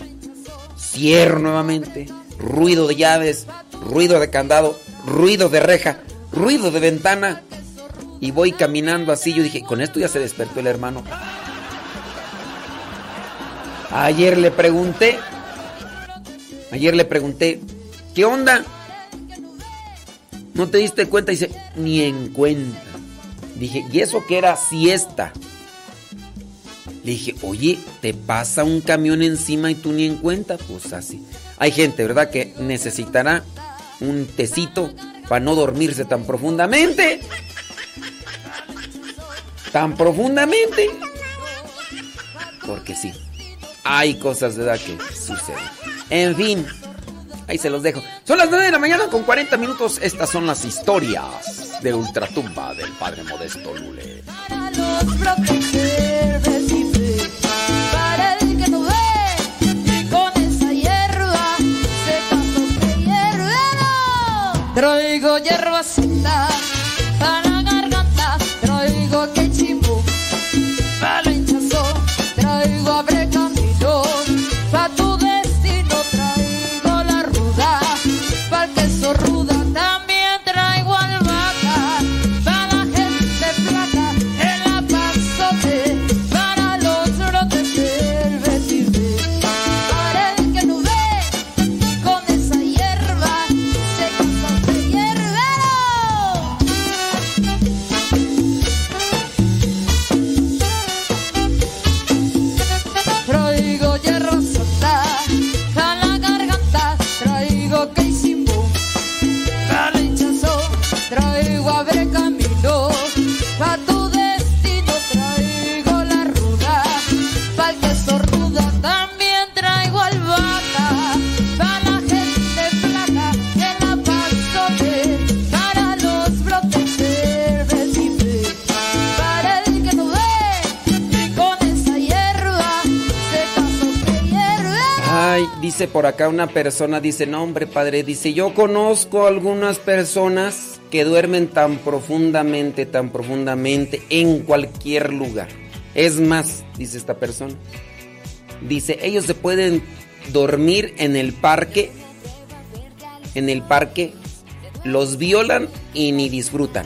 Cierro nuevamente, ruido de llaves, ruido de candado, ruido de reja, ruido de ventana y voy caminando así. Yo dije, con esto ya se despertó el hermano. Ayer le pregunté, ayer le pregunté, ¿qué onda? ¿No te diste cuenta? Dice, ni en cuenta. Dije, ¿y eso que era siesta? Le dije, oye, ¿te pasa un camión encima y tú ni en cuenta? Pues así. Hay gente, ¿verdad? Que necesitará un tecito para no dormirse tan profundamente. Tan profundamente. Porque sí. Hay cosas, ¿verdad? Que suceden. En fin. Ahí se los dejo. Son las 9 de la mañana con 40 minutos. Estas son las historias de Ultratumba del Padre Modesto Lule. los brotes verdes y fe, para el que no ve, y con esa hierba seca sobre hierbero. Traigo hierba para por acá una persona, dice, no hombre padre, dice, yo conozco algunas personas que duermen tan profundamente, tan profundamente en cualquier lugar. Es más, dice esta persona, dice, ellos se pueden dormir en el parque, en el parque, los violan y ni disfrutan.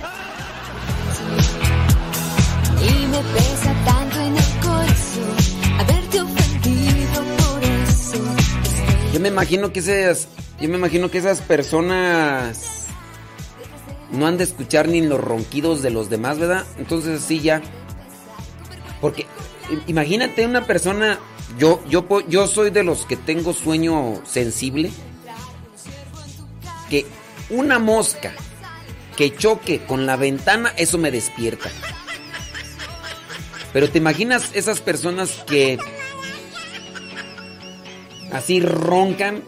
Yo me imagino que esas, yo me imagino que esas personas no han de escuchar ni los ronquidos de los demás, ¿verdad? Entonces sí ya. Porque imagínate una persona, yo yo yo soy de los que tengo sueño sensible que una mosca que choque con la ventana, eso me despierta. Pero te imaginas esas personas que así roncan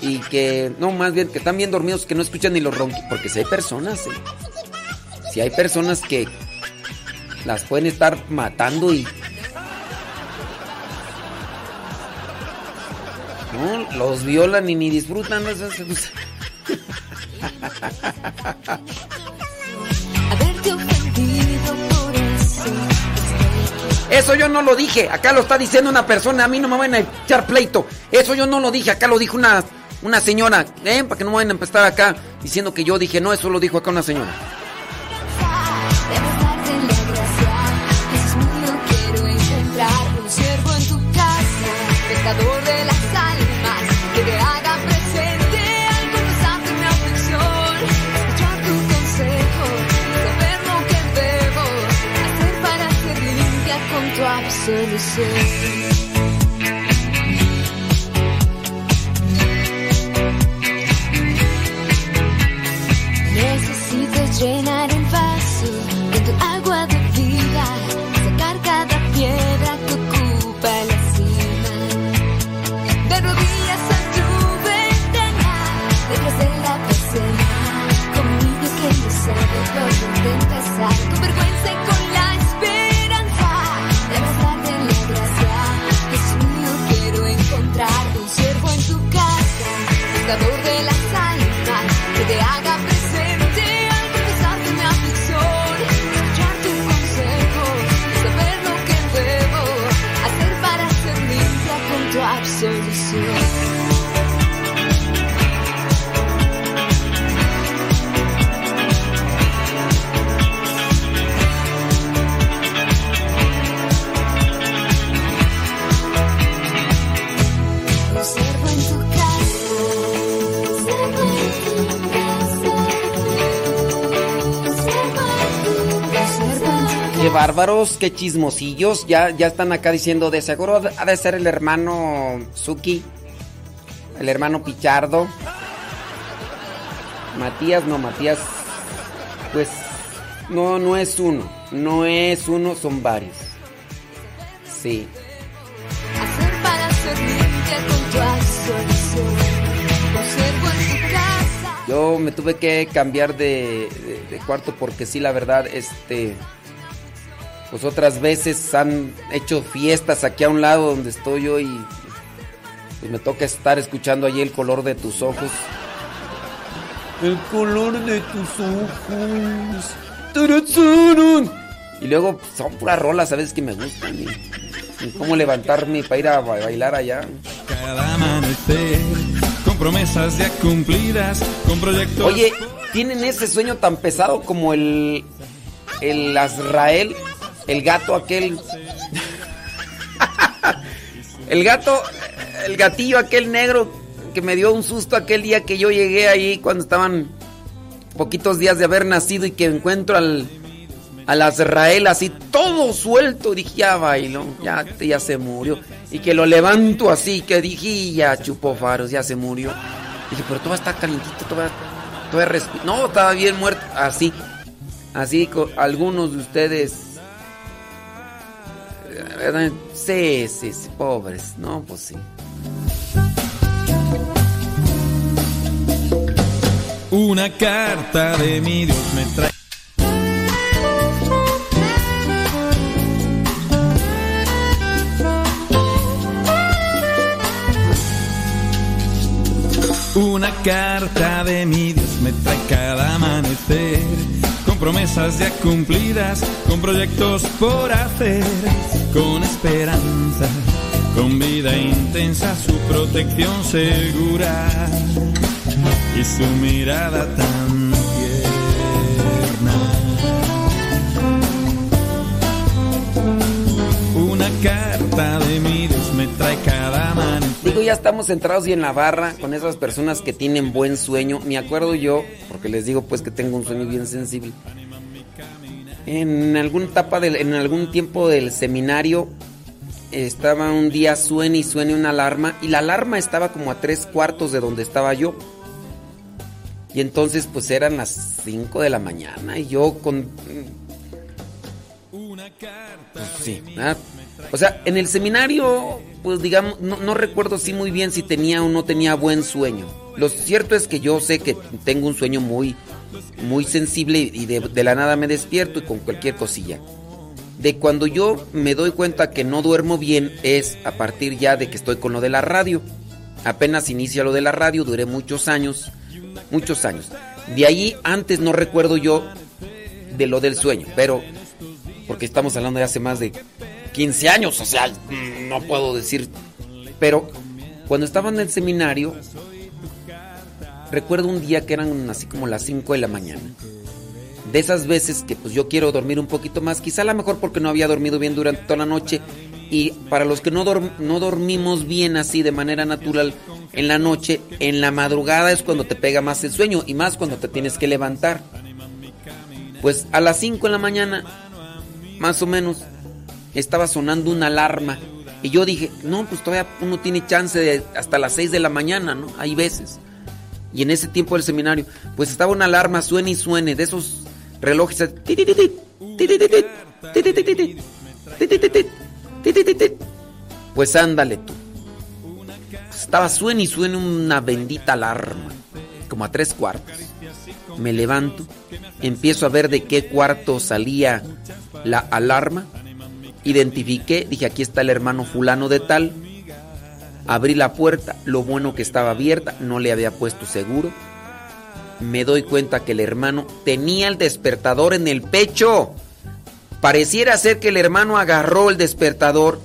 y que, no, más bien que están bien dormidos, que no escuchan ni los ronquidos, porque si hay personas, ¿eh? si hay personas que las pueden estar matando y... No, los violan y ni disfrutan. ¿no? Haberte ofendido por eso. Eso yo no lo dije, acá lo está diciendo una persona, a mí no me van a echar pleito. Eso yo no lo dije, acá lo dijo una, una señora, ¿eh? Para que no me vayan a empezar acá diciendo que yo dije, no, eso lo dijo acá una señora. Tu absolución. Necesito llenar quiero encontrar bárbaros, qué chismosillos. Ya, ya están acá diciendo, de seguro ha de ser el hermano Suki. El hermano Pichardo. Matías, no, Matías. Pues no, no es uno. No es uno, son varios. Sí. Yo me tuve que cambiar de- de cuarto porque sí, la verdad, este... Pues otras veces han hecho fiestas aquí a un lado donde estoy yo y pues me toca estar escuchando allí el color de tus ojos. El color de tus ojos. Y luego pues, son puras rolas a veces que me gustan. Y, y cómo levantarme para ir a ba- bailar allá. Cada amanecer, con promesas ya cumplidas, con proyectos. Oye, ¿tienen ese sueño tan pesado como el. El Azrael? El gato aquel. el gato. El gatillo aquel negro que me dio un susto aquel día que yo llegué ahí cuando estaban poquitos días de haber nacido y que encuentro al. Al Azrael así todo suelto. Dije, ya bailó, ya, ya se murió. Y que lo levanto así, que dije, ya chupó faros, ya se murió. Dije, pero todavía está calientito, todavía, todavía No, estaba bien muerto. Así, así, co- algunos de ustedes. Sí, sí, sí, pobres. No, pues sí. Una carta de mi Dios me trae. Una carta de mi Dios me trae cada amanecer, con promesas ya cumplidas, con proyectos por hacer, con esperanza, con vida intensa, su protección segura y su mirada tan tierna. Una carta de mi Dios me trae cada amanecer. Digo, ya estamos centrados y en la barra con esas personas que tienen buen sueño. Me acuerdo yo, porque les digo pues que tengo un sueño bien sensible. En alguna etapa, del, en algún tiempo del seminario, estaba un día suene y suene una alarma y la alarma estaba como a tres cuartos de donde estaba yo. Y entonces pues eran las 5 de la mañana y yo con... Pues, sí. O sea, en el seminario, pues digamos, no, no recuerdo sí muy bien si tenía o no tenía buen sueño. Lo cierto es que yo sé que tengo un sueño muy, muy sensible y de, la nada me despierto y con cualquier cosilla. De cuando yo me doy cuenta que no duermo bien es a partir ya de que estoy con lo de la radio. Apenas inicia lo de la radio, duré muchos años, muchos años. De ahí antes no recuerdo yo de lo del sueño, pero porque estamos hablando de hace más de 15 años, o sea, no puedo decir. Pero cuando estaba en el seminario, recuerdo un día que eran así como las 5 de la mañana. De esas veces que pues yo quiero dormir un poquito más, quizá a lo mejor porque no había dormido bien durante toda la noche. Y para los que no, no dormimos bien así de manera natural en la noche, en la madrugada es cuando te pega más el sueño y más cuando te tienes que levantar. Pues a las 5 de la mañana, más o menos, estaba sonando una alarma. Y yo dije, no, pues todavía uno tiene chance de hasta las 6 de la mañana, ¿no? Hay veces. Y en ese tiempo del seminario, pues estaba una alarma, suene y suene, de esos relojes. eh. Pues ándale tú. Pues estaba suene y suene una bendita alarma, como a tres cuartos. Me levanto, empiezo a ver de qué cuarto salía la alarma. Identifiqué, dije, aquí está el hermano fulano de tal. Abrí la puerta, lo bueno que estaba abierta, no le había puesto seguro. Me doy cuenta que el hermano tenía el despertador en el pecho. Pareciera ser que el hermano agarró el despertador,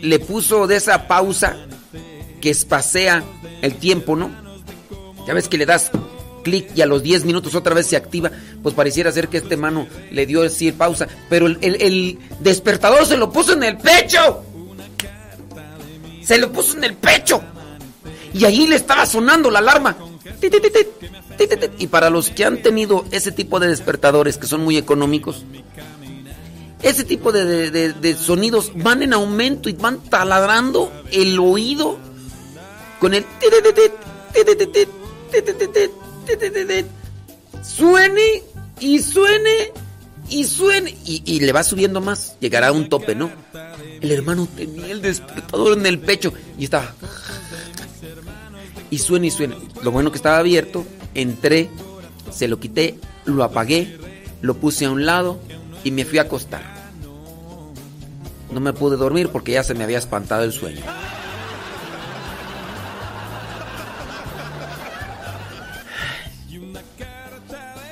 le puso de esa pausa que espasea el tiempo, ¿no? Ya ves que le das clic y a los 10 minutos otra vez se activa, pues pareciera ser que este mano le dio decir pausa, pero el, despertador se lo puso en el pecho se lo puso en el pecho. Y allí le estaba sonando la alarma. Y para los que han tenido ese tipo de despertadores que son muy económicos, ese tipo de, sonidos van en aumento y van taladrando el oído con el... Suene y suene y suene y, y le va subiendo más. Llegará a un tope, ¿no? El hermano tenía el despertador en el pecho y estaba y suena y suena. Lo bueno que estaba abierto, entré, se lo quité, lo apagué, lo puse a un lado y me fui a acostar. No me pude dormir porque ya se me había espantado el sueño.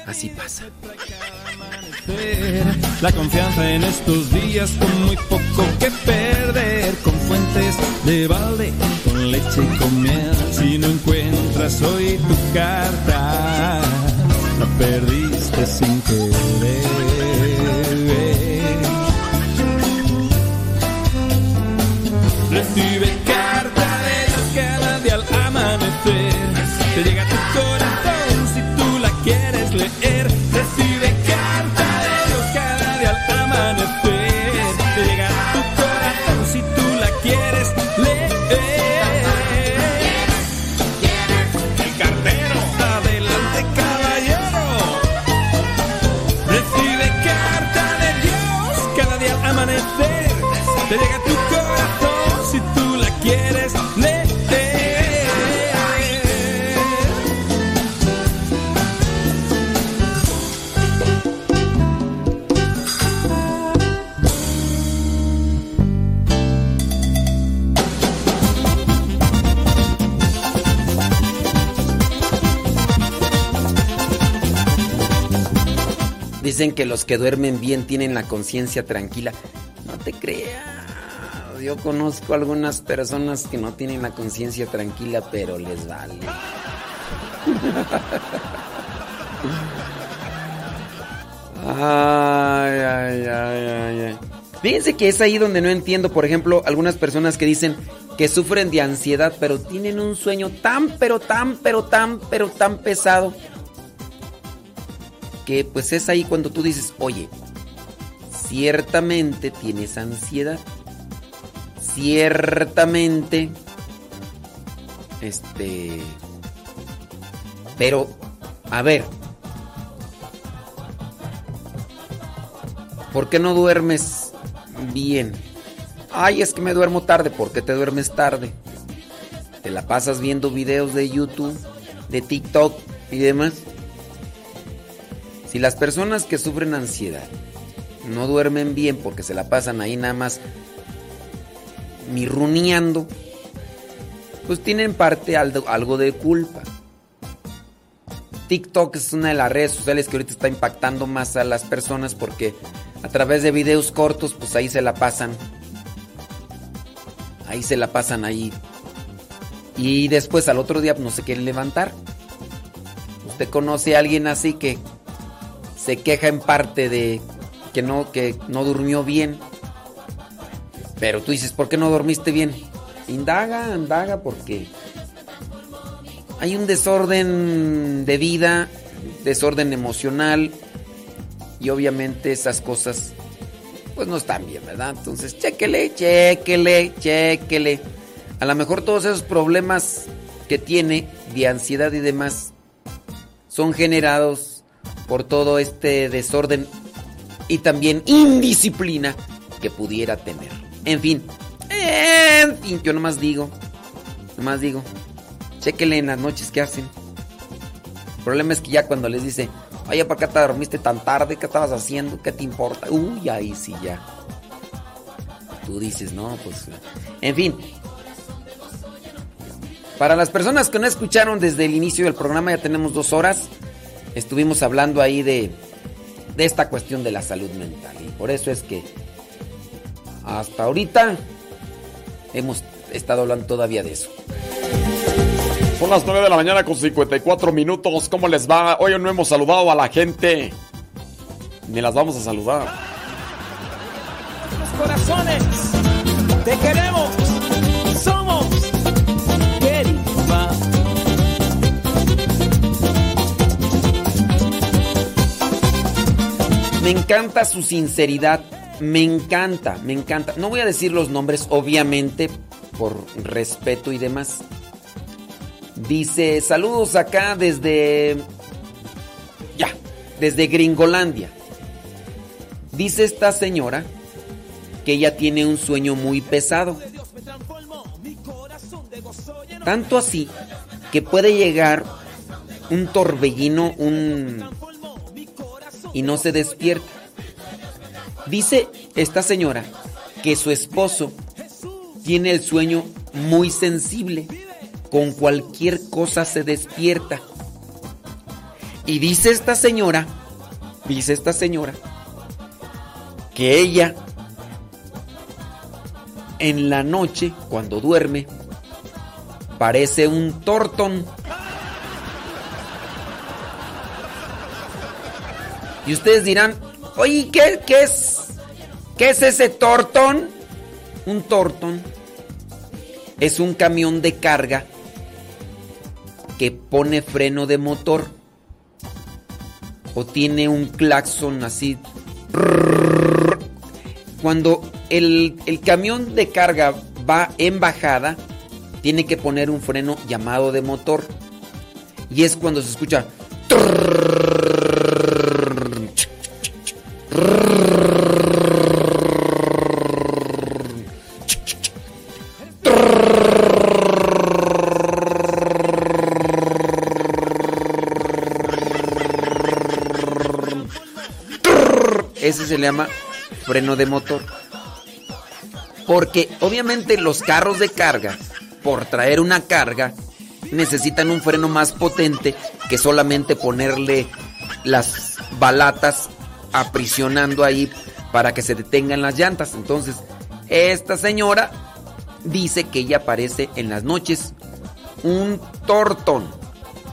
Así pasa. La confianza en estos días con muy poco que perder, con fuentes de balde, con leche y con miel. Si no encuentras hoy tu carta, la perdiste sin querer. Recibe carta de cada día al amanecer. Te llega tu corazón llega tu corazón si tú la quieres. Dicen que los que duermen bien tienen la conciencia tranquila. No te creas. Yo conozco algunas personas que no tienen la conciencia tranquila, pero les vale. Ay, ay, ay, ay, ay. Fíjense que es ahí donde no entiendo, por ejemplo, algunas personas que dicen que sufren de ansiedad, pero tienen un sueño tan, pero tan, pero tan, pero tan pesado que pues es ahí cuando tú dices, oye, ciertamente tienes ansiedad, ciertamente, este, pero, a ver, ¿por qué no duermes bien? Ay, es que me duermo tarde, ¿por qué te duermes tarde? Te la pasas viendo videos de YouTube, de TikTok y demás. Si las personas que sufren ansiedad no duermen bien porque se la pasan ahí nada más mirruneando, pues tienen parte algo, algo de culpa. TikTok es una de las redes sociales que ahorita está impactando más a las personas porque a través de videos cortos, pues ahí se la pasan. Ahí se la pasan ahí. Y después al otro día pues, no se quieren levantar. ¿Usted conoce a alguien así que se queja en parte de que no, que no durmió bien. Pero tú dices, ¿por qué no dormiste bien? Indaga, indaga, porque hay un desorden de vida, desorden emocional, y obviamente esas cosas, pues no están bien, ¿verdad? Entonces, chéquele, chéquele, chéquele. A lo mejor todos esos problemas que tiene de ansiedad y demás son generados por todo este desorden y también indisciplina que pudiera tener. En fin, en fin, yo nomás digo, nomás digo, chéquenle en las noches que hacen. El problema es que ya cuando les dice, oye, ¿por qué te dormiste tan tarde? ¿Qué estabas haciendo? ¿Qué te importa? Uy, ahí sí ya. Tú dices, no, pues... En fin. Para las personas que no escucharon desde el inicio del programa, ya tenemos dos horas estuvimos hablando ahí de, de esta cuestión de la salud mental. Y por eso es que hasta ahorita hemos estado hablando todavía de eso. Son las 9 de la mañana con 54 minutos. ¿Cómo les va? Hoy no hemos saludado a la gente. Ni las vamos a saludar. Los corazones, te queremos. Somos querida. Me encanta su sinceridad. Me encanta, me encanta. No voy a decir los nombres, obviamente, por respeto y demás. Dice, saludos acá desde... Ya, desde Gringolandia. Dice esta señora que ella tiene un sueño muy pesado. Tanto así que puede llegar un torbellino, un... y no se despierta. Dice esta señora que su esposo tiene el sueño muy sensible. Con cualquier cosa se despierta. Y dice esta señora, dice esta señora, que ella en la noche, cuando duerme, parece un tortón. Y ustedes dirán, oye, ¿qué, qué es? ¿Qué es ese tortón? Un tortón es un camión de carga que pone freno de motor o tiene un claxon así. Cuando el, el camión de carga va en bajada, tiene que poner un freno llamado de motor. Y es cuando se escucha. Ese se le llama freno de motor. Porque obviamente los carros de carga, por traer una carga, necesitan un freno más potente que solamente ponerle las balatas aprisionando ahí para que se detengan las llantas. Entonces, esta señora dice que ella aparece en las noches un tortón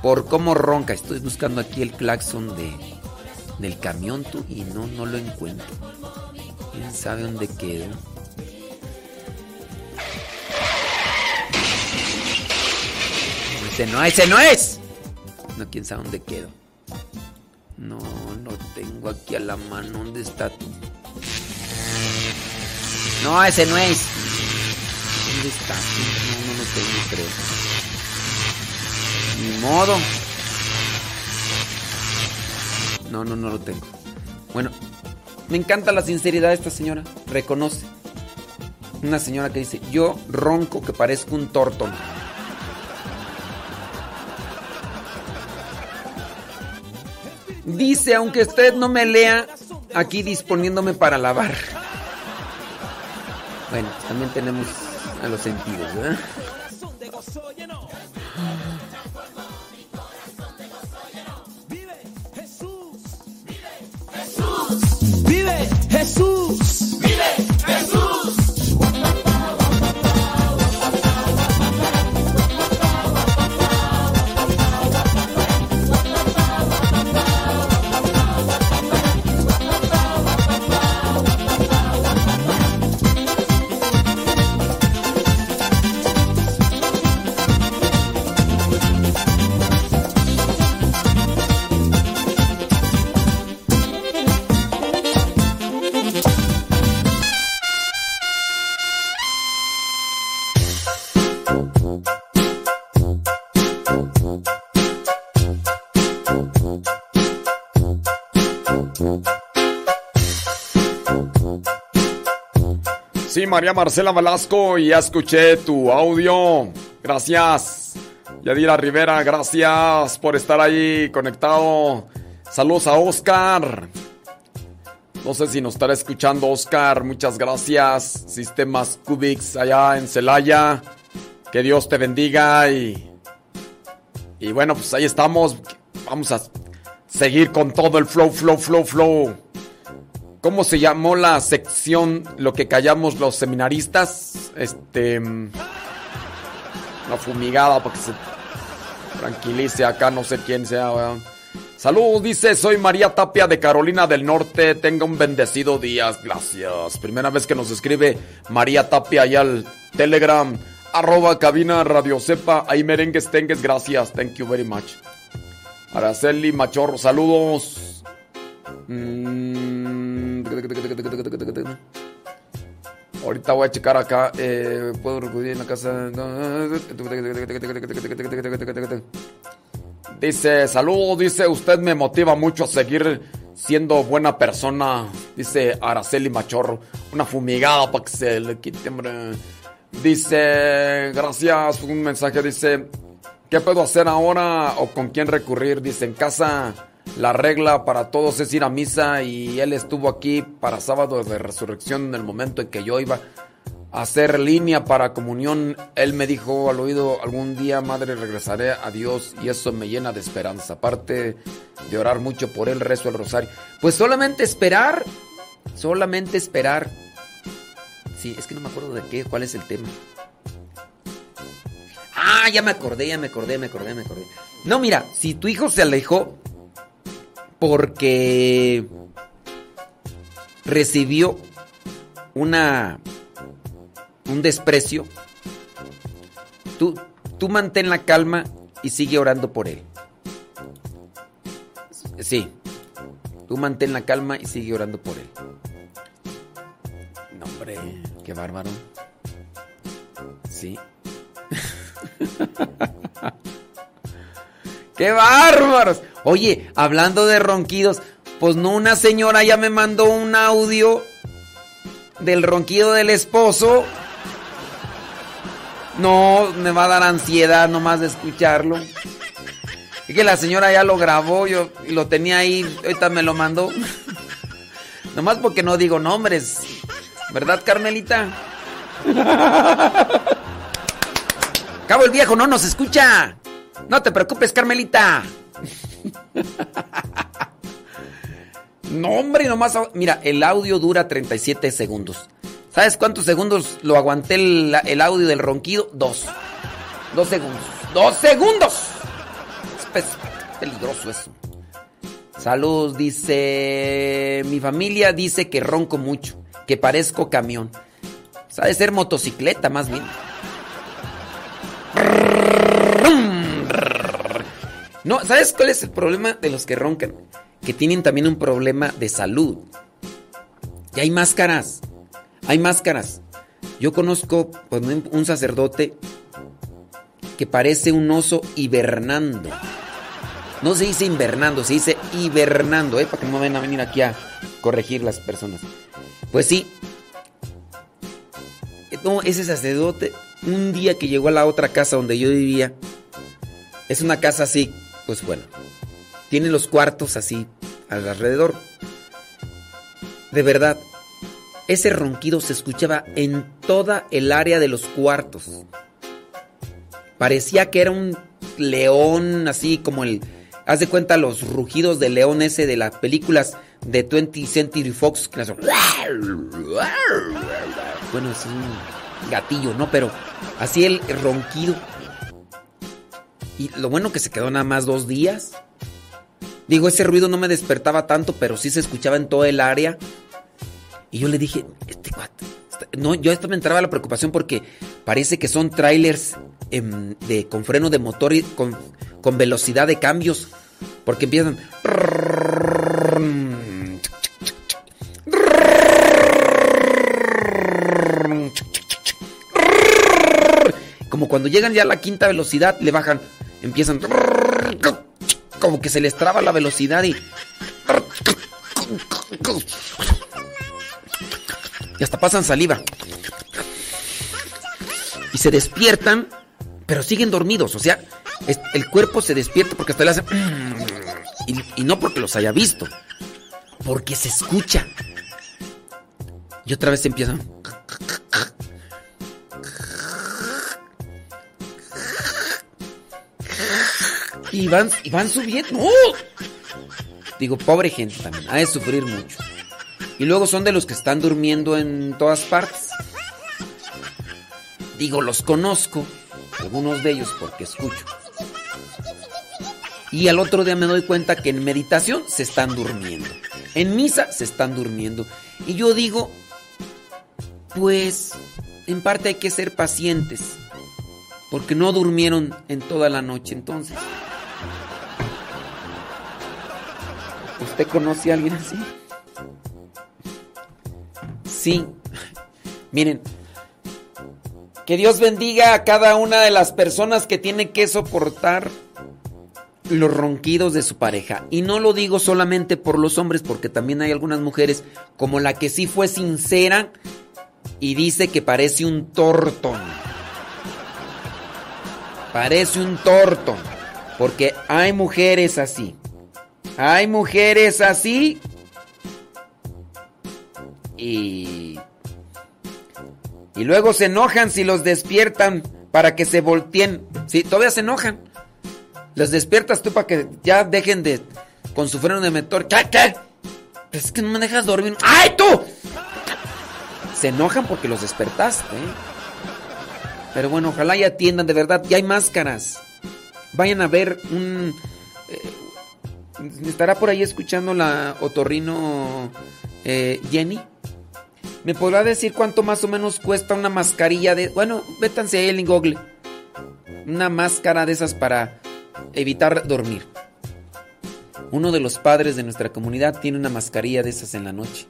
por cómo ronca. Estoy buscando aquí el claxon de, del camión tú y no, no lo encuentro. ¿Quién sabe dónde quedó? Ese no, ese no es. No, quién sabe dónde quedó. No, aquí a la mano. ¿Dónde está tú? No, ese no es. ¿Dónde está? No, no lo tengo, creo. Ni modo. No, no, no lo tengo. Bueno, me encanta la sinceridad de esta señora. Reconoce. Una señora que dice, yo ronco que parezco un tortón. Dice, aunque usted no me lea, aquí disponiéndome para lavar. Bueno, también tenemos a los sentidos, ¿verdad? Vive Jesús. Vive Jesús. Sí, María Marcela Velasco, ya escuché tu audio. Gracias. Yadira Rivera, gracias por estar ahí conectado. Saludos a Oscar. No sé si nos estará escuchando Oscar. Muchas gracias. Sistemas Cubix allá en Celaya. Que Dios te bendiga y... Y bueno, pues ahí estamos. Vamos a seguir con todo el flow, flow, flow, flow. ¿Cómo se llamó la sección lo que callamos los seminaristas? Este. La fumigada para que se tranquilice acá, no sé quién sea. ¿verdad? Saludos, dice, soy María Tapia de Carolina del Norte. Tenga un bendecido día. Gracias. Primera vez que nos escribe María Tapia allá al Telegram. Arroba cabina Radio Cepa. Ahí merengues tengues. Gracias. Thank you very much. Araceli Machorro, saludos. Mm, Ahorita voy a checar acá. eh, Puedo recurrir en la casa. Dice, saludos, dice, usted me motiva mucho a seguir siendo buena persona. Dice Araceli Machorro. Una fumigada para que se le quite. Dice, gracias, un mensaje, dice, ¿qué puedo hacer ahora o con quién recurrir? Dice, en casa la regla para todos es ir a misa y él estuvo aquí para sábado de resurrección en el momento en que yo iba a hacer línea para comunión. Él me dijo al oído, algún día, madre, regresaré a Dios y eso me llena de esperanza. Aparte de orar mucho por él, rezo el rosario. Pues solamente esperar, solamente esperar. Sí, es que no me acuerdo de qué, cuál es el tema. Ah, ya me acordé, ya me acordé, me acordé, me acordé. No, mira, si tu hijo se alejó porque recibió una un desprecio, tú, tú mantén la calma y sigue orando por él. Sí, tú mantén la calma y sigue orando por él. No, hombre, qué bárbaro. Sí. [laughs] ¡Qué bárbaros! Oye, hablando de ronquidos, pues no una señora ya me mandó un audio del ronquido del esposo. No, me va a dar ansiedad nomás de escucharlo. Es que la señora ya lo grabó, yo lo tenía ahí, ahorita me lo mandó. [laughs] nomás porque no digo nombres. ¿Verdad, Carmelita? [laughs] Cabo el viejo no nos escucha. No te preocupes, Carmelita. No, hombre, nomás. Mira, el audio dura 37 segundos. ¿Sabes cuántos segundos lo aguanté el, audio del ronquido? Dos. Dos segundos. ¡Dos segundos! Es peligroso eso. Salud, dice. Mi familia dice que ronco mucho, que parezco camión. Sabe ser motocicleta, más bien. No, ¿sabes cuál es el problema de los que roncan? Que tienen también un problema de salud. Y hay máscaras. Hay máscaras. Yo conozco pues, un sacerdote que parece un oso hibernando. No se dice invernando, se dice hibernando, ¿eh? Para que no vayan a venir aquí a corregir las personas. Pues sí. No, ese sacerdote, un día que llegó a la otra casa donde yo vivía, es una casa así, pues bueno, tiene los cuartos así alrededor. De verdad, ese ronquido se escuchaba en toda el área de los cuartos. Parecía que era un león, así como el. Haz de cuenta los rugidos del león ese de las películas de 20th Century Fox. Bueno, es un gatillo, ¿no? Pero así el ronquido. Y lo bueno que se quedó nada más dos días. Digo, ese ruido no me despertaba tanto, pero sí se escuchaba en todo el área. Y yo le dije, este cuate. este- No, yo esto me entraba la preocupación porque parece que son trailers em, de, con freno de motor y con, con velocidad de cambios. Porque empiezan. Como cuando llegan ya a la quinta velocidad, le bajan. Empiezan. Como que se les traba la velocidad y. Y hasta pasan saliva. Y se despiertan, pero siguen dormidos. O sea, el cuerpo se despierta porque hasta le hacen. Y, y no porque los haya visto, porque se escucha. Y otra vez empiezan. Y van, y van subiendo. ¡No! Digo, pobre gente también. Ha de sufrir mucho. Y luego son de los que están durmiendo en todas partes. Digo, los conozco, algunos de ellos porque escucho. Y al otro día me doy cuenta que en meditación se están durmiendo. En misa se están durmiendo. Y yo digo, pues en parte hay que ser pacientes. Porque no durmieron en toda la noche entonces. ¿Usted conoce a alguien así? Sí. Miren, que Dios bendiga a cada una de las personas que tienen que soportar los ronquidos de su pareja. Y no lo digo solamente por los hombres, porque también hay algunas mujeres, como la que sí fue sincera y dice que parece un torto. Parece un torto. Porque hay mujeres así. Hay mujeres así. Y... Y luego se enojan si los despiertan para que se volteen. Sí, todavía se enojan. Los despiertas tú para que ya dejen de... Con su freno de motor. ¿Qué? ¿Qué? Es que no me dejas dormir. ¡Ay, tú! Se enojan porque los despertaste. Pero bueno, ojalá ya atiendan de verdad. Ya hay máscaras. Vayan a ver un... eh, ¿Estará por ahí escuchando la otorrino eh, Jenny? ¿Me podrá decir cuánto más o menos cuesta una mascarilla de... Bueno, vétanse ahí en Google. Una máscara de esas para evitar dormir. Uno de los padres de nuestra comunidad tiene una mascarilla de esas en la noche.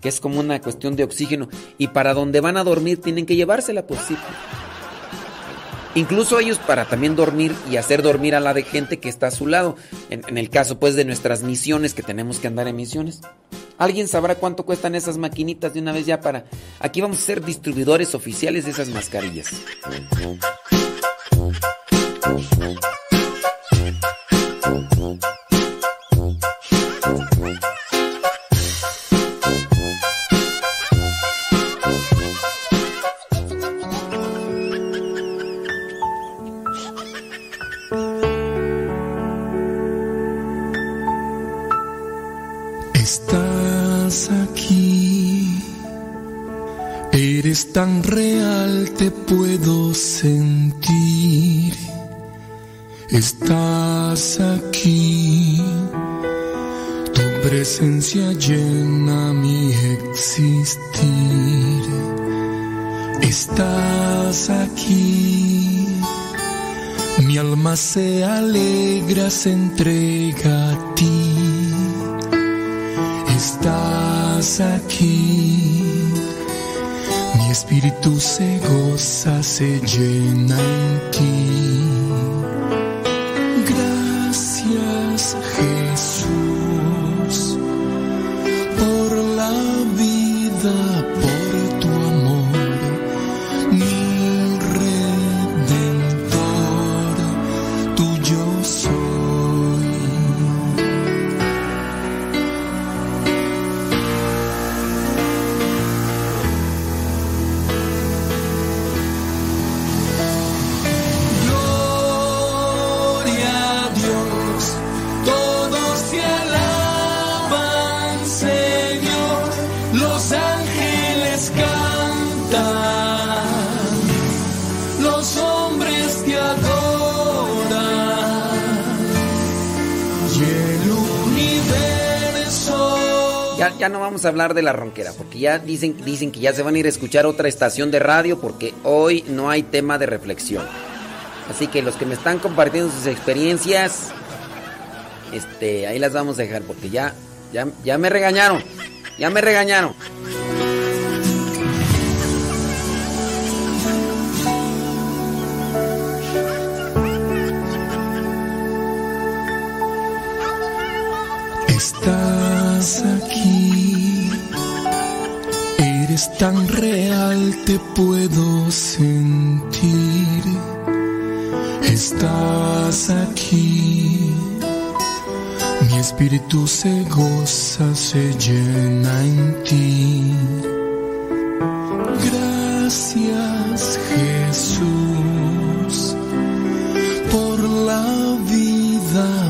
Que es como una cuestión de oxígeno. Y para donde van a dormir tienen que llevársela, pues sí. Incluso ellos para también dormir y hacer dormir a la de gente que está a su lado. En, en el caso pues de nuestras misiones, que tenemos que andar en misiones. ¿Alguien sabrá cuánto cuestan esas maquinitas de una vez ya para... Aquí vamos a ser distribuidores oficiales de esas mascarillas. Estás aquí, eres tan real, te puedo sentir. Estás aquí, tu presencia llena mi existir. Estás aquí, mi alma se alegra, se entrega a ti. Estás aquí, mi espíritu se goza, se llena en ti. Hablar de la ronquera, porque ya dicen, dicen que ya se van a ir a escuchar otra estación de radio, porque hoy no hay tema de reflexión. Así que los que me están compartiendo sus experiencias, este, ahí las vamos a dejar, porque ya, ya, ya me regañaron, ya me regañaron. Eres tan real, te puedo sentir. Estás aquí, mi espíritu se goza, se llena en ti. Gracias Jesús por la vida,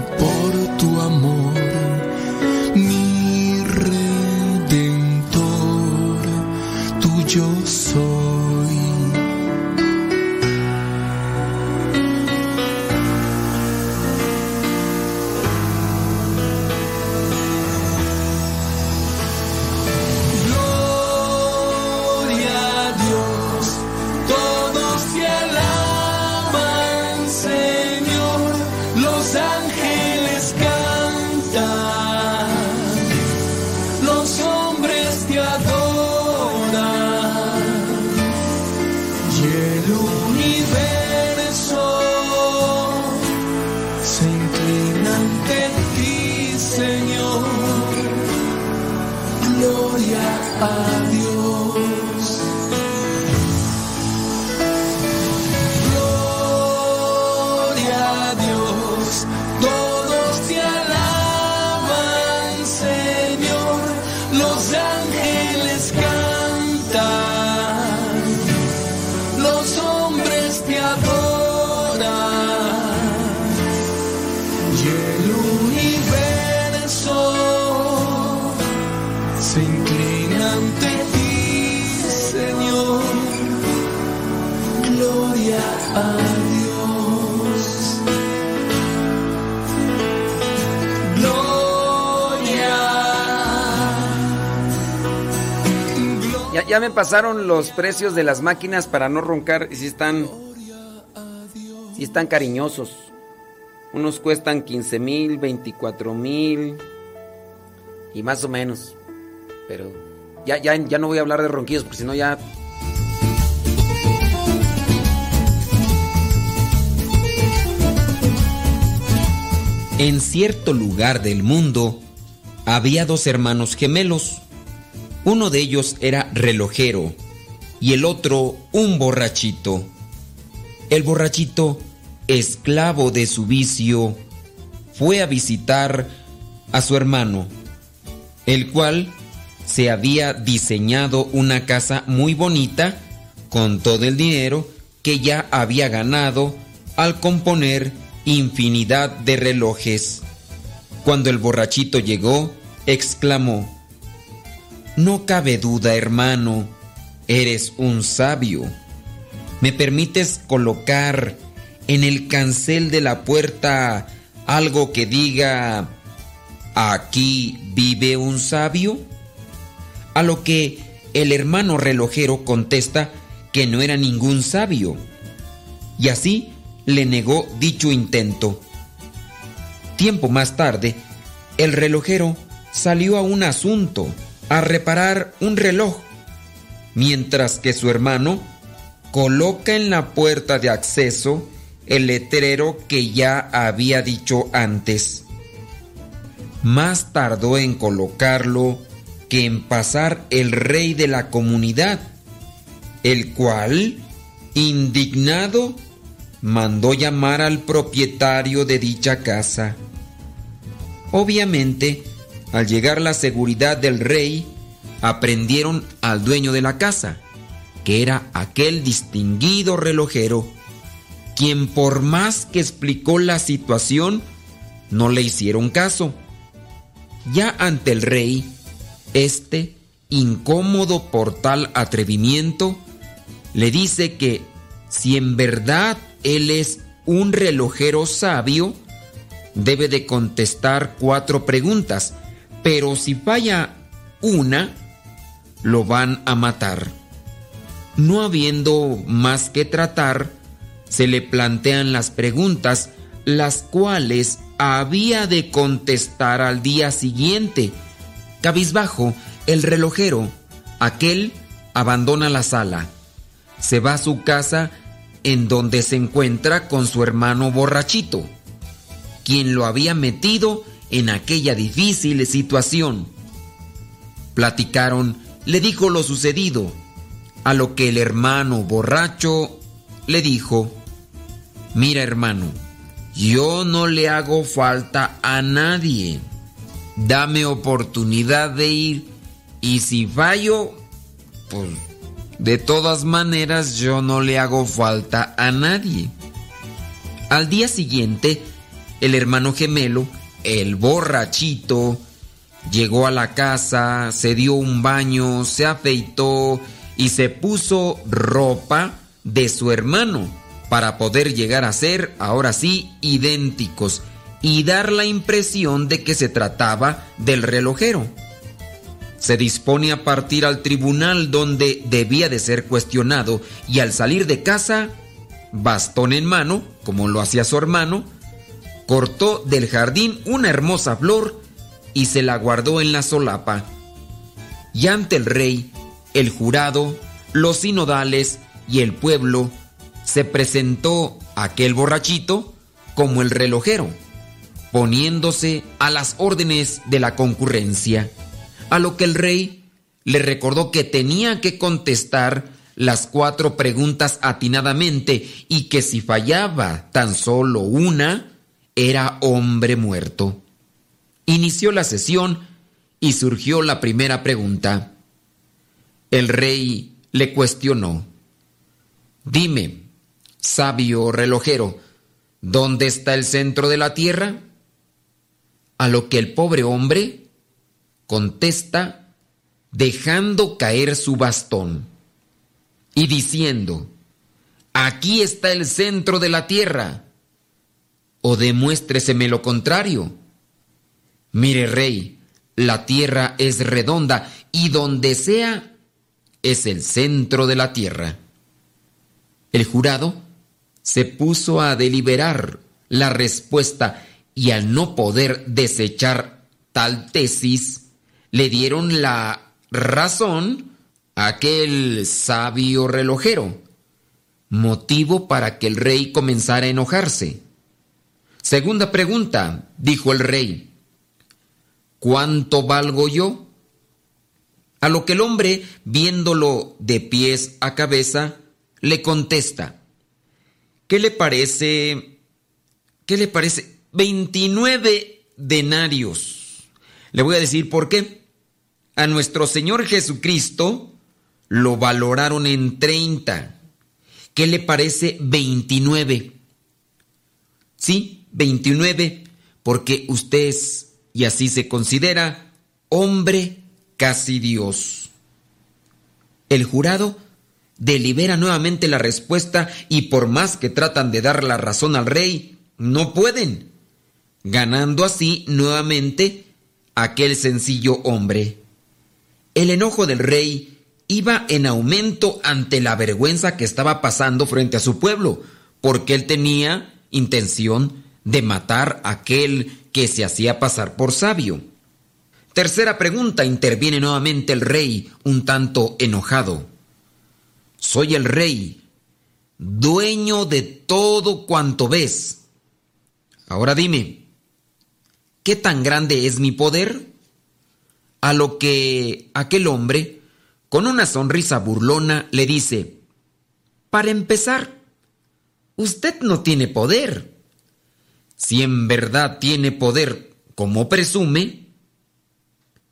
Ya, me pasaron los precios de las máquinas para no roncar y si están. Si están cariñosos. Unos cuestan 15 mil, 24 mil. Y más o menos. Pero ya, ya, ya no voy a hablar de ronquillos porque si no ya. En cierto lugar del mundo había dos hermanos gemelos. Uno de ellos era relojero y el otro un borrachito. El borrachito, esclavo de su vicio, fue a visitar a su hermano, el cual se había diseñado una casa muy bonita con todo el dinero que ya había ganado al componer infinidad de relojes. Cuando el borrachito llegó, exclamó, No cabe duda, hermano, eres un sabio. ¿Me permites colocar en el cancel de la puerta algo que diga, aquí vive un sabio? A lo que el hermano relojero contesta que no era ningún sabio. Y así le negó dicho intento. Tiempo más tarde, el relojero salió a un asunto, a reparar un reloj, mientras que su hermano coloca en la puerta de acceso el letrero que ya había dicho antes. Más tardó en colocarlo que en pasar el rey de la comunidad, el cual, indignado, mandó llamar al propietario de dicha casa. Obviamente, al llegar la seguridad del rey, aprendieron al dueño de la casa, que era aquel distinguido relojero, quien por más que explicó la situación, no le hicieron caso. Ya ante el rey, este, incómodo por tal atrevimiento, le dice que si en verdad él es un relojero sabio, debe de contestar cuatro preguntas, pero si falla una, lo van a matar. No habiendo más que tratar, se le plantean las preguntas, las cuales había de contestar al día siguiente. Cabizbajo, el relojero, aquel abandona la sala, se va a su casa en donde se encuentra con su hermano borrachito, quien lo había metido en aquella difícil situación. Platicaron, le dijo lo sucedido, a lo que el hermano borracho le dijo, mira hermano, yo no le hago falta a nadie, dame oportunidad de ir y si fallo, pues de todas maneras, yo no le hago falta a nadie. Al día siguiente, el hermano gemelo, el borrachito, llegó a la casa, se dio un baño, se afeitó y se puso ropa de su hermano para poder llegar a ser, ahora sí, idénticos y dar la impresión de que se trataba del relojero. Se dispone a partir al tribunal donde debía de ser cuestionado y al salir de casa, bastón en mano, como lo hacía su hermano, cortó del jardín una hermosa flor y se la guardó en la solapa. Y ante el rey, el jurado, los sinodales y el pueblo, se presentó aquel borrachito como el relojero, poniéndose a las órdenes de la concurrencia a lo que el rey le recordó que tenía que contestar las cuatro preguntas atinadamente y que si fallaba tan solo una, era hombre muerto. Inició la sesión y surgió la primera pregunta. El rey le cuestionó. Dime, sabio relojero, ¿dónde está el centro de la tierra? A lo que el pobre hombre contesta dejando caer su bastón y diciendo, aquí está el centro de la tierra, o demuéstreseme lo contrario. Mire, rey, la tierra es redonda y donde sea es el centro de la tierra. El jurado se puso a deliberar la respuesta y al no poder desechar tal tesis, le dieron la razón a aquel sabio relojero, motivo para que el rey comenzara a enojarse. Segunda pregunta, dijo el rey, ¿cuánto valgo yo? A lo que el hombre, viéndolo de pies a cabeza, le contesta, ¿qué le parece? ¿Qué le parece? 29 denarios. Le voy a decir por qué. A nuestro Señor Jesucristo lo valoraron en 30. ¿Qué le parece 29? Sí, 29, porque usted es, y así se considera, hombre casi Dios. El jurado delibera nuevamente la respuesta y por más que tratan de dar la razón al rey, no pueden, ganando así nuevamente aquel sencillo hombre. El enojo del rey iba en aumento ante la vergüenza que estaba pasando frente a su pueblo, porque él tenía intención de matar a aquel que se hacía pasar por sabio. Tercera pregunta, interviene nuevamente el rey, un tanto enojado. Soy el rey, dueño de todo cuanto ves. Ahora dime, ¿qué tan grande es mi poder? A lo que aquel hombre, con una sonrisa burlona, le dice, para empezar, usted no tiene poder. Si en verdad tiene poder como presume,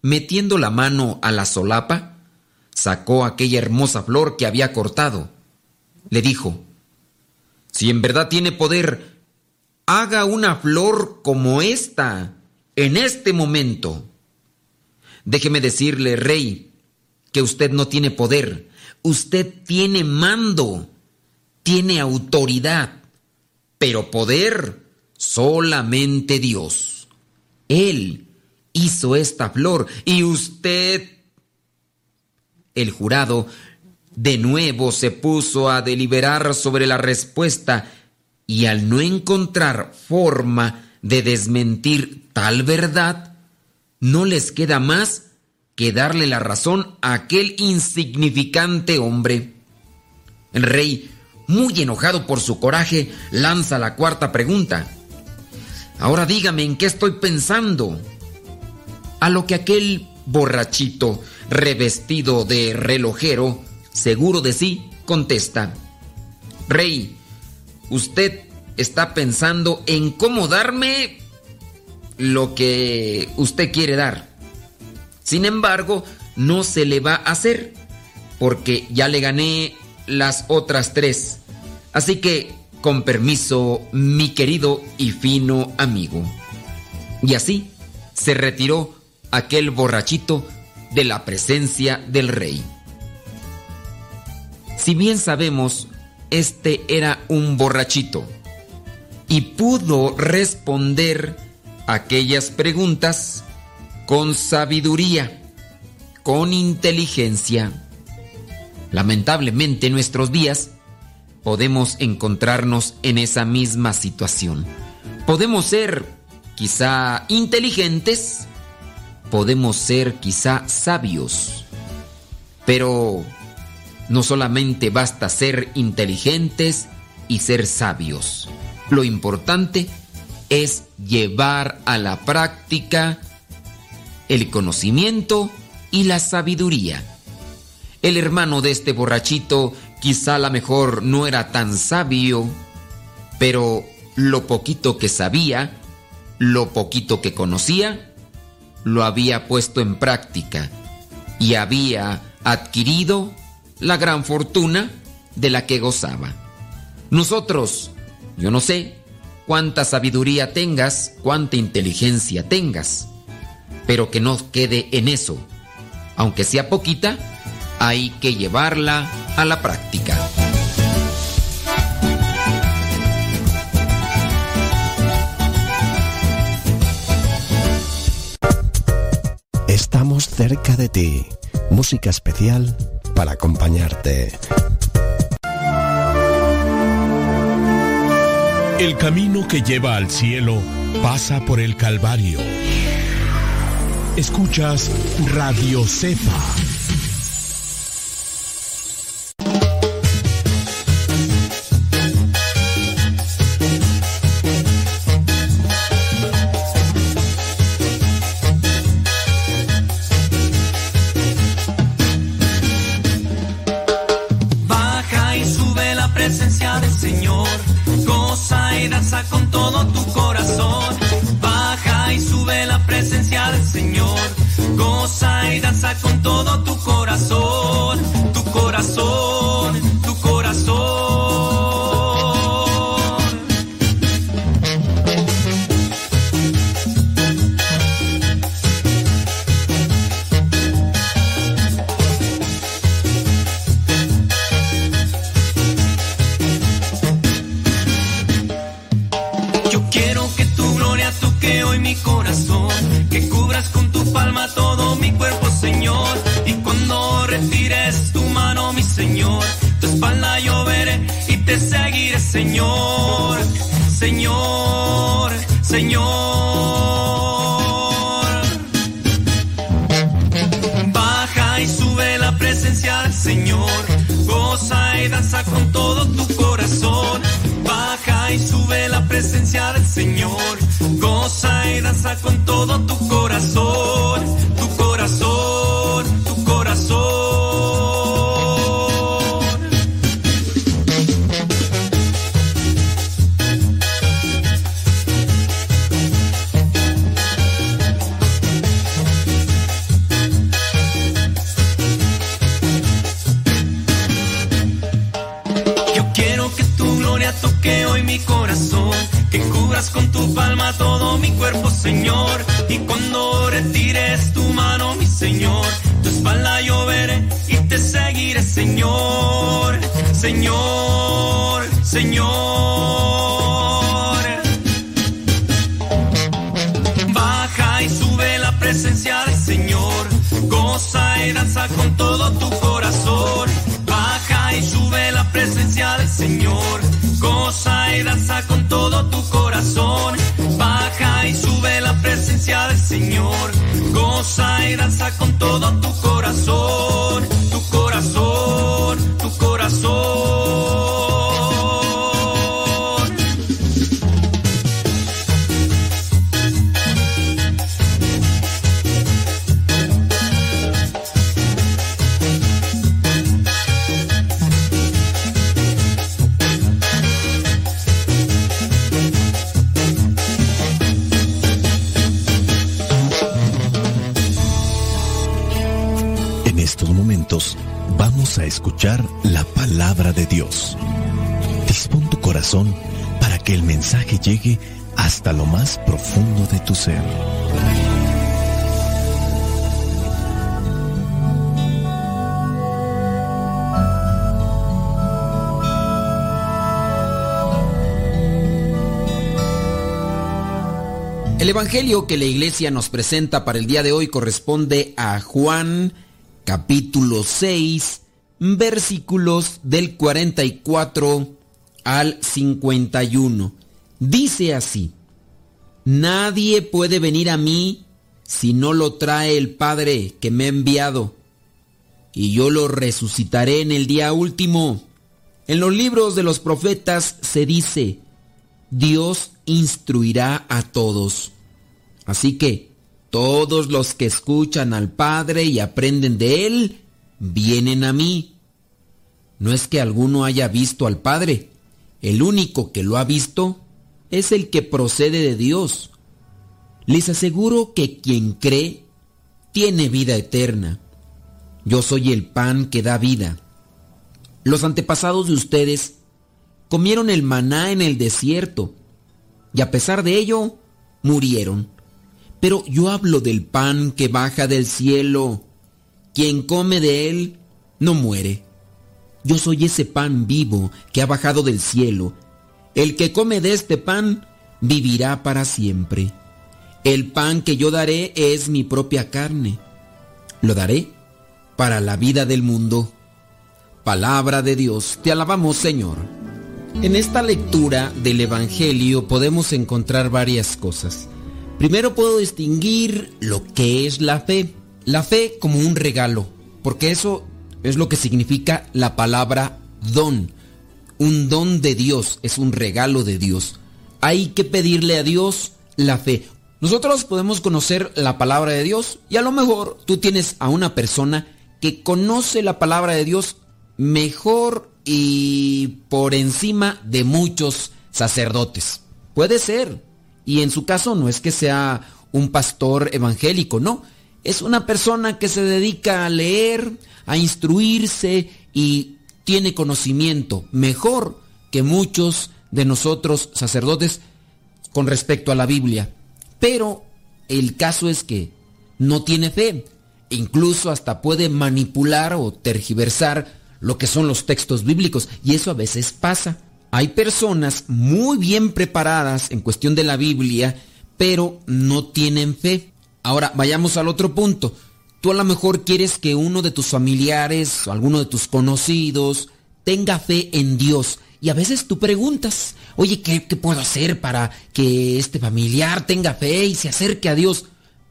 metiendo la mano a la solapa, sacó aquella hermosa flor que había cortado. Le dijo, si en verdad tiene poder, haga una flor como esta, en este momento. Déjeme decirle, rey, que usted no tiene poder, usted tiene mando, tiene autoridad, pero poder solamente Dios. Él hizo esta flor y usted... El jurado de nuevo se puso a deliberar sobre la respuesta y al no encontrar forma de desmentir tal verdad, no les queda más que darle la razón a aquel insignificante hombre. El rey, muy enojado por su coraje, lanza la cuarta pregunta. Ahora dígame en qué estoy pensando. A lo que aquel borrachito, revestido de relojero, seguro de sí, contesta. Rey, usted está pensando en cómo darme lo que usted quiere dar. Sin embargo, no se le va a hacer porque ya le gané las otras tres. Así que, con permiso, mi querido y fino amigo. Y así se retiró aquel borrachito de la presencia del rey. Si bien sabemos, este era un borrachito y pudo responder aquellas preguntas con sabiduría, con inteligencia. Lamentablemente en nuestros días podemos encontrarnos en esa misma situación. Podemos ser quizá inteligentes, podemos ser quizá sabios, pero no solamente basta ser inteligentes y ser sabios. Lo importante es llevar a la práctica el conocimiento y la sabiduría. El hermano de este borrachito quizá a la mejor no era tan sabio, pero lo poquito que sabía, lo poquito que conocía, lo había puesto en práctica y había adquirido la gran fortuna de la que gozaba. Nosotros, yo no sé cuánta sabiduría tengas, cuánta inteligencia tengas, pero que no quede en eso. Aunque sea poquita, hay que llevarla a la práctica. Estamos cerca de ti. Música especial para acompañarte. El camino que lleva al cielo pasa por el Calvario. Escuchas Radio Cepa. Evangelio que la iglesia nos presenta para el día de hoy corresponde a Juan capítulo 6 versículos del 44 al 51. Dice así, Nadie puede venir a mí si no lo trae el Padre que me ha enviado, y yo lo resucitaré en el día último. En los libros de los profetas se dice, Dios instruirá a todos. Así que, Todos los que escuchan al Padre y aprenden de Él, vienen a mí. No es que alguno haya visto al Padre, el único que lo ha visto es el que procede de Dios. Les aseguro que quien cree tiene vida eterna. Yo soy el pan que da vida. Los antepasados de ustedes comieron el maná en el desierto y a pesar de ello murieron. Pero yo hablo del pan que baja del cielo. Quien come de él no muere. Yo soy ese pan vivo que ha bajado del cielo. El que come de este pan vivirá para siempre. El pan que yo daré es mi propia carne. Lo daré para la vida del mundo. Palabra de Dios, te alabamos Señor. En esta lectura del Evangelio podemos encontrar varias cosas. Primero puedo distinguir lo que es la fe. La fe como un regalo, porque eso es lo que significa la palabra don. Un don de Dios, es un regalo de Dios. Hay que pedirle a Dios la fe. Nosotros podemos conocer la palabra de Dios y a lo mejor tú tienes a una persona que conoce la palabra de Dios mejor y por encima de muchos sacerdotes. Puede ser. Y en su caso no es que sea un pastor evangélico, no. Es una persona que se dedica a leer, a instruirse y tiene conocimiento mejor que muchos de nosotros sacerdotes con respecto a la Biblia. Pero el caso es que no tiene fe. E incluso hasta puede manipular o tergiversar lo que son los textos bíblicos. Y eso a veces pasa. Hay personas muy bien preparadas en cuestión de la Biblia, pero no tienen fe. Ahora, vayamos al otro punto. Tú a lo mejor quieres que uno de tus familiares o alguno de tus conocidos tenga fe en Dios. Y a veces tú preguntas, oye, ¿qué, ¿qué, puedo hacer para que este familiar tenga fe y se acerque a Dios?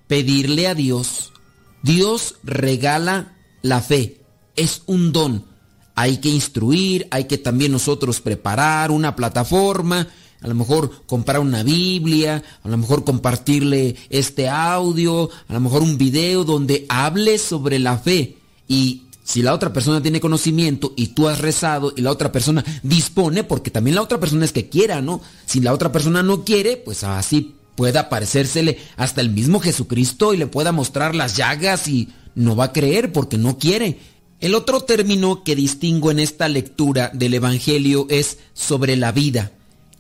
Pedirle a Dios. Dios regala la fe. Es un don hay que instruir, hay que también nosotros preparar una plataforma, a lo mejor comprar una Biblia, a lo mejor compartirle este audio, a lo mejor un video donde hable sobre la fe. Y si la otra persona tiene conocimiento y tú has rezado y la otra persona dispone, porque también la otra persona es que quiera, ¿no? Si la otra persona no quiere, pues así pueda parecérsele hasta el mismo Jesucristo y le pueda mostrar las llagas y no va a creer porque no quiere. El otro término que distingo en esta lectura del Evangelio es sobre la vida.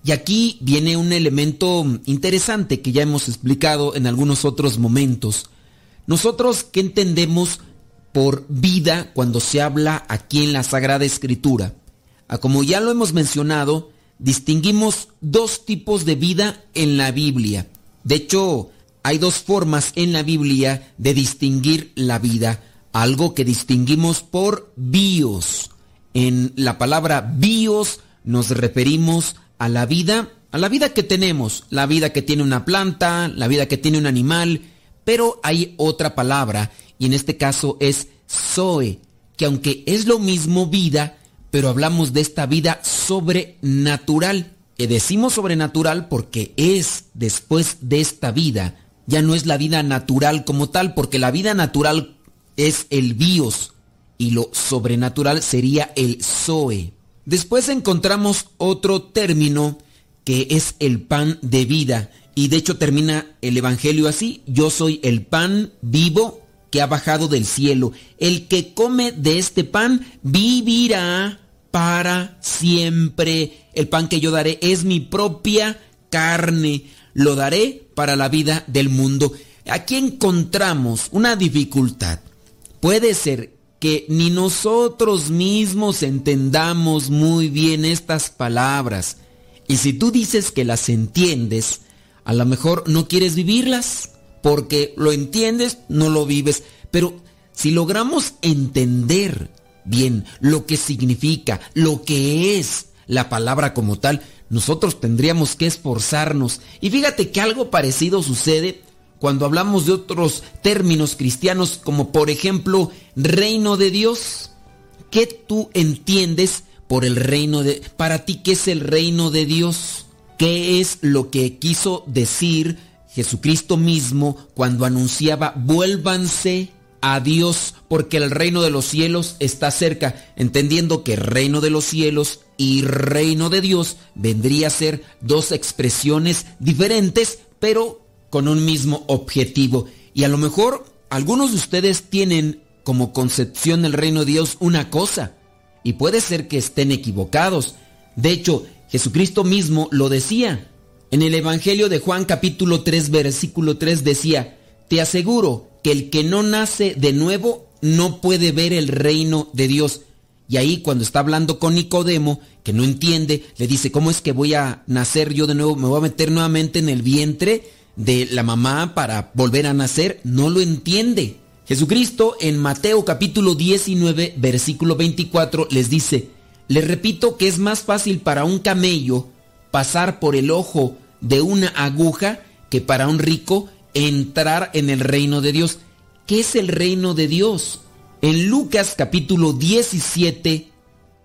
Y aquí viene un elemento interesante que ya hemos explicado en algunos otros momentos. Nosotros, ¿qué entendemos por vida cuando se habla aquí en la Sagrada Escritura? Ah, como ya lo hemos mencionado, distinguimos dos tipos de vida en la Biblia. De hecho, hay dos formas en la Biblia de distinguir la vida algo que distinguimos por bios. En la palabra bios nos referimos a la vida, a la vida que tenemos, la vida que tiene una planta, la vida que tiene un animal, pero hay otra palabra y en este caso es zoe, que aunque es lo mismo vida, pero hablamos de esta vida sobrenatural. Que decimos sobrenatural porque es después de esta vida, ya no es la vida natural como tal, porque la vida natural es el bios y lo sobrenatural sería el zoe. Después encontramos otro término que es el pan de vida y de hecho termina el Evangelio así, yo soy el pan vivo que ha bajado del cielo. El que come de este pan vivirá para siempre. El pan que yo daré es mi propia carne. Lo daré para la vida del mundo. Aquí encontramos una dificultad. Puede ser que ni nosotros mismos entendamos muy bien estas palabras. Y si tú dices que las entiendes, a lo mejor no quieres vivirlas, porque lo entiendes, no lo vives. Pero si logramos entender bien lo que significa, lo que es la palabra como tal, nosotros tendríamos que esforzarnos. Y fíjate que algo parecido sucede cuando hablamos de otros términos cristianos como por ejemplo reino de Dios. ¿Qué tú entiendes por el reino de... Para ti, ¿qué es el reino de Dios? ¿Qué es lo que quiso decir Jesucristo mismo cuando anunciaba, vuélvanse a Dios porque el reino de los cielos está cerca, entendiendo que reino de los cielos y reino de Dios vendría a ser dos expresiones diferentes, pero con un mismo objetivo. Y a lo mejor algunos de ustedes tienen como concepción del reino de Dios una cosa, y puede ser que estén equivocados. De hecho, Jesucristo mismo lo decía. En el Evangelio de Juan capítulo 3 versículo 3 decía, te aseguro que el que no nace de nuevo no puede ver el reino de Dios. Y ahí cuando está hablando con Nicodemo, que no entiende, le dice, ¿cómo es que voy a nacer yo de nuevo? ¿Me voy a meter nuevamente en el vientre de la mamá para volver a nacer? No lo entiende. Jesucristo en Mateo capítulo 19 versículo 24 les dice, les repito que es más fácil para un camello pasar por el ojo de una aguja que para un rico entrar en el reino de Dios. ¿Qué es el reino de Dios? En Lucas capítulo 17,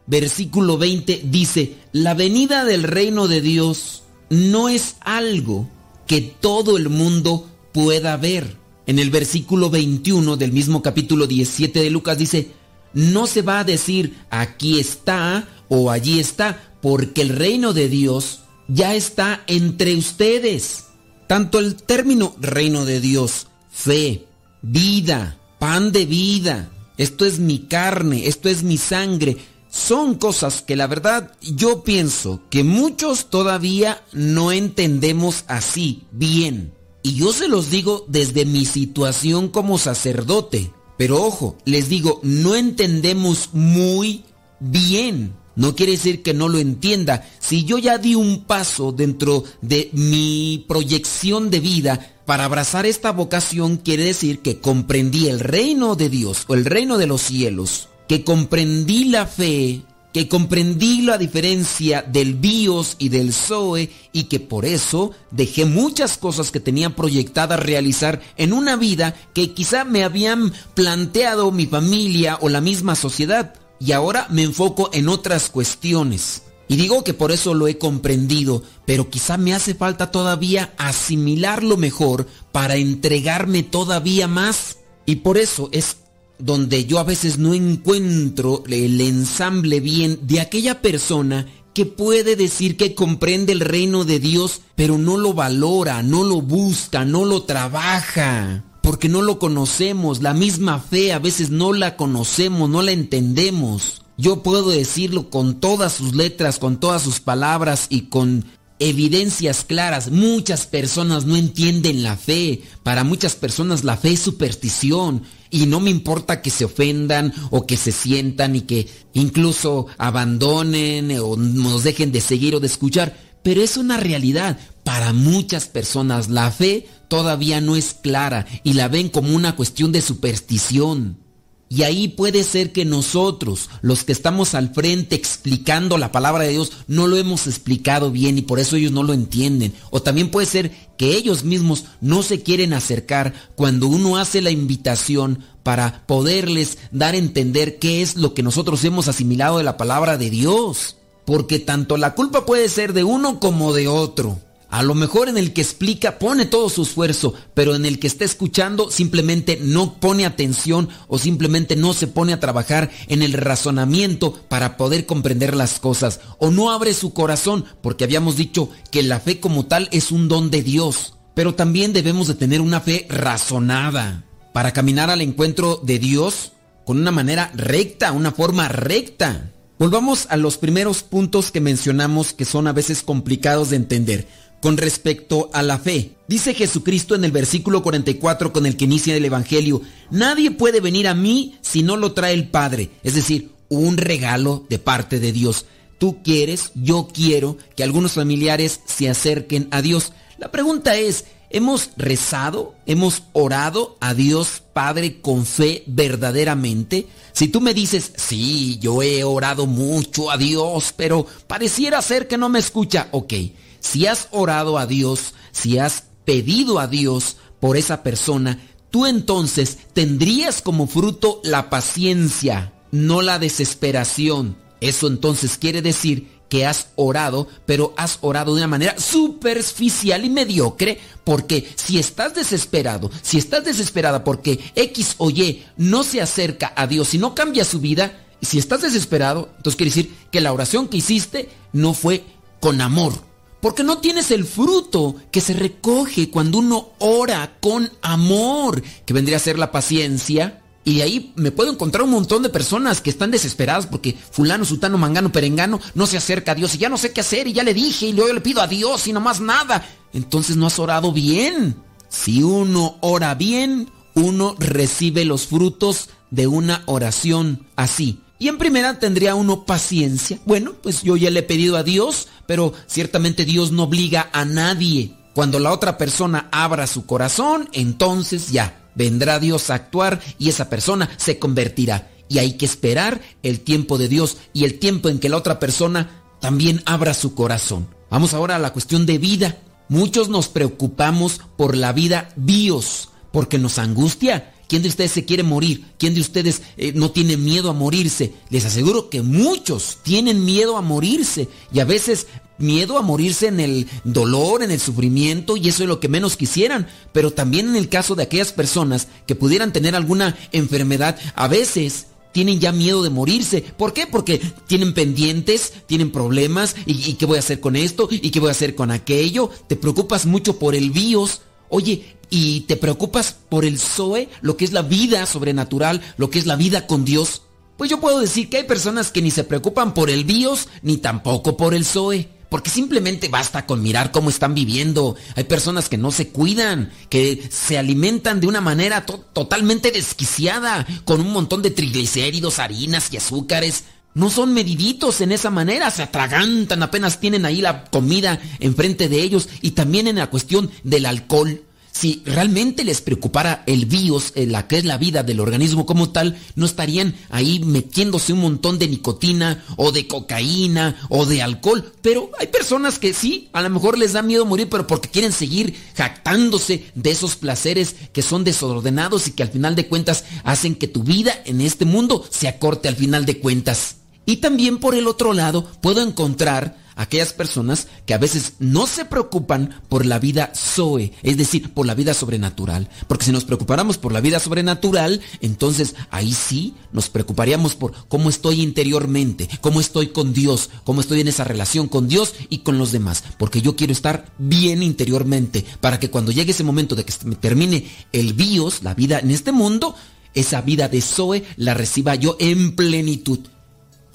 versículo 20 dice, la venida del reino de Dios no es algo que todo el mundo pueda ver. En el versículo 21 del mismo capítulo 17 de Lucas dice, no se va a decir aquí está o allí está, porque el reino de Dios ya está entre ustedes. Tanto el término reino de Dios, fe, vida, pan de vida, esto es mi carne, esto es mi sangre, son cosas que la verdad yo pienso que muchos todavía no entendemos así bien. Y yo se los digo desde mi situación como sacerdote. Pero ojo, les digo, no entendemos muy bien. No quiere decir que no lo entienda. Si yo ya di un paso dentro de mi proyección de vida para abrazar esta vocación, quiere decir que comprendí el reino de Dios o el reino de los cielos, que comprendí la fe, que comprendí la diferencia del bios y del zoe y que por eso dejé muchas cosas que tenía proyectadas realizar en una vida que quizá me habían planteado mi familia o la misma sociedad y ahora me enfoco en otras cuestiones. Y digo que por eso lo he comprendido, pero quizá me hace falta todavía asimilarlo mejor para entregarme todavía más. Y por eso es donde yo a veces no encuentro el ensamble bien de aquella persona que puede decir que comprende el reino de Dios, pero no lo valora, no lo busca, no lo trabaja, porque no lo conocemos. La misma fe a veces no la conocemos, no la entendemos. Yo puedo decirlo con todas sus letras, con todas sus palabras y con evidencias claras. Muchas personas no entienden la fe. Para muchas personas la fe es superstición. Y no me importa que se ofendan o que se sientan y que incluso abandonen o nos dejen de seguir o de escuchar. Pero es una realidad. Para muchas personas la fe todavía no es clara y la ven como una cuestión de superstición. Y ahí puede ser que nosotros, los que estamos al frente explicando la palabra de Dios, no lo hemos explicado bien y por eso ellos no lo entienden. O también puede ser que ellos mismos no se quieren acercar cuando uno hace la invitación para poderles dar a entender qué es lo que nosotros hemos asimilado de la palabra de Dios. Porque tanto la culpa puede ser de uno como de otro. A lo mejor en el que explica pone todo su esfuerzo, pero en el que está escuchando simplemente no pone atención o simplemente no se pone a trabajar en el razonamiento para poder comprender las cosas. O no abre su corazón porque habíamos dicho que la fe como tal es un don de Dios, pero también debemos de tener una fe razonada. Para caminar al encuentro de Dios con una manera recta, una forma recta. Volvamos a los primeros puntos que mencionamos que son a veces complicados de entender con respecto a la fe. Dice Jesucristo en el versículo 44 con el que inicia el Evangelio, nadie puede venir a mí si no lo trae el Padre, es decir, un regalo de parte de Dios. Tú quieres, yo quiero que algunos familiares se acerquen a Dios. La pregunta es, ¿hemos rezado? ¿Hemos orado a Dios Padre con fe verdaderamente? Si tú me dices, sí, yo he orado mucho a Dios, pero pareciera ser que no me escucha, ok. Si has orado a Dios, si has pedido a Dios por esa persona, tú entonces tendrías como fruto la paciencia, no la desesperación. Eso entonces quiere decir que has orado, pero has orado de una manera superficial y mediocre, porque si estás desesperado, si estás desesperada porque X o Y no se acerca a Dios y no cambia su vida, si estás desesperado, entonces quiere decir que la oración que hiciste no fue con amor, porque no tienes el fruto que se recoge cuando uno ora con amor, que vendría a ser la paciencia, y de ahí me puedo encontrar un montón de personas que están desesperadas porque fulano, sutano, mangano, perengano no se acerca a Dios y ya no sé qué hacer y ya le dije y luego le pido a Dios y no más nada. Entonces no has orado bien. Si uno ora bien, uno recibe los frutos de una oración así. Y en primera tendría uno paciencia. Bueno, pues yo ya le he pedido a Dios, pero ciertamente Dios no obliga a nadie. Cuando la otra persona abra su corazón, entonces ya vendrá Dios a actuar y esa persona se convertirá. Y hay que esperar el tiempo de Dios y el tiempo en que la otra persona también abra su corazón. Vamos ahora a la cuestión de vida. Muchos nos preocupamos por la vida bios, porque nos angustia. ¿Quién de ustedes se quiere morir? ¿Quién de ustedes eh, no tiene miedo a morirse? Les aseguro que muchos tienen miedo a morirse y a veces miedo a morirse en el dolor, en el sufrimiento y eso es lo que menos quisieran, pero también en el caso de aquellas personas que pudieran tener alguna enfermedad, a veces tienen ya miedo de morirse. ¿Por qué? Porque tienen pendientes, tienen problemas, y, y, qué voy a hacer con esto, y qué voy a hacer con aquello. Te preocupas mucho por el bios. Oye, y te preocupas por el Zoe, lo que es la vida sobrenatural, lo que es la vida con Dios. Pues yo puedo decir que hay personas que ni se preocupan por el bios, ni tampoco por el Zoe. Porque simplemente basta con mirar cómo están viviendo. Hay personas que no se cuidan, que se alimentan de una manera to totalmente desquiciada, con un montón de triglicéridos, harinas y azúcares. No son mediditos en esa manera, se atragantan, apenas tienen ahí la comida enfrente de ellos. Y también en la cuestión del alcohol. Si realmente les preocupara el bios, eh, la que es la vida del organismo como tal, no estarían ahí metiéndose un montón de nicotina o de cocaína o de alcohol. Pero hay personas que sí, a lo mejor les da miedo morir, pero porque quieren seguir jactándose de esos placeres que son desordenados y que al final de cuentas hacen que tu vida en este mundo se acorte al final de cuentas. Y también por el otro lado puedo encontrar aquellas personas que a veces no se preocupan por la vida Zoe, es decir, por la vida sobrenatural. Porque si nos preocupáramos por la vida sobrenatural, entonces ahí sí nos preocuparíamos por cómo estoy interiormente, cómo estoy con Dios, cómo estoy en esa relación con Dios y con los demás. Porque yo quiero estar bien interiormente para que cuando llegue ese momento de que termine el bios, la vida en este mundo, esa vida de Zoe la reciba yo en plenitud.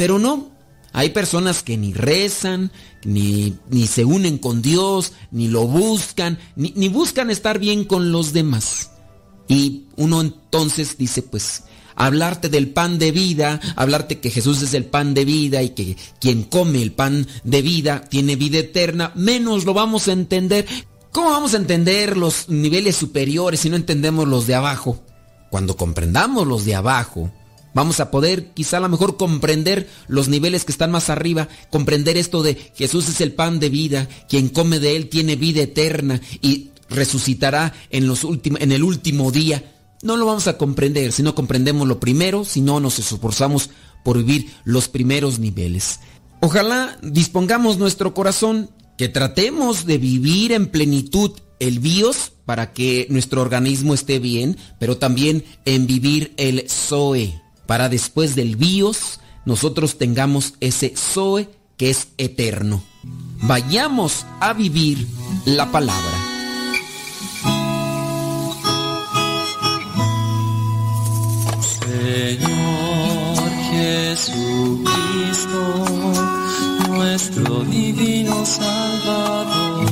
Pero no, hay personas que ni rezan, ni, ni, se unen con Dios, ni lo buscan, ni, ni, buscan estar bien con los demás. Y uno entonces dice, pues, hablarte del pan de vida, hablarte que Jesús es el pan de vida y que quien come el pan de vida tiene vida eterna, menos lo vamos a entender. ¿Cómo vamos a entender los niveles superiores si no entendemos los de abajo? Cuando comprendamos los de abajo, Vamos a poder quizá a lo mejor comprender los niveles que están más arriba, comprender esto de Jesús es el pan de vida, quien come de él tiene vida eterna y resucitará en, los en el último día. No lo vamos a comprender si no comprendemos lo primero, si no nos esforzamos por vivir los primeros niveles. Ojalá dispongamos nuestro corazón, que tratemos de vivir en plenitud el bios para que nuestro organismo esté bien, pero también en vivir el Zoe para después del bios nosotros tengamos ese Zoe que es eterno. Vayamos a vivir la palabra. Señor Jesucristo, nuestro divino Salvador,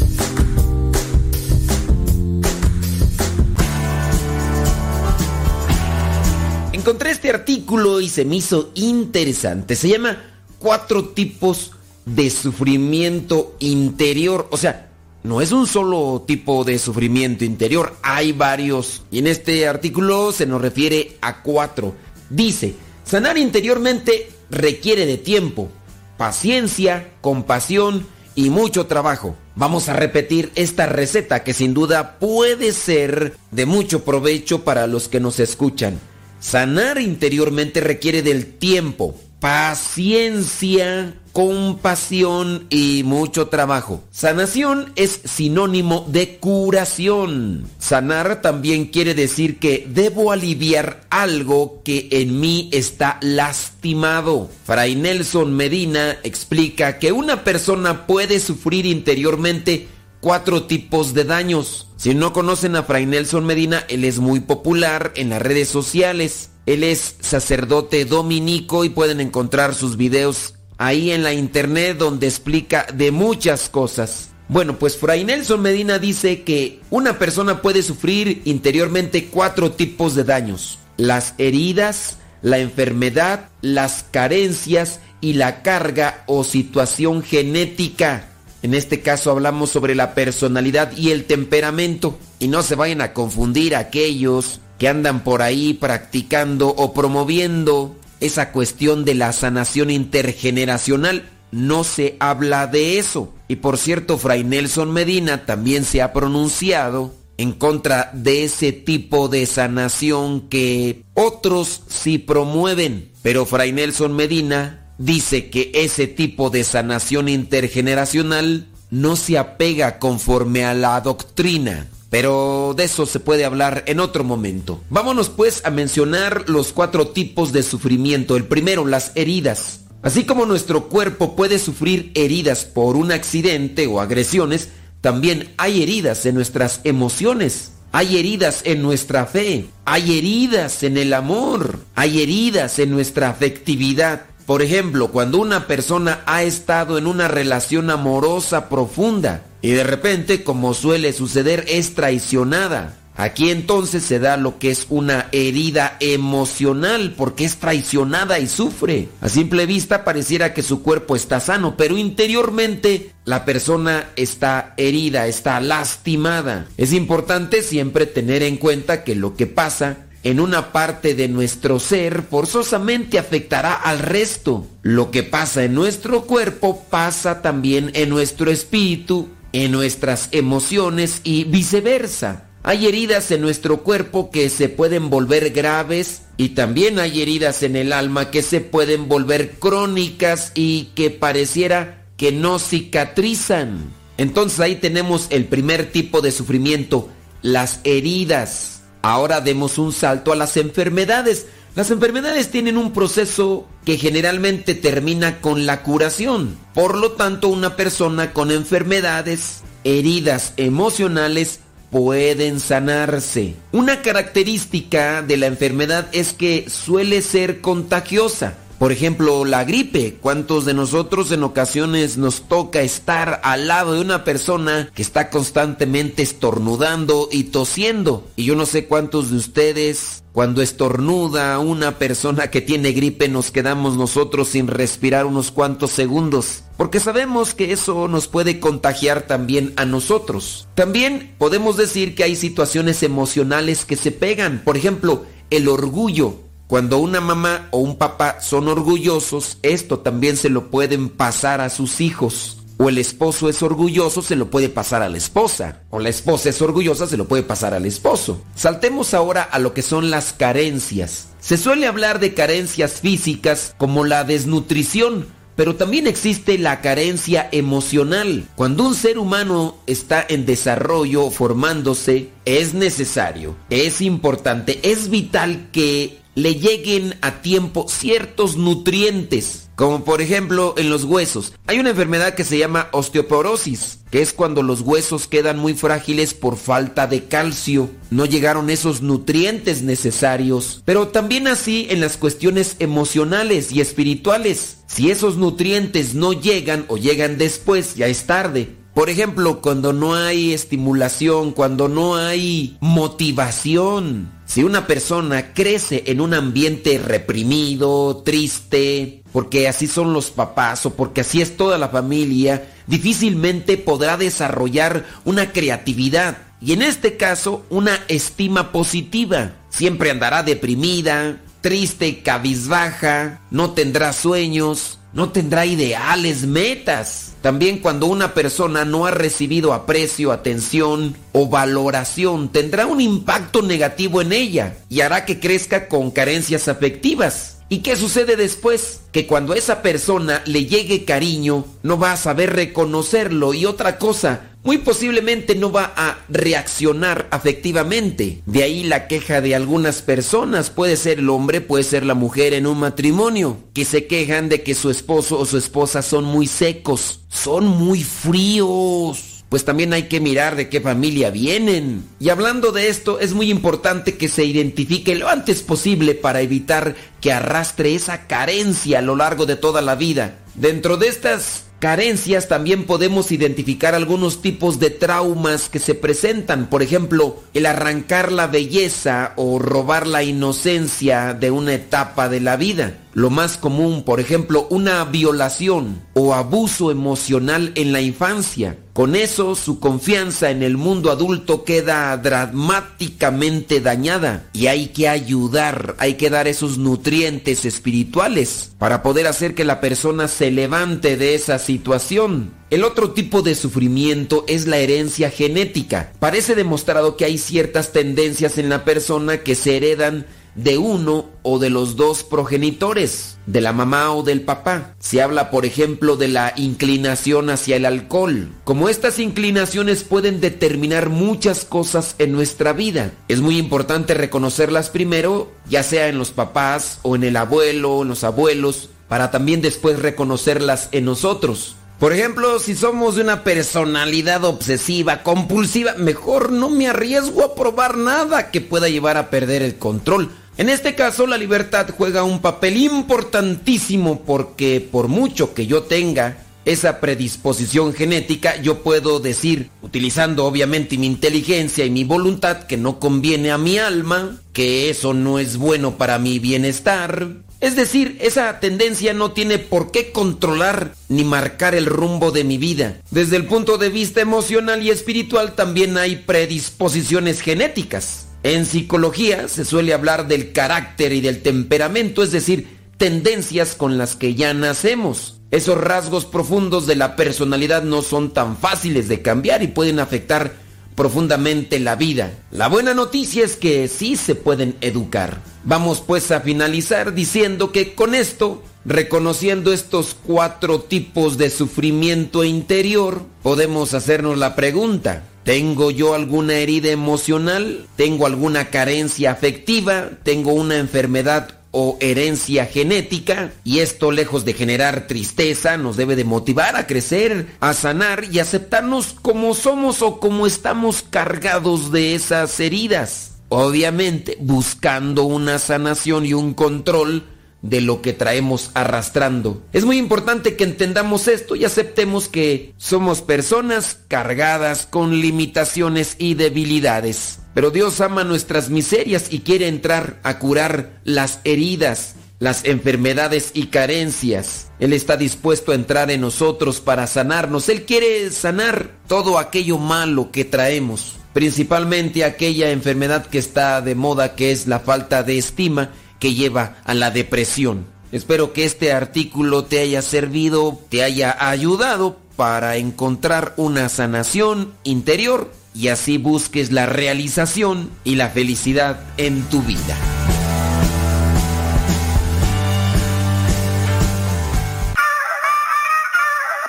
Encontré este artículo y se me hizo interesante. Se llama Cuatro tipos de sufrimiento interior. O sea, no es un solo tipo de sufrimiento interior, hay varios. Y en este artículo se nos refiere a cuatro. Dice, sanar interiormente requiere de tiempo, paciencia, compasión y mucho trabajo. Vamos a repetir esta receta que sin duda puede ser de mucho provecho para los que nos escuchan. Sanar interiormente requiere del tiempo, paciencia, compasión y mucho trabajo. Sanación es sinónimo de curación. Sanar también quiere decir que debo aliviar algo que en mí está lastimado. Fray Nelson Medina explica que una persona puede sufrir interiormente cuatro tipos de daños. Si no conocen a Fray Nelson Medina, él es muy popular en las redes sociales. Él es sacerdote dominico y pueden encontrar sus videos ahí en la internet donde explica de muchas cosas. Bueno, pues Fray Nelson Medina dice que una persona puede sufrir interiormente cuatro tipos de daños. Las heridas, la enfermedad, las carencias y la carga o situación genética. En este caso hablamos sobre la personalidad y el temperamento. Y no se vayan a confundir aquellos que andan por ahí practicando o promoviendo esa cuestión de la sanación intergeneracional. No se habla de eso. Y por cierto, Fray Nelson Medina también se ha pronunciado en contra de ese tipo de sanación que otros sí promueven. Pero Fray Nelson Medina dice que ese tipo de sanación intergeneracional no se apega conforme a la doctrina. Pero de eso se puede hablar en otro momento. Vámonos pues a mencionar los cuatro tipos de sufrimiento. El primero, las heridas. Así como nuestro cuerpo puede sufrir heridas por un accidente o agresiones, también hay heridas en nuestras emociones. Hay heridas en nuestra fe. Hay heridas en el amor. Hay heridas en nuestra afectividad. Por ejemplo, cuando una persona ha estado en una relación amorosa profunda y de repente, como suele suceder, es traicionada. Aquí entonces se da lo que es una herida emocional porque es traicionada y sufre. A simple vista pareciera que su cuerpo está sano, pero interiormente la persona está herida, está lastimada. Es importante siempre tener en cuenta que lo que pasa en una parte de nuestro ser forzosamente afectará al resto. Lo que pasa en nuestro cuerpo pasa también en nuestro espíritu, en nuestras emociones y viceversa. Hay heridas en nuestro cuerpo que se pueden volver graves y también hay heridas en el alma que se pueden volver crónicas y que pareciera que no cicatrizan. Entonces ahí tenemos el primer tipo de sufrimiento, las heridas. Ahora demos un salto a las enfermedades. Las enfermedades tienen un proceso que generalmente termina con la curación. Por lo tanto, una persona con enfermedades, heridas emocionales, pueden sanarse. Una característica de la enfermedad es que suele ser contagiosa. Por ejemplo, la gripe. ¿Cuántos de nosotros en ocasiones nos toca estar al lado de una persona que está constantemente estornudando y tosiendo? Y yo no sé cuántos de ustedes, cuando estornuda una persona que tiene gripe, nos quedamos nosotros sin respirar unos cuantos segundos. Porque sabemos que eso nos puede contagiar también a nosotros. También podemos decir que hay situaciones emocionales que se pegan. Por ejemplo, el orgullo Cuando una mamá o un papá son orgullosos, esto también se lo pueden pasar a sus hijos. O el esposo es orgulloso, se lo puede pasar a la esposa. O la esposa es orgullosa, se lo puede pasar al esposo. Saltemos ahora a lo que son las carencias. Se suele hablar de carencias físicas como la desnutrición, pero también existe la carencia emocional. Cuando un ser humano está en desarrollo, formándose, es necesario, es importante, es vital que le lleguen a tiempo ciertos nutrientes, como por ejemplo en los huesos. Hay una enfermedad que se llama osteoporosis, que es cuando los huesos quedan muy frágiles por falta de calcio. No llegaron esos nutrientes necesarios. Pero también así en las cuestiones emocionales y espirituales. Si esos nutrientes no llegan o llegan después, ya es tarde. Por ejemplo, cuando no hay estimulación, cuando no hay motivación. Si una persona crece en un ambiente reprimido, triste, porque así son los papás o porque así es toda la familia, difícilmente podrá desarrollar una creatividad y en este caso una estima positiva. Siempre andará deprimida, triste, cabizbaja, no tendrá sueños, no tendrá ideales, metas. También cuando una persona no ha recibido aprecio, atención o valoración, tendrá un impacto negativo en ella y hará que crezca con carencias afectivas. ¿Y qué sucede después? Que cuando a esa persona le llegue cariño, no va a saber reconocerlo y otra cosa, muy posiblemente no va a reaccionar afectivamente. De ahí la queja de algunas personas, puede ser el hombre, puede ser la mujer en un matrimonio, que se quejan de que su esposo o su esposa son muy secos, son muy fríos pues también hay que mirar de qué familia vienen. Y hablando de esto, es muy importante que se identifique lo antes posible para evitar que arrastre esa carencia a lo largo de toda la vida. Dentro de estas carencias también podemos identificar algunos tipos de traumas que se presentan. Por ejemplo, el arrancar la belleza o robar la inocencia de una etapa de la vida. Lo más común, por ejemplo, una violación o abuso emocional en la infancia. Con eso su confianza en el mundo adulto queda dramáticamente dañada y hay que ayudar, hay que dar esos nutrientes espirituales para poder hacer que la persona se levante de esa situación. El otro tipo de sufrimiento es la herencia genética. Parece demostrado que hay ciertas tendencias en la persona que se heredan de uno o de los dos progenitores, de la mamá o del papá. Se habla, por ejemplo, de la inclinación hacia el alcohol. Como estas inclinaciones pueden determinar muchas cosas en nuestra vida, es muy importante reconocerlas primero, ya sea en los papás o en el abuelo o en los abuelos, para también después reconocerlas en nosotros. Por ejemplo, si somos de una personalidad obsesiva, compulsiva, mejor no me arriesgo a probar nada que pueda llevar a perder el control. En este caso, la libertad juega un papel importantísimo porque por mucho que yo tenga esa predisposición genética, yo puedo decir, utilizando obviamente mi inteligencia y mi voluntad, que no conviene a mi alma, que eso no es bueno para mi bienestar. Es decir, esa tendencia no tiene por qué controlar ni marcar el rumbo de mi vida. Desde el punto de vista emocional y espiritual también hay predisposiciones genéticas. En psicología se suele hablar del carácter y del temperamento, es decir, tendencias con las que ya nacemos. Esos rasgos profundos de la personalidad no son tan fáciles de cambiar y pueden afectar profundamente la vida. La buena noticia es que sí se pueden educar. Vamos pues a finalizar diciendo que con esto, reconociendo estos cuatro tipos de sufrimiento interior, podemos hacernos la pregunta, ¿Tengo yo alguna herida emocional? ¿Tengo alguna carencia afectiva? ¿Tengo una enfermedad o herencia genética? Y esto, lejos de generar tristeza, nos debe de motivar a crecer, a sanar y aceptarnos como somos o como estamos cargados de esas heridas. Obviamente, buscando una sanación y un control de lo que traemos arrastrando. Es muy importante que entendamos esto y aceptemos que somos personas cargadas con limitaciones y debilidades. Pero Dios ama nuestras miserias y quiere entrar a curar las heridas, las enfermedades y carencias. Él está dispuesto a entrar en nosotros para sanarnos. Él quiere sanar todo aquello malo que traemos, principalmente aquella enfermedad que está de moda que es la falta de estima que lleva a la depresión. Espero que este artículo te haya servido, te haya ayudado para encontrar una sanación interior y así busques la realización y la felicidad en tu vida.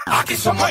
Aquí somos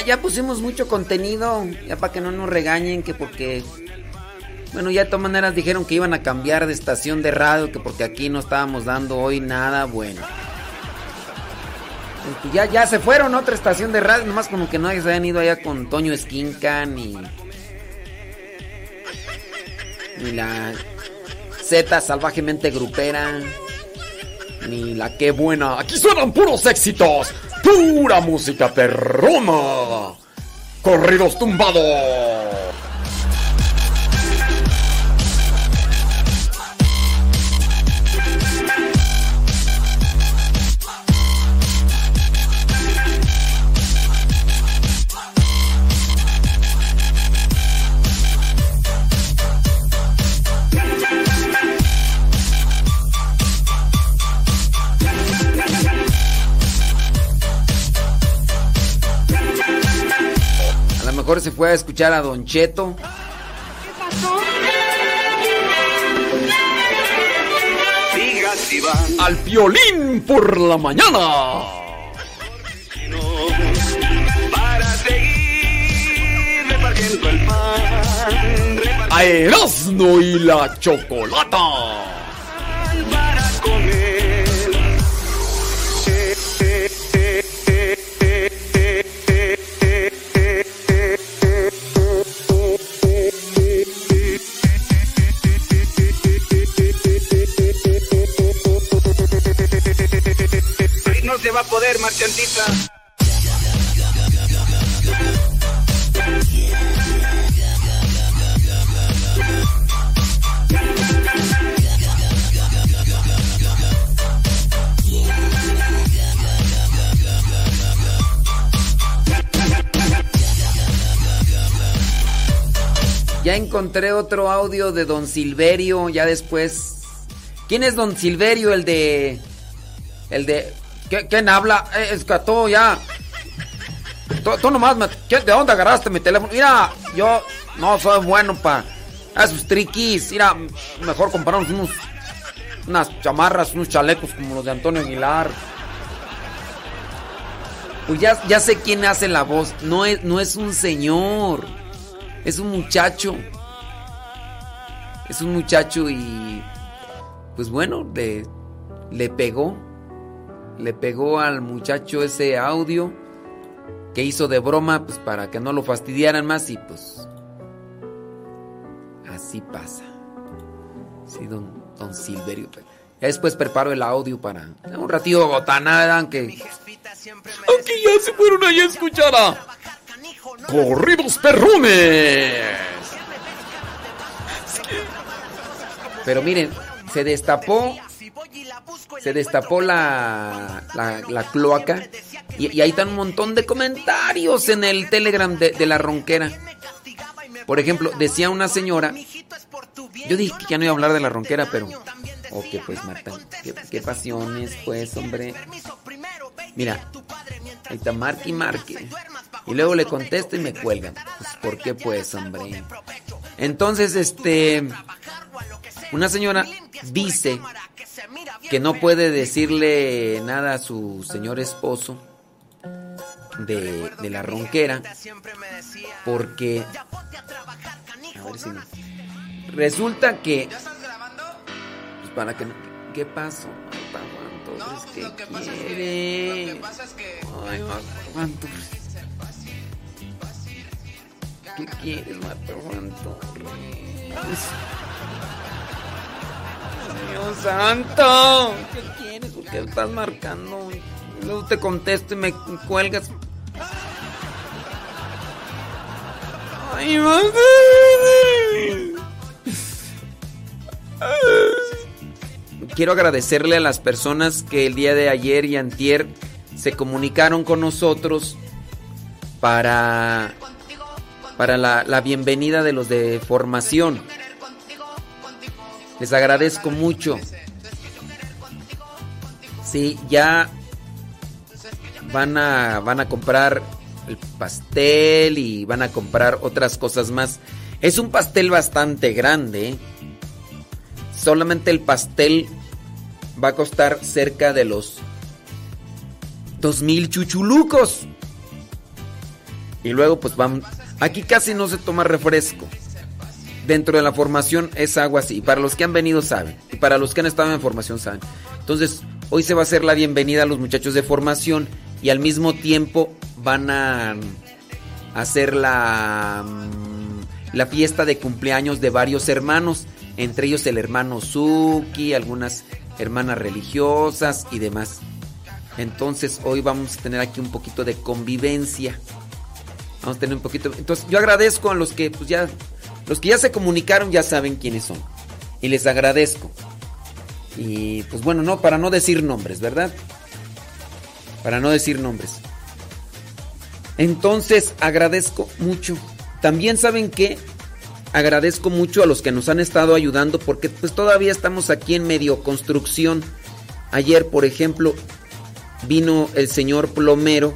Ya, pusimos mucho contenido, ya para que no nos regañen, que porque... Bueno, ya de todas maneras dijeron que iban a cambiar de estación de radio, que porque aquí no estábamos dando hoy nada bueno. Este, Ya, ya se fueron a otra estación de radio, nomás como que no se habían ido allá con Toño Esquinca ni... Ni la Z salvajemente grupera. Ni la qué buena. Aquí suenan puros éxitos. Pura música perrona. Corridos tumbados. Mejor se fue a escuchar a Don Cheto. Al violín por la mañana. Para seguir repartiendo el pan. A Erasmo y la chocolata. Va a poder, marchantita. Ya encontré otro audio de Don Silverio, ya después. ¿Quién es Don Silverio? El de. El de. ¿Qué- ¿Quién habla? Eh, es que tú ya. Tú, nomás, me- ¿qué- ¿de dónde agarraste mi teléfono? Mira, yo no soy bueno para esos triquis. Mira, mejor compramos unos. Unas chamarras, unos chalecos como los de Antonio Aguilar. Pues ya, ya sé quién hace la voz. No es, no es un señor. Es un muchacho. Es un muchacho y. Pues bueno, le, le pegó. Le pegó al muchacho ese audio que hizo de broma, pues para que no lo fastidiaran más y pues. Así pasa. Sí, don, don Silverio. Ya después preparo el audio para. Un ratito botanada, aunque. Aunque ya se fueron ahí a escuchar a Corridos Perrones. Pero miren, se destapó. Se destapó la, la, la cloaca. Y, y ahí están un montón de comentarios en el Telegram de, de la ronquera. Por ejemplo, decía una señora. Yo dije que ya no iba a hablar de la ronquera, pero. Ok, pues Marta. Qué, qué pasiones, pues, hombre. Mira, ahí está marque y marque. Y luego le contesto y me cuelgan. Pues, ¿por qué, pues, hombre? Entonces, este. Una señora dice que no puede decirle nada a su señor esposo de, la ronquera porque a ver si resulta que para que. ¿Qué pasó? No, ¿Qué lo que es que-. ¿Qué quieres? Santo. ¿Qué quieres? ¿Por qué estás marcando? Luego te contesto y me cuelgas. Ay, madre. Quiero agradecerle a las personas que el día de ayer y antier se comunicaron con nosotros para, para la, la bienvenida de los de formación. Les agradezco mucho. Sí, ya van a, van a comprar el pastel y van a comprar otras cosas más. Es un pastel bastante grande. Solamente el pastel va a costar cerca de los 2000 chuchulucos. Y luego pues van... Aquí casi no se toma refresco. Dentro de la formación es agua así. Para los que han venido saben. Y para los que han estado en formación saben. Entonces, hoy se va a hacer la bienvenida a los muchachos de formación. Y al mismo tiempo van a hacer la, mm, la fiesta de cumpleaños de varios hermanos. Entre ellos el hermano Suki, algunas hermanas religiosas y demás. Entonces hoy vamos a tener aquí un poquito de convivencia. Vamos a tener un poquito. Entonces yo agradezco a los que pues ya los que ya se comunicaron ya saben quiénes son. Y les agradezco. Y pues bueno, no para no decir nombres, ¿verdad? Para no decir nombres. Entonces agradezco mucho. También saben que agradezco mucho a los que nos han estado ayudando porque pues todavía estamos aquí en medio construcción. Ayer, por ejemplo, vino el señor plomero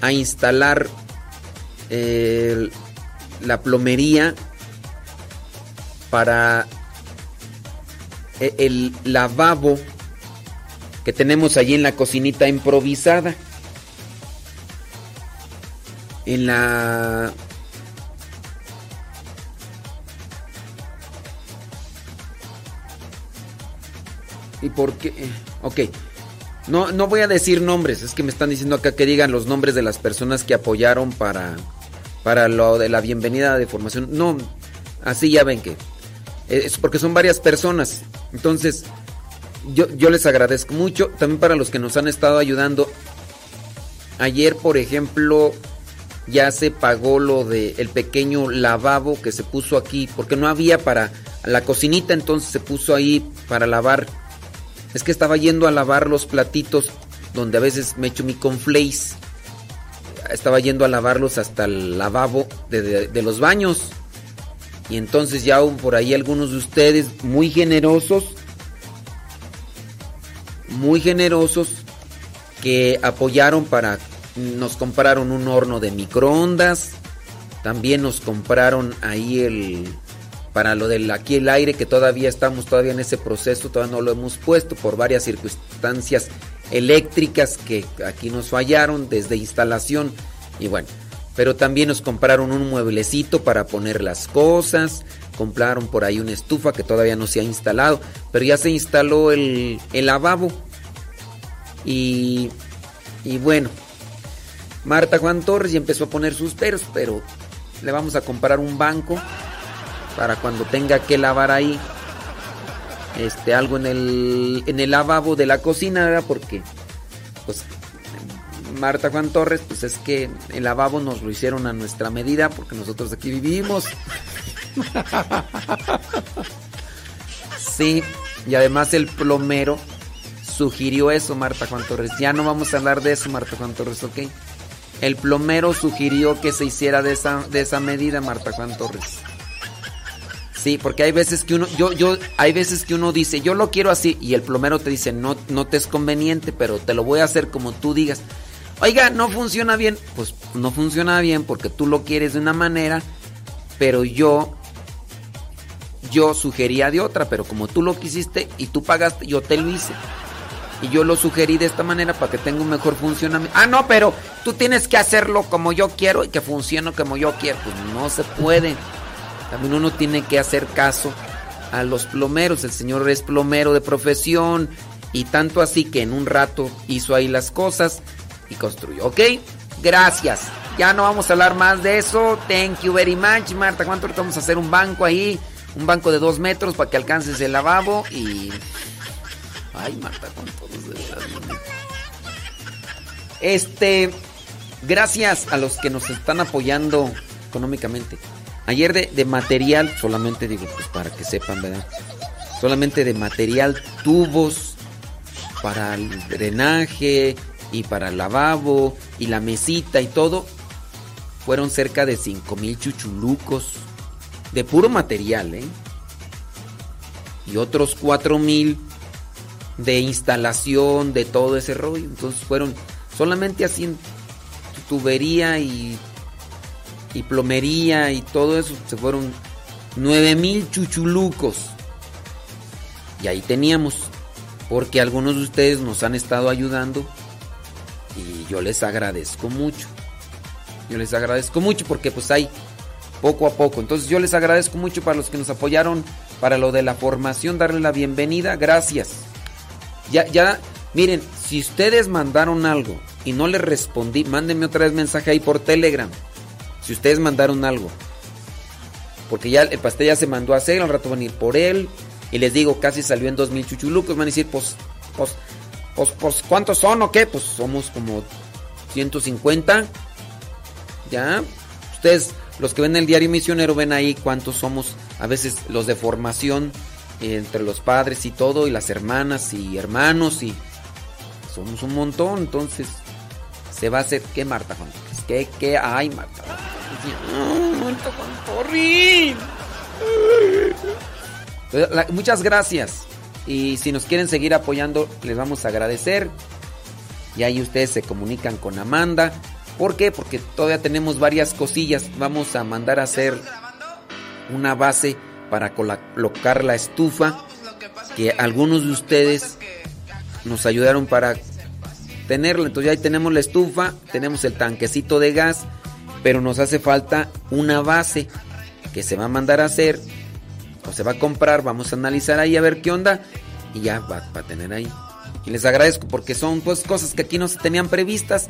a instalar eh, la plomería para e- el lavabo que tenemos allí en la cocinita improvisada. En la ¿Y por qué? Ok. No, no voy a decir nombres, es que me están diciendo acá que digan los nombres de las personas que apoyaron para, para lo de la bienvenida de formación. No, así ya ven que. Es porque son varias personas. Entonces, yo, yo les agradezco mucho. También para los que nos han estado ayudando. Ayer, por ejemplo, ya se pagó lo de el pequeño lavabo que se puso aquí. Porque no había para la cocinita, entonces se puso ahí para lavar es que estaba yendo a lavar los platitos donde a veces me echo mi conflace. Estaba yendo a lavarlos hasta el lavabo de, de- de los baños. Y entonces ya hubo por ahí algunos de ustedes muy generosos. Muy generosos que apoyaron para... Nos compraron un horno de microondas. También nos compraron ahí el, para lo del aquí el aire que todavía estamos todavía en ese proceso, todavía no lo hemos puesto por varias circunstancias eléctricas que aquí nos fallaron desde instalación y bueno, pero también nos compraron un mueblecito para poner las cosas, compraron por ahí una estufa que todavía no se ha instalado, pero ya se instaló el, el lavabo y, y bueno, Marta Juan Torres ya empezó a poner sus peros, pero le vamos a comprar un banco para cuando tenga que lavar ahí este algo en el en el lavabo de la cocina, ¿verdad? Porque pues Marta Juan Torres, pues es que el lavabo nos lo hicieron a nuestra medida porque nosotros aquí vivimos. Sí, y además el plomero sugirió eso, Marta Juan Torres. Ya no vamos a hablar de eso, Marta Juan Torres, ¿ok? El plomero sugirió que se hiciera de esa, de esa medida, Marta Juan Torres. Sí, porque hay veces que uno, yo, yo, hay veces que uno dice, yo lo quiero así, y el plomero te dice, no, no te es conveniente, pero te lo voy a hacer como tú digas. Oiga, no funciona bien. Pues no funciona bien porque tú lo quieres de una manera, pero yo, yo sugería de otra, pero como tú lo quisiste y tú pagaste, yo te lo hice. Y yo lo sugerí de esta manera para que tenga un mejor funcionamiento. Ah, no, pero tú tienes que hacerlo como yo quiero y que funcione como yo quiero. Pues no se puede. También uno tiene que hacer caso a los plomeros. El señor es plomero de profesión y tanto así que en un rato hizo ahí las cosas y construyó. ¿Ok? Gracias. Ya no vamos a hablar más de eso. Thank you very much, Marta. ¿Cuánto vamos a hacer un banco ahí? Un banco de dos metros para que alcances el lavabo y... Ay, Marta, con todos de verdad. Este, gracias a los que nos están apoyando económicamente. Ayer de material, solamente digo, pues para que sepan, ¿verdad? Solamente de material, tubos para el drenaje y para el lavabo y la mesita y todo, fueron cerca de 5 mil chuchulucos de puro material, ¿eh? Y otros 4 mil de instalación, de todo ese rollo. Entonces fueron solamente así en tubería y, y plomería y todo eso, se fueron 9 mil chuchulucos. Y ahí teníamos, porque algunos de ustedes nos han estado ayudando y yo les agradezco mucho. Yo les agradezco mucho porque pues hay poco a poco. Entonces yo les agradezco mucho para los que nos apoyaron para lo de la formación, darle la bienvenida. Gracias. Ya, ya, miren, si ustedes mandaron algo y no les respondí, mándenme otra vez mensaje ahí por Telegram. Si ustedes mandaron algo. Porque ya el pastel ya se mandó a hacer, al rato van a ir por él. Y les digo, casi salió en 2000 chuchulucos. Van a decir, pues, pues, pues, pues, ¿cuántos son o qué? Pues somos como 150. Ya. Ustedes, los que ven el diario misionero, ven ahí cuántos somos. A veces los de formación, entre los padres y todo, y las hermanas y hermanos, y somos un montón. Entonces, se va a hacer. ¿Qué, Marta? ¿Qué, qué? Ay, Marta. Marta, Porrín. Muchas gracias. Y si nos quieren seguir apoyando, les vamos a agradecer. Y ahí ustedes se comunican con Amanda. ¿Por qué? Porque todavía tenemos varias cosillas. Vamos a mandar a hacer una base para colocar la estufa. Que algunos de ustedes nos ayudaron para tenerla. Entonces ahí tenemos la estufa, tenemos el tanquecito de gas. Pero nos hace falta una base que se va a mandar a hacer o se va a comprar, vamos a analizar ahí a ver qué onda y ya va, a tener ahí. Y les agradezco porque son pues cosas que aquí no se tenían previstas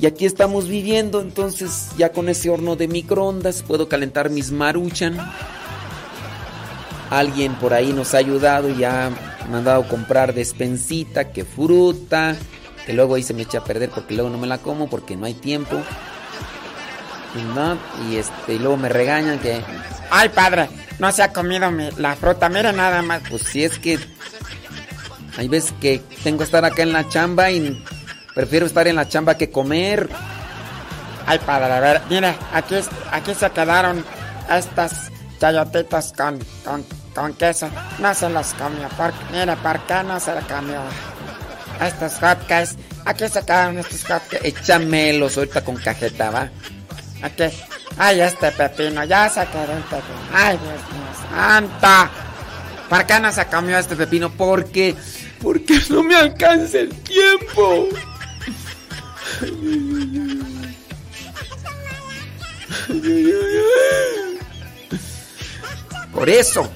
y aquí estamos viviendo, entonces ya con ese horno de microondas puedo calentar mis maruchan. Alguien por ahí nos ha ayudado y ha mandado comprar despensita, que fruta, que luego ahí se me echa a perder porque luego no me la como porque no hay tiempo. Y este, y luego me regañan que. Ay, padre, no se ha comido la fruta, mire nada más. Pues si es que. Hay veces que tengo que estar acá en la chamba y prefiero estar en la chamba que comer. Ay, padre, a ver, mire, aquí, aquí se quedaron estas chayotitas con, con, con queso. No se las comió, porque, mire, ¿por qué no se las comió? Estos hotcakes, aquí se quedaron estos hotcakes. Échamelos ahorita con cajeta, ¿va? Aquí. Ay, este pepino, ya se quedó el pepino. Ay, Dios mío, santa. ¿Por qué no se comió este pepino? Porque, porque no me alcanza el tiempo. Por eso.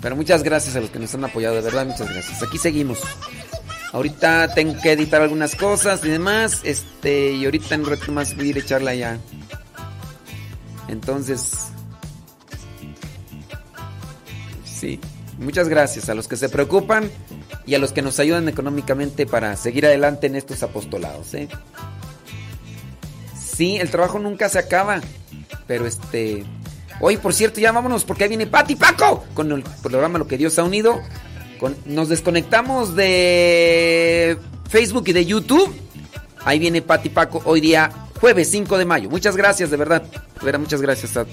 Pero muchas gracias a los que nos han apoyado, de verdad, muchas gracias. Aquí seguimos. Ahorita tengo que editar algunas cosas y demás. Este, y ahorita en un rato más voy a ir a echarla ya. Entonces. Sí. Muchas gracias a los que se preocupan y a los que nos ayudan económicamente para seguir adelante en estos apostolados. ¿eh? Sí, el trabajo nunca se acaba. Pero este. Hoy, por cierto, ya vámonos porque ahí viene Pati Paco con el programa Lo que Dios ha unido. nos desconectamos de Facebook y de YouTube. Ahí viene Pati Paco hoy día, jueves 5 de mayo. Muchas gracias, de verdad. De verdad muchas gracias a,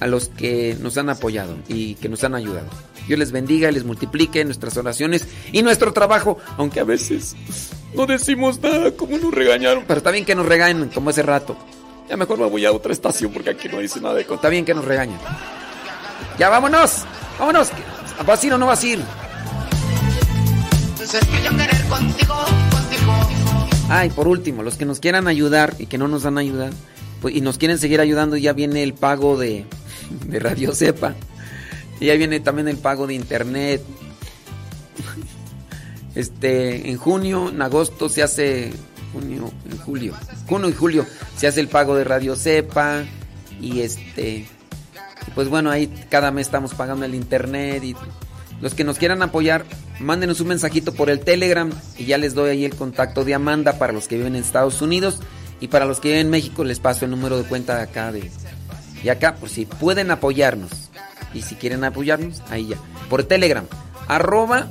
a los que nos han apoyado y que nos han ayudado. Dios les bendiga y les multiplique nuestras oraciones y nuestro trabajo, aunque a veces no decimos nada como nos regañaron. Pero está bien que nos regañen como ese rato. Ya mejor me voy a otra estación porque aquí no dice nada de... Está bien que nos regañen. Ya vámonos, vámonos. ¿Vas a ir o no vas a ir? Ay, por último, los que nos quieran ayudar y que no nos han ayudado pues, y nos quieren seguir ayudando, ya viene el pago de, de Radio Cepa. Y ahí viene también el pago de internet. Este, en junio, en agosto se hace junio, en julio, junio y julio se hace el pago de Radio Cepa y este pues bueno, ahí cada mes estamos pagando el internet y los que nos quieran apoyar, mándenos un mensajito por el Telegram y ya les doy ahí el contacto de Amanda para los que viven en Estados Unidos y para los que viven en México les paso el número de cuenta de acá de y acá por si pueden apoyarnos y si quieren apoyarnos, ahí ya. Por Telegram, arroba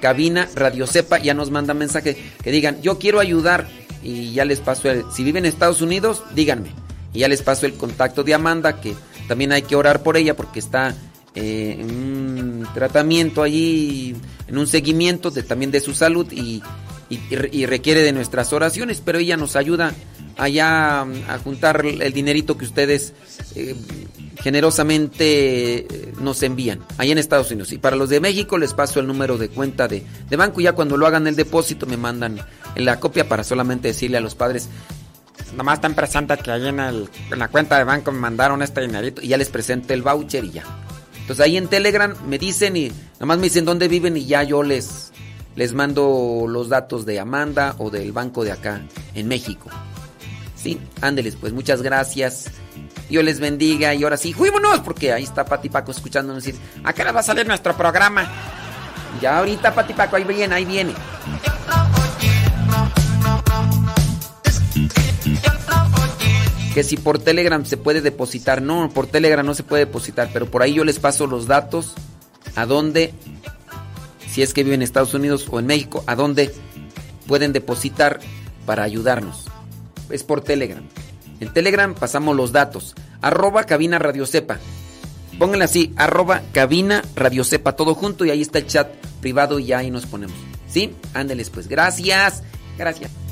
cabina Radio Cepa, ya nos manda mensaje que digan, yo quiero ayudar y ya les paso el, si viven en Estados Unidos, díganme. Y ya les paso el contacto de Amanda, que también hay que orar por ella porque está eh, en un tratamiento allí, en un seguimiento de, también de su salud y, y- y requiere de nuestras oraciones, pero ella nos ayuda allá a juntar el dinerito que ustedes eh, generosamente eh, nos envían, allá en Estados Unidos. Y para los de México les paso el número de cuenta de, de banco, ya cuando lo hagan el depósito me mandan la copia para solamente decirle a los padres, Nomás ten presente que ahí en, el, en la cuenta de banco me mandaron este dinerito. y ya les presento el voucher y ya. Entonces ahí en Telegram me dicen y nada más me dicen dónde viven y ya yo les, les mando los datos de Amanda o del banco de acá en México. Sí, ándeles, pues muchas gracias. Dios les bendiga y ahora sí, ¡juímonos! Porque ahí está Pati Paco escuchándonos decir, ¿A qué hora va a salir nuestro programa? ya ahorita Pati Paco, ahí viene, ahí viene. Que si por Telegram se puede depositar. No, por Telegram no se puede depositar, pero por ahí yo les paso los datos a dónde, si es que viven en Estados Unidos o en México, a dónde pueden depositar para ayudarnos. Es por Telegram. En Telegram pasamos los datos. Arroba cabina radio cepa. Pónganle así, arroba cabina radio cepa, todo junto y ahí está el chat privado y ahí nos ponemos. ¿Sí? Ándeles pues. Gracias. Gracias.